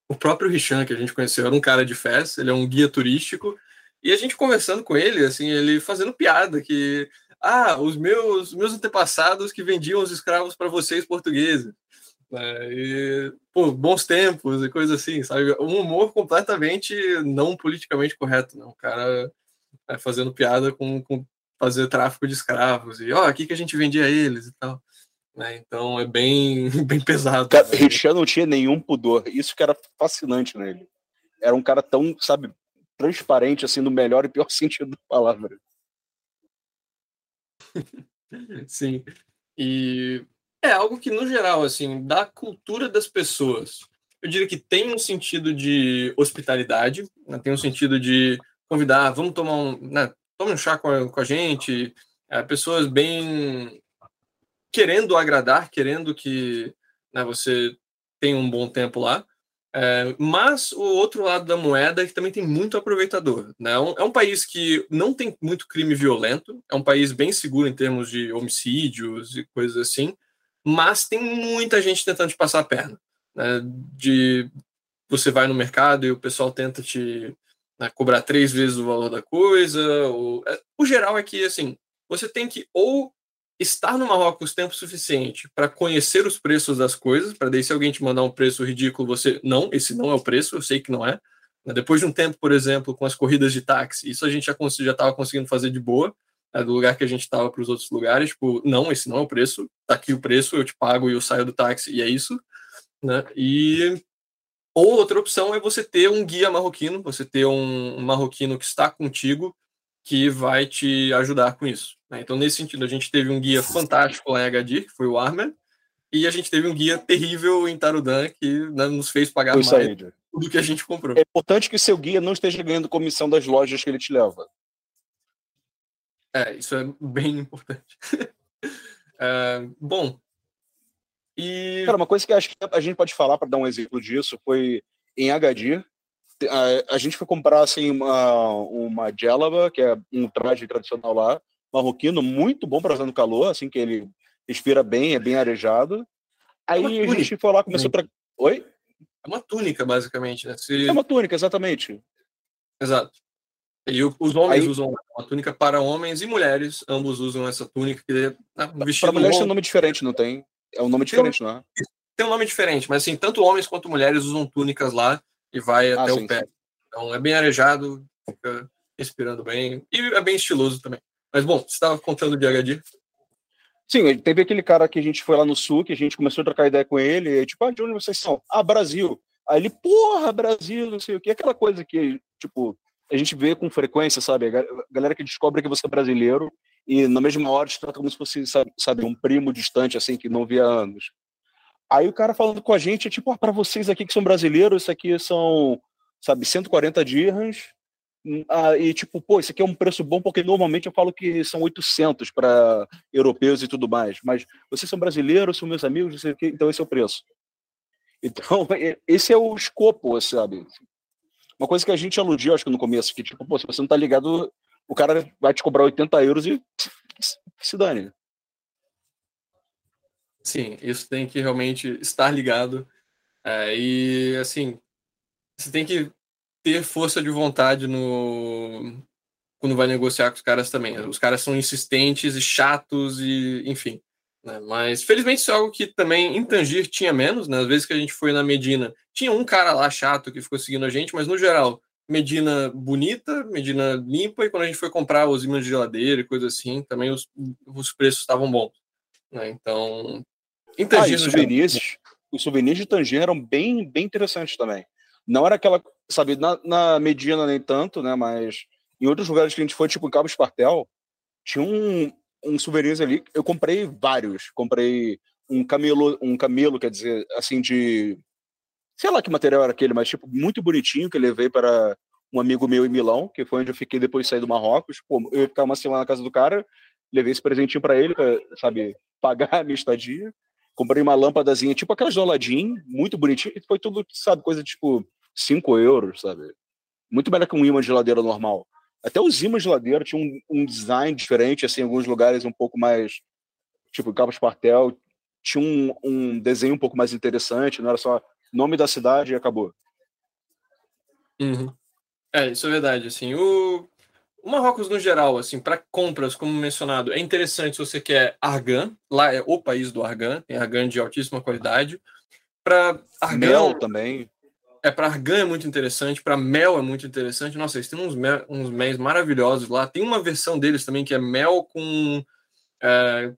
o próprio Richan, que a gente conheceu, era um cara de festa, ele é um guia turístico, e a gente conversando com ele, assim, ele fazendo piada que, ah, os meus, meus antepassados que vendiam os escravos para vocês portugueses. É, e, pô, bons tempos e coisa assim, sabe? Um humor completamente não politicamente correto, não. O cara é, fazendo piada com, com fazer tráfico de escravos e, ó, oh, aqui que a gente vendia eles e tal. Né? Então é bem, bem pesado. Cara, né? Richard não tinha nenhum pudor. Isso que era fascinante nele. Era um cara tão, sabe, transparente, assim, no melhor e pior sentido da palavra. Sim. E é algo que, no geral, assim, da cultura das pessoas, eu diria que tem um sentido de hospitalidade, né? tem um sentido de convidar, vamos tomar um, né? um chá com a, com a gente, é, pessoas bem querendo agradar, querendo que né, você tenha um bom tempo lá. É, mas o outro lado da moeda é que também tem muito aproveitador. Né? É, um, é um país que não tem muito crime violento, é um país bem seguro em termos de homicídios e coisas assim, mas tem muita gente tentando te passar a perna. Né? De você vai no mercado e o pessoal tenta te né, cobrar três vezes o valor da coisa. Ou... É, o geral é que assim, você tem que ou estar no Marrocos tempo suficiente para conhecer os preços das coisas, para daí se alguém te mandar um preço ridículo, você não, esse não é o preço, eu sei que não é. Depois de um tempo, por exemplo, com as corridas de táxi, isso a gente já estava conseguindo fazer de boa, né, do lugar que a gente estava para os outros lugares, tipo, não, esse não é o preço, tá aqui o preço, eu te pago e eu saio do táxi e é isso, né? E ou outra opção é você ter um guia marroquino, você ter um, um marroquino que está contigo que vai te ajudar com isso. Né? Então, nesse sentido, a gente teve um guia fantástico lá em Agadir, que foi o Armer, e a gente teve um guia terrível em Tarudan, que né, nos fez pagar foi mais. Saída. tudo que a gente comprou. É importante que seu guia não esteja ganhando comissão das lojas que ele te leva. É, isso é bem importante. é, bom. E... Cara, uma coisa que acho que a gente pode falar para dar um exemplo disso foi em Agadir. A, a gente foi comprar assim, uma, uma djellaba, que é um traje tradicional lá, marroquino, muito bom para usar no calor, assim, que ele respira bem, é bem arejado. É Aí é a gente foi lá, começou para. Oi? É uma túnica, basicamente, né? Se... É uma túnica, exatamente. Exato. E os homens Aí... usam uma túnica para homens e mulheres, ambos usam essa túnica. Que é um vestido para mulheres tem um nome diferente, não tem? É um nome diferente, tem um... não é? Tem um nome diferente, mas assim, tanto homens quanto mulheres usam túnicas lá e vai ah, até sim, o pé. Sim. Então é bem arejado, fica respirando bem e é bem estiloso também. Mas bom, você estava contando de HD? Sim, teve aquele cara que a gente foi lá no sul, que a gente começou a trocar ideia com ele, e, tipo, ah, de onde vocês são? Ah, Brasil. Aí ele, porra, Brasil, não sei o que, aquela coisa que, tipo, a gente vê com frequência, sabe? A galera que descobre que você é brasileiro e na mesma hora te trata como se fosse, sabe, um primo distante, assim, que não via anos. Aí o cara falando com a gente é tipo, ah, para vocês aqui que são brasileiros, isso aqui são, sabe, 140 dirhams, ah, e tipo, pô, isso aqui é um preço bom porque normalmente eu falo que são 800 para europeus e tudo mais, mas vocês são brasileiros, são meus amigos, então esse é o preço. Então, esse é o escopo, sabe? Uma coisa que a gente aludiu, acho que no começo, que tipo, pô, se você não tá ligado, o cara vai te cobrar 80 euros e se dane. Sim, isso tem que realmente estar ligado. É, e, assim, você tem que ter força de vontade no quando vai negociar com os caras também. Os caras são insistentes e chatos e enfim. Né? Mas felizmente isso é algo que também em Tangir tinha menos. Né? Às vezes que a gente foi na Medina, tinha um cara lá chato que ficou seguindo a gente, mas no geral Medina bonita, Medina limpa, e quando a gente foi comprar os imãs de geladeira e coisa assim, também os, os preços estavam bons. Né? Então. Em Tangir, ah, os, souvenirs, os souvenirs de Tangir eram bem, bem interessantes também. Não era aquela sabe, na, na Medina nem tanto, né? Mas em outros lugares que a gente foi, tipo em Cabo Espartel, tinha um, um souvenirs ali. Eu comprei vários. Comprei um camelo, um camelo, quer dizer, assim, de. Sei lá que material era aquele, mas tipo, muito bonitinho que levei para um amigo meu em Milão, que foi onde eu fiquei depois de sair do Marrocos. Pô, eu ia ficar uma semana na casa do cara, levei esse presentinho para ele, pra, sabe, pagar a minha estadia. Comprei uma lâmpadazinha, tipo aquelas do Aladdin, muito bonitinho. E foi tudo, sabe, coisa tipo 5 euros, sabe? Muito melhor que um imã de geladeira normal. Até os imãs de geladeira tinham um, um, design diferente, assim, em alguns lugares um pouco mais, tipo, Cabo Espartel, tinha um, um desenho um pouco mais interessante, não era só nome da cidade e acabou. Uhum. É, isso é verdade, assim, o, o Marrocos no geral, assim, para compras, como mencionado, é interessante se você quer argan, lá é o país do argan, tem argan de altíssima qualidade. Para argan Mel também. É, para argan é muito interessante, para mel é muito interessante. Nossa, eles têm uns, mel, uns méis maravilhosos lá. Tem uma versão deles também que é mel com é,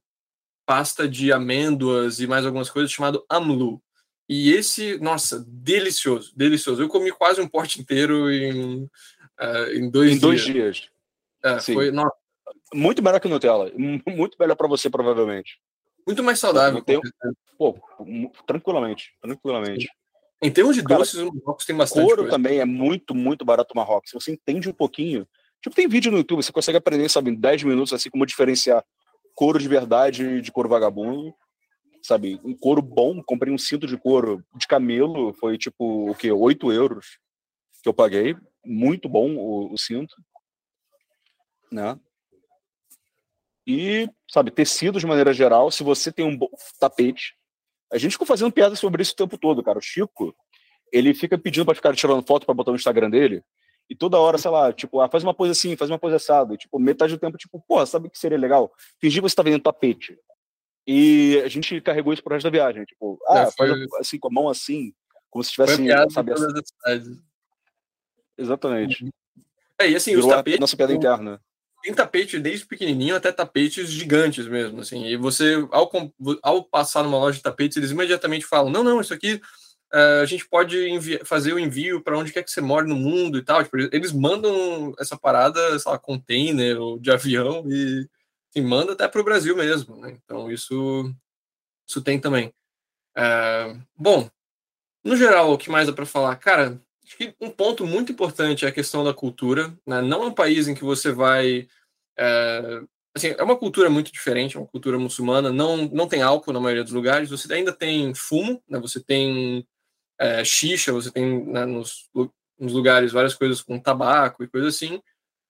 pasta de amêndoas e mais algumas coisas, chamado amlu. E esse, nossa, delicioso, delicioso. Eu comi quase um pote inteiro em, uh, em dois em dias. dois dias. É, foi, nossa. Muito melhor que Nutella. Muito melhor para você, provavelmente. Muito mais saudável. Tenho... Pô, tranquilamente, tranquilamente. Sim. Em termos de Cara, doces, o Marrocos tem bastante Couro coisa. também é muito, muito barato o Marrocos. Se você entende um pouquinho... Tipo, tem vídeo no YouTube, você consegue aprender, sabe, em 10 minutos, assim, como diferenciar couro de verdade de couro vagabundo. Sabe, um couro bom, comprei um cinto de couro de camelo, foi tipo, o quê? 8 euros que eu paguei. Muito bom o, o cinto. Né? E, sabe, tecido de maneira geral, se você tem um bom tapete, a gente ficou fazendo piada sobre isso o tempo todo, cara. O Chico, ele fica pedindo para ficar tirando foto para botar no Instagram dele. E toda hora, sei lá, tipo, ah, faz uma coisa assim, faz uma coisa assada. E, tipo, metade do tempo, tipo, pô, sabe o que seria legal? Fingir que você tá vendendo tapete. E a gente carregou isso pro resto da viagem. Tipo, ah, é, foi... faz assim, com a mão assim, como se tivesse. Sabe, assim. Exatamente. É, e assim, Virou os tapetes. Nossa piada interna tem tapete desde pequenininho até tapetes gigantes mesmo, assim. E você, ao, ao passar numa loja de tapetes, eles imediatamente falam: não, não, isso aqui uh, a gente pode fazer o envio para onde quer que você more no mundo e tal. Tipo, eles mandam essa parada, sei lá, container ou de avião e assim, manda até para o Brasil mesmo. Né? Então isso, isso tem também. Uh, bom, no geral, o que mais dá para falar? Cara, um ponto muito importante é a questão da cultura. Né? Não é um país em que você vai. É, assim, é uma cultura muito diferente, é uma cultura muçulmana. Não, não tem álcool na maioria dos lugares. Você ainda tem fumo, né? você tem é, xixa, você tem né, nos, nos lugares várias coisas com tabaco e coisa assim.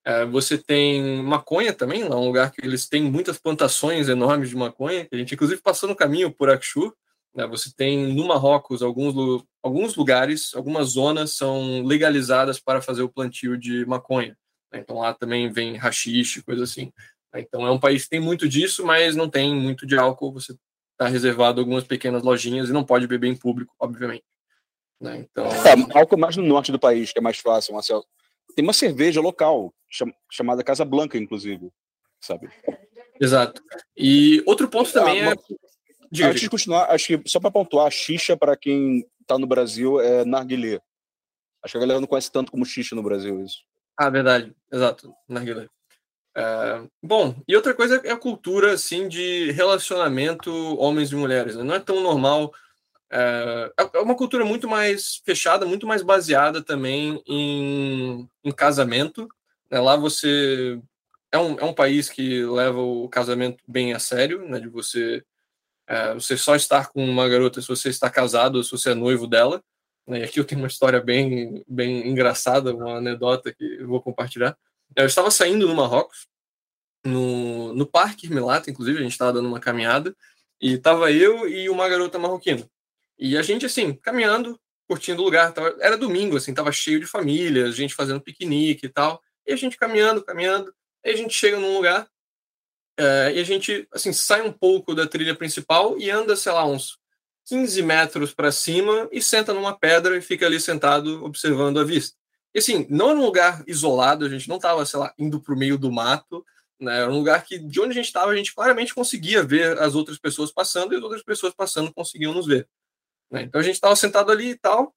É, você tem maconha também, lá um lugar que eles têm muitas plantações enormes de maconha, a gente inclusive passou no caminho por Akshur. Né, você tem no Marrocos alguns, alguns lugares, algumas zonas são legalizadas para fazer o plantio de maconha. Né, então lá também vem rachixe, coisa assim. Né, então é um país que tem muito disso, mas não tem muito de álcool. Você está reservado algumas pequenas lojinhas e não pode beber em público, obviamente. Né? Então... É, álcool mais no norte do país, que é mais fácil, Marcelo. Tem uma cerveja local, chamada Casa Blanca, inclusive, sabe? Exato. E outro ponto também ah, é... Diga, Antes de continuar, acho que só para pontuar, xixa, para quem está no Brasil, é narguilé. Acho que a galera não conhece tanto como xixa no Brasil, isso. Ah, verdade. Exato, narguilé. É, bom, e outra coisa é a cultura, assim, de relacionamento homens e mulheres. Né? Não é tão normal é, é uma cultura muito mais fechada, muito mais baseada também em, em casamento. Né? Lá você é um, é um país que leva o casamento bem a sério, né? de você, é, você só estar com uma garota se você está casado se você é noivo dela. Né? E aqui eu tenho uma história bem, bem engraçada, uma anedota que eu vou compartilhar. Eu estava saindo no Marrocos, no, no Parque Milata, inclusive, a gente estava dando uma caminhada, e estava eu e uma garota marroquina. E a gente, assim, caminhando, curtindo o lugar. Tava, era domingo, assim, tava cheio de família, gente fazendo piquenique e tal. E a gente caminhando, caminhando. Aí a gente chega num lugar é, e a gente, assim, sai um pouco da trilha principal e anda, sei lá, uns 15 metros para cima e senta numa pedra e fica ali sentado observando a vista. E assim, não era um lugar isolado, a gente não estava, sei lá, indo para o meio do mato, né? Era um lugar que, de onde a gente estava, a gente claramente conseguia ver as outras pessoas passando e as outras pessoas passando conseguiam nos ver. Né? Então a gente estava sentado ali e tal,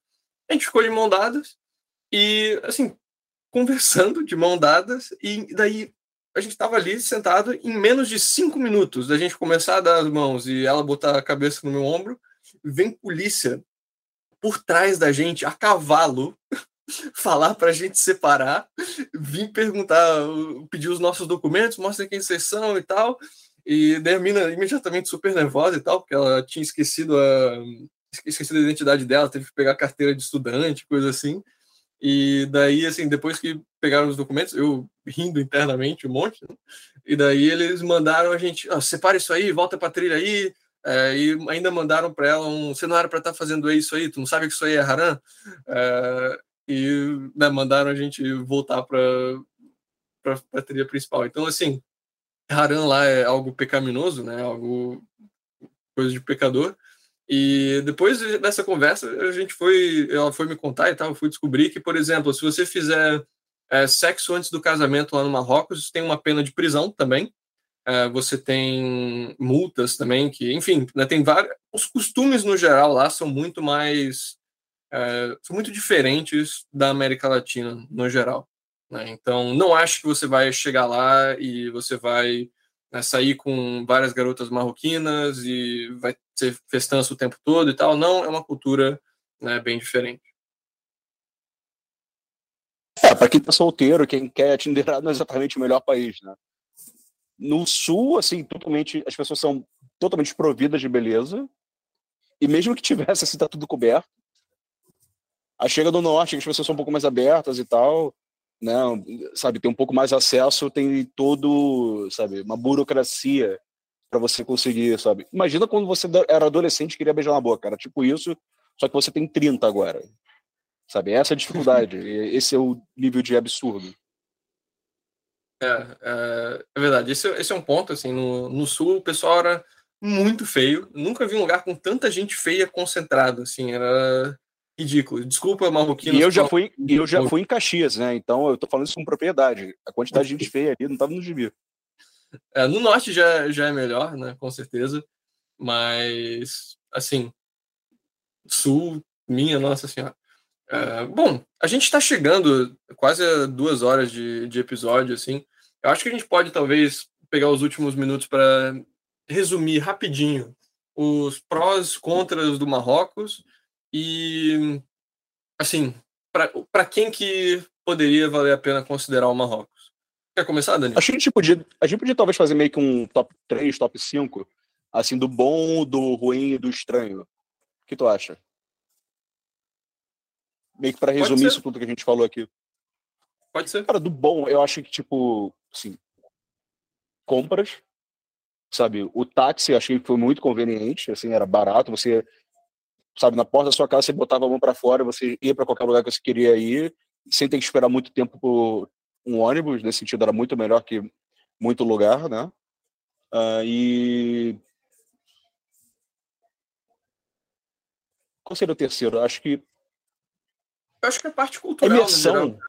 a gente ficou de mão dadas e, assim, conversando de mão dadas, e daí a gente estava ali sentado em menos de cinco minutos da gente começar a dar as mãos e ela botar a cabeça no meu ombro, vem polícia por trás da gente, a cavalo, falar para a gente separar, vir perguntar, pedir os nossos documentos, mostra quem vocês são e tal. E daí a mina imediatamente super nervosa e tal, porque ela tinha esquecido a, esqueci da identidade dela, teve que pegar carteira de estudante, coisa assim. E daí, assim, depois que pegaram os documentos, eu rindo internamente um monte, né? e daí eles mandaram a gente, oh, separa isso aí, volta pra trilha aí, é, e ainda mandaram para ela um, você não era para estar tá fazendo isso aí, tu não sabe que isso aí é haram? É, e né, mandaram a gente voltar para a trilha principal. Então, assim, haram lá é algo pecaminoso, né, algo coisa de pecador, e depois dessa conversa, a gente foi, ela foi me contar e tal, eu fui descobrir que, por exemplo, se você fizer é, sexo antes do casamento lá no Marrocos, tem uma pena de prisão também. É, você tem multas também, que, enfim, né, tem vários. Os costumes no geral lá são muito mais. É, são muito diferentes da América Latina no geral. Né? Então, não acho que você vai chegar lá e você vai né, sair com várias garotas marroquinas e vai ser festança o tempo todo e tal. Não, é uma cultura né, bem diferente. Para quem tá solteiro, quem quer Tinderado não é exatamente o melhor país, né? No sul, assim, totalmente, as pessoas são totalmente desprovidas de beleza. E mesmo que tivesse, assim, tá tudo coberto. Aí chega do norte, as pessoas são um pouco mais abertas e tal né, sabe, tem um pouco mais acesso, tem todo, sabe, uma burocracia para você conseguir, sabe? Imagina quando você era adolescente e queria beijar na boca, era tipo isso, só que você tem 30 agora. Sabe? Essa é a dificuldade, esse é o nível de absurdo. É, é, é verdade, esse, esse, é um ponto, assim, no, no sul o pessoal era muito feio, nunca vi um lugar com tanta gente feia concentrada, assim, era ridículo. Desculpa, marroquino. E eu já fui, eu já fui em Caxias, né? Então eu tô falando isso com propriedade. A quantidade de gente feia ali não tava no gibi. É, no norte já, já é melhor, né? Com certeza. Mas, assim, sul, minha nossa senhora. É, bom, a gente está chegando quase a duas horas de, de episódio, assim. Eu acho que a gente pode talvez pegar os últimos minutos para resumir rapidinho os prós, contras do Marrocos e, assim, para quem que poderia valer a pena considerar o Marrocos? Quer começar, Dani? Acho que a gente podia, a gente podia talvez fazer meio que um top 3, top 5, assim, do bom, do ruim e do estranho. O que tu acha? Meio que para resumir isso tudo que a gente falou aqui. Pode ser. Cara, do bom, eu acho que, tipo, assim, compras, sabe? O táxi, achei que foi muito conveniente, assim, era barato, você, sabe, na porta da sua casa, você botava a mão para fora, você ia para qualquer lugar que você queria ir, sem ter que esperar muito tempo por um ônibus, nesse sentido, era muito melhor que muito lugar, né? Uh, e qual seria o terceiro? Acho que eu acho que é parte cultural. Imersão.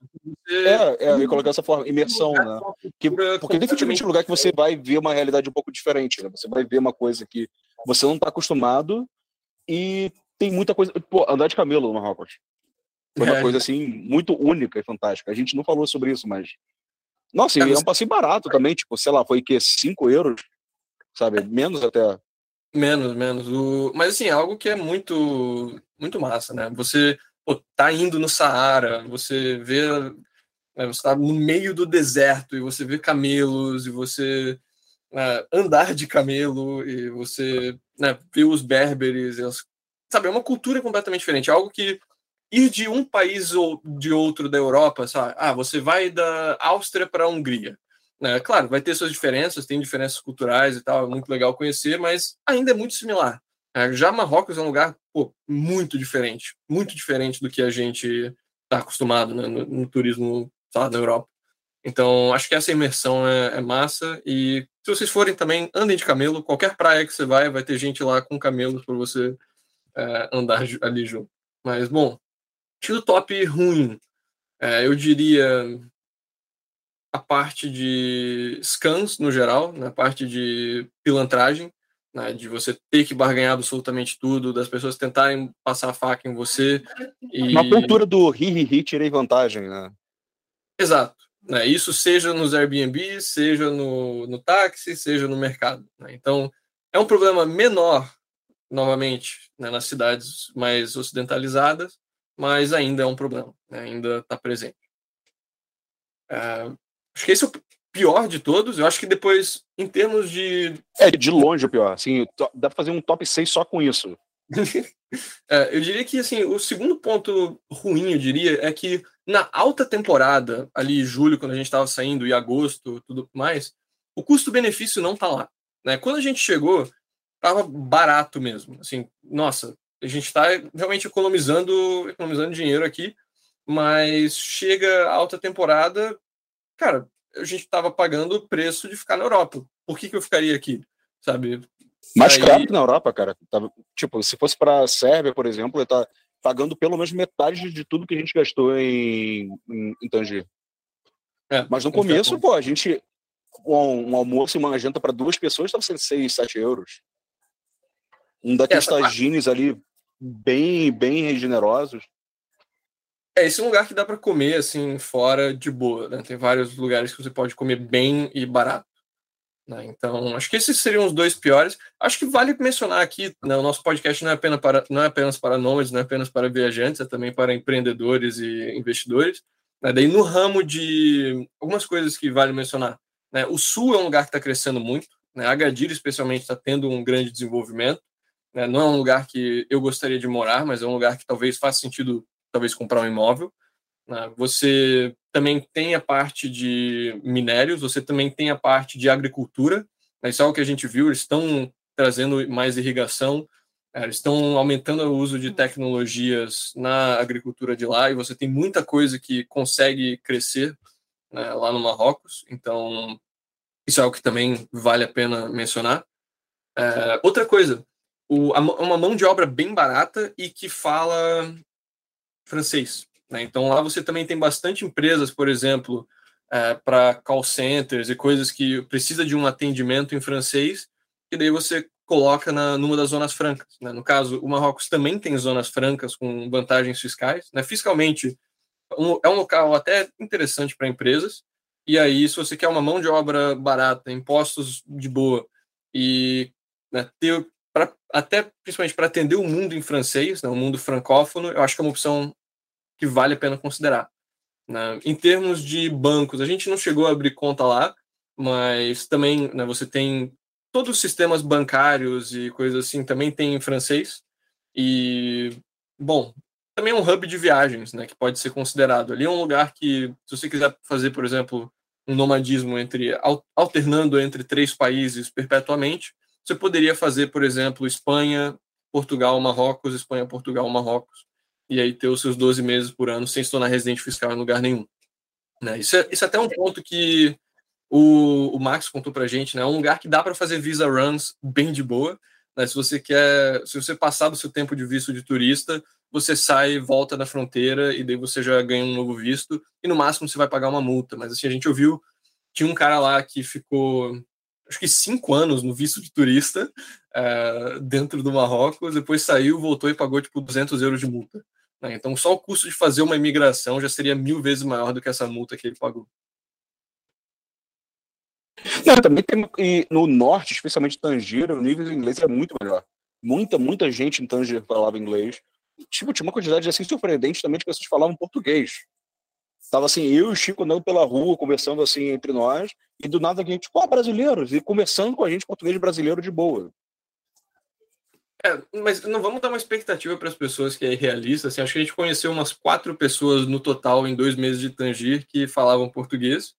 Você... É, é, eu ia colocar dessa forma, imersão, né? Que, porque definitivamente é um lugar que você vai ver uma realidade um pouco diferente, né? Você vai ver uma coisa que você não está acostumado e tem muita coisa. Pô, andar de camelo no Marrocos. Foi uma é. coisa assim muito única e fantástica. A gente não falou sobre isso, mas. Nossa, e é um passeio barato também, tipo, sei lá, foi que 5 euros, sabe? Menos até. Menos, menos. O... Mas assim, é algo que é muito, muito massa, né? Você pô, tá indo no Saara, você vê, né, você tá no meio do deserto e você vê camelos e você né, andar de camelo e você né, vê os berberes, as, sabe, é uma cultura completamente diferente, é algo que ir de um país ou de outro da Europa, sabe? Ah, você vai da Áustria para a Hungria. Né? Claro, vai ter suas diferenças, tem diferenças culturais e tal, é muito legal conhecer, mas ainda é muito similar. É, já Marrocos é um lugar pô, muito diferente, muito diferente do que a gente está acostumado né, no, no, turismo lá, na Europa. Então, acho que essa imersão é, é, massa. E se vocês forem também, andem de camelo. Qualquer praia que você vai, vai ter gente lá com camelos para você é, andar ali junto. Mas, bom, do top ruim, é, eu diria a parte de scans no geral, na né, parte de pilantragem né, de você ter que barganhar absolutamente tudo, das pessoas tentarem passar a faca em você. E... Uma cultura do ri, ri, ri, tirei vantagem, né? Exato. Né, isso seja nos Airbnb, seja no, no táxi, seja no mercado. Né? Então, é um problema menor, novamente, né, nas cidades mais ocidentalizadas, mas ainda é um problema, né, ainda está presente. É, acho que esse é o pior de todos. Eu acho que depois, em termos de. É, de longe o pior. Assim, dá pra fazer um top 6 só com isso. é, eu diria que assim, o segundo ponto ruim, eu diria, é que na alta temporada, ali julho, quando a gente estava saindo, e agosto, tudo mais, o custo-benefício não tá lá. Né? Quando a gente chegou, tava barato mesmo. Assim, nossa, a gente está realmente economizando, economizando dinheiro aqui, mas chega a alta temporada, cara, a gente estava pagando o preço de ficar na Europa. Por que, que eu ficaria aqui? Sabe? Mais Aí... caro que na Europa, cara. Tipo, se fosse para a Sérvia, por exemplo, ele tá pagando pelo menos metade de tudo que a gente gastou em, em, em Tanger. É, Mas no começo, pô, a gente. Um, um almoço e uma janta para duas pessoas estava sendo 6, 7 euros. Um daqueles Essa tagines ali bem, bem generosos. É, esse é um lugar que dá para comer assim fora de boa, né? Tem vários lugares que você pode comer bem e barato. Né? Então, acho que esses seriam os dois piores. Acho que vale mencionar aqui, né, o nosso podcast não é, apenas para, não é apenas para nômades, não é apenas para viajantes, é também para empreendedores e investidores. Né? Daí, no ramo de algumas coisas que vale mencionar. Né? O Sul é um lugar que está crescendo muito. Né? Agadir, especialmente, está tendo um grande desenvolvimento. Né? Não é um lugar que eu gostaria de morar, mas é um lugar que talvez faça sentido talvez comprar um imóvel. Né? Você também tem a parte de minérios, você também tem a parte de agricultura. Né? Isso é algo que a gente viu, eles estão trazendo mais irrigação, é, eles estão aumentando o uso de tecnologias na agricultura de lá e você tem muita coisa que consegue crescer né, lá no Marrocos. Então, isso é algo que também vale a pena mencionar. É, outra coisa, o, uma mão de obra bem barata e que fala francês. Né? Então lá você também tem bastante empresas, por exemplo, é, para call centers e coisas que precisa de um atendimento em francês, e daí você coloca na, numa das zonas francas. Né? No caso, o Marrocos também tem zonas francas com vantagens fiscais. Né? Fiscalmente, um, é um local até interessante para empresas. E aí, se você quer uma mão de obra barata, impostos de boa e né, ter pra, até principalmente para atender o mundo em francês, né, o mundo francófono, eu acho que é uma opção que vale a pena considerar. Né? Em termos de bancos, a gente não chegou a abrir conta lá, mas também né, você tem todos os sistemas bancários e coisas assim também tem em francês. E, bom, também é um hub de viagens, né, que pode ser considerado. Ali é um lugar que, se você quiser fazer, por exemplo, um nomadismo entre alternando entre três países perpetuamente, você poderia fazer, por exemplo, Espanha, Portugal, Marrocos, Espanha, Portugal, Marrocos, e aí ter os seus 12 meses por ano sem se tornar residente fiscal em lugar nenhum. Né? Isso, é, isso é até um ponto que o, o Max contou pra gente, né? É um lugar que dá para fazer visa runs bem de boa. Né? Se você quer, se você passar do seu tempo de visto de turista, você sai, volta na fronteira e daí você já ganha um novo visto e no máximo você vai pagar uma multa. Mas assim, a gente ouviu, tinha um cara lá que ficou acho que cinco anos no visto de turista uh, dentro do Marrocos, depois saiu, voltou e pagou tipo 200 euros de multa. Né? Então só o custo de fazer uma imigração já seria mil vezes maior do que essa multa que ele pagou. Não, também tem e no norte, especialmente Tangira, o nível de inglês é muito melhor. Muita, muita gente em Tangira falava inglês. Tipo, tinha uma quantidade assim surpreendente também de pessoas que falavam português. Tava assim, eu e o Chico andando pela rua, conversando assim entre nós, e do nada a gente, pô, brasileiros, e conversando com a gente português brasileiro de boa. É, mas não vamos dar uma expectativa para as pessoas que é realista. Assim, acho que a gente conheceu umas quatro pessoas no total em dois meses de Tangir que falavam português.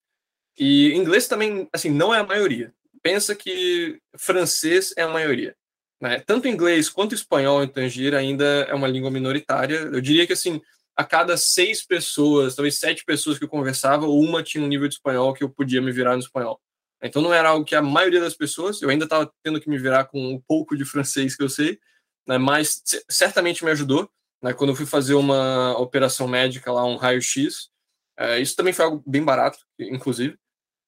E inglês também, assim, não é a maioria. Pensa que francês é a maioria. Né? Tanto inglês quanto espanhol em Tangir ainda é uma língua minoritária. Eu diria que, assim, a cada seis pessoas, talvez sete pessoas que eu conversava, uma tinha um nível de espanhol que eu podia me virar no espanhol. Então não era algo que a maioria das pessoas, eu ainda estava tendo que me virar com um pouco de francês que eu sei, né? mas certamente me ajudou. Né? Quando eu fui fazer uma operação médica lá, um raio-x, é, isso também foi algo bem barato, inclusive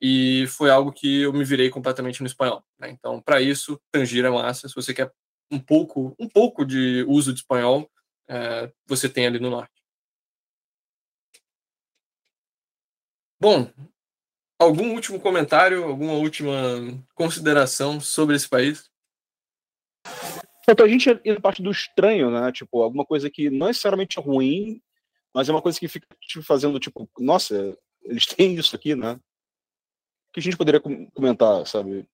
e foi algo que eu me virei completamente no espanhol. Né? Então, para isso, Tangira é massa. Se você quer um pouco, um pouco de uso de espanhol, é, você tem ali no norte. Bom, algum último comentário, alguma última consideração sobre esse país? Faltou a gente ir parte do estranho, né? Tipo, alguma coisa que não é necessariamente ruim, mas é uma coisa que fica te fazendo, tipo, nossa, eles têm isso aqui, né? que a gente poderia comentar, sabe?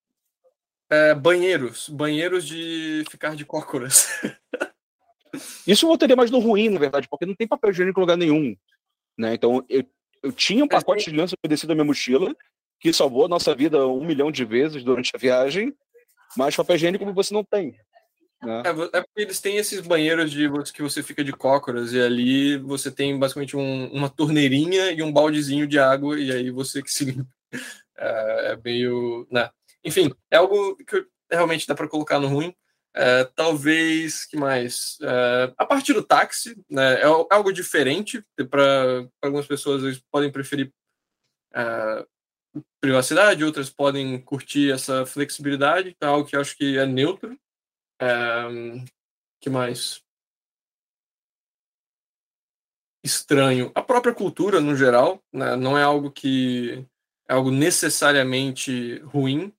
É, banheiros. Banheiros de ficar de cócoras. Isso eu teria mais no ruim, na verdade, porque não tem papel higiênico em lugar nenhum. Né? Então, eu, eu tinha um pacote de lenço oferecido na minha mochila, que salvou a nossa vida um milhão de vezes durante a viagem, mas papel higiênico você não tem. Né? É, é, porque eles têm esses banheiros de que você fica de cócoras, e ali você tem basicamente um, uma torneirinha e um baldezinho de água, e aí você que se limpa. É, é meio. Né? Enfim, é algo que realmente dá para colocar no ruim. É, talvez, que mais? É, a partir do táxi, né, é algo diferente. Para algumas pessoas, eles podem preferir é, privacidade, outras podem curtir essa flexibilidade. É algo que eu acho que é neutro. É, que mais? Estranho. A própria cultura, no geral, né, não é algo que é algo necessariamente ruim,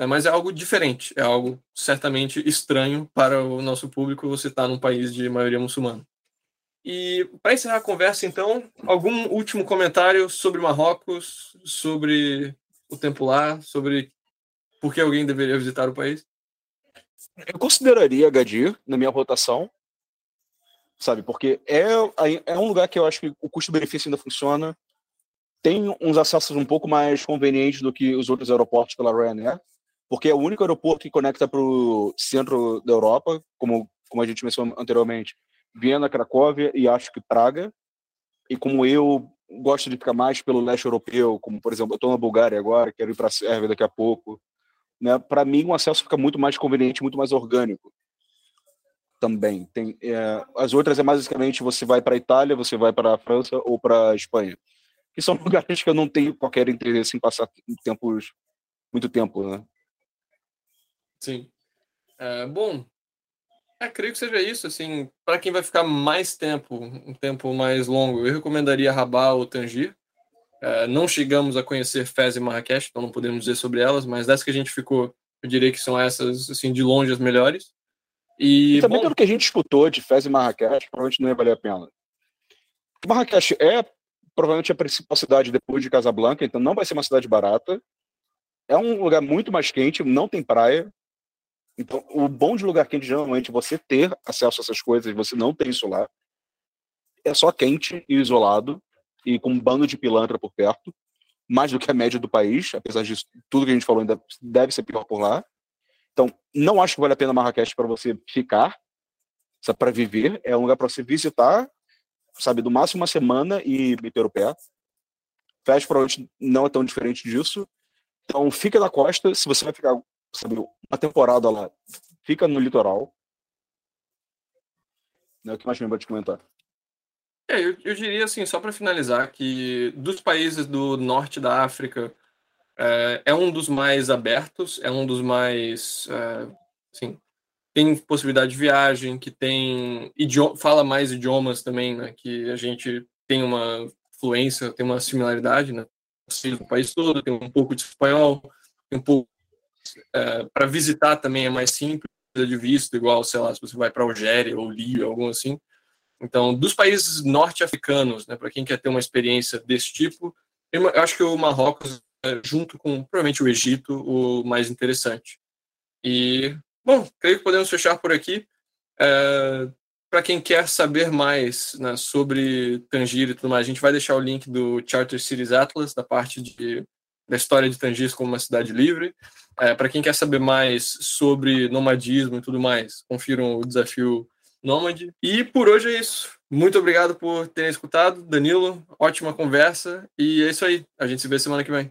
né, mas é algo diferente, é algo certamente estranho para o nosso público você estar tá num país de maioria muçulmana. E para encerrar a conversa, então, algum último comentário sobre Marrocos, sobre o tempo lá, sobre por que alguém deveria visitar o país? Eu consideraria Agadir na minha rotação, sabe? Porque é, é um lugar que eu acho que o custo-benefício ainda funciona tem uns acessos um pouco mais convenientes do que os outros aeroportos pela Ryanair, porque é o único aeroporto que conecta para o centro da Europa, como, como a gente mencionou anteriormente, Viena, Cracóvia e acho que Praga. E como eu gosto de ficar mais pelo leste europeu, como por exemplo, eu estou na Bulgária agora, quero ir para a Sérvia daqui a pouco, né? Para mim, o acesso fica muito mais conveniente, muito mais orgânico. Também tem é, as outras é basicamente você vai para a Itália, você vai para a França ou para a Espanha que são lugares que eu não tenho qualquer interesse em passar tempos, muito tempo, né? Sim. É, bom, é, creio que seja isso, assim, para quem vai ficar mais tempo, um tempo mais longo, eu recomendaria Rabat ou Tangir. É, não chegamos a conhecer Fez e Marrakech, então não podemos dizer sobre elas, mas dessas que a gente ficou, eu diria que são essas, assim, de longe as melhores. E, e também bom, pelo que a gente escutou de Fez e Marrakech, provavelmente não ia valer a pena. Marrakech é provavelmente a principal cidade depois de Casablanca, então não vai ser uma cidade barata. É um lugar muito mais quente, não tem praia. Então, o bom de lugar quente geralmente é você ter acesso a essas coisas, você não tem isso lá. É só quente e isolado e com um bando de pilantra por perto, mais do que a média do país, apesar disso, tudo que a gente falou ainda deve ser pior por lá. Então, não acho que vale a pena Marrakech para você ficar, para viver. É um lugar para você visitar, sabe, do máximo uma semana e meter o pé. Fez provavelmente não é tão diferente disso. Então, fica na costa. Se você vai ficar, sabe, uma temporada lá, fica no litoral. Né, o que mais me pode comentar? É, eu, eu diria assim, só para finalizar, que dos países do norte da África, é, é, um dos mais abertos, é um dos mais, é, assim, tem possibilidade de viagem, que tem idioma, fala mais idiomas também, né, que a gente tem uma fluência, tem uma similaridade, né, o país todo, tem um pouco de espanhol, tem um pouco é, para visitar também é mais simples de visto, igual, sei lá, se você vai para Algéria ou Líbia, algum assim. Então, dos países norte-africanos, né, para quem quer ter uma experiência desse tipo, eu acho que o Marrocos, é, junto com provavelmente o Egito, o mais interessante. E, bom, creio que podemos fechar por aqui. É, para quem quer saber mais né, sobre Tangier e tudo mais, a gente vai deixar o link do Charter Cities Atlas, da parte de, da história de Tangier como uma cidade livre. É, para quem quer saber mais sobre nomadismo e tudo mais, confiram o desafio Nômade. E por hoje é isso. Muito obrigado por terem escutado, Danilo. Ótima conversa. E é isso aí. A gente se vê semana que vem.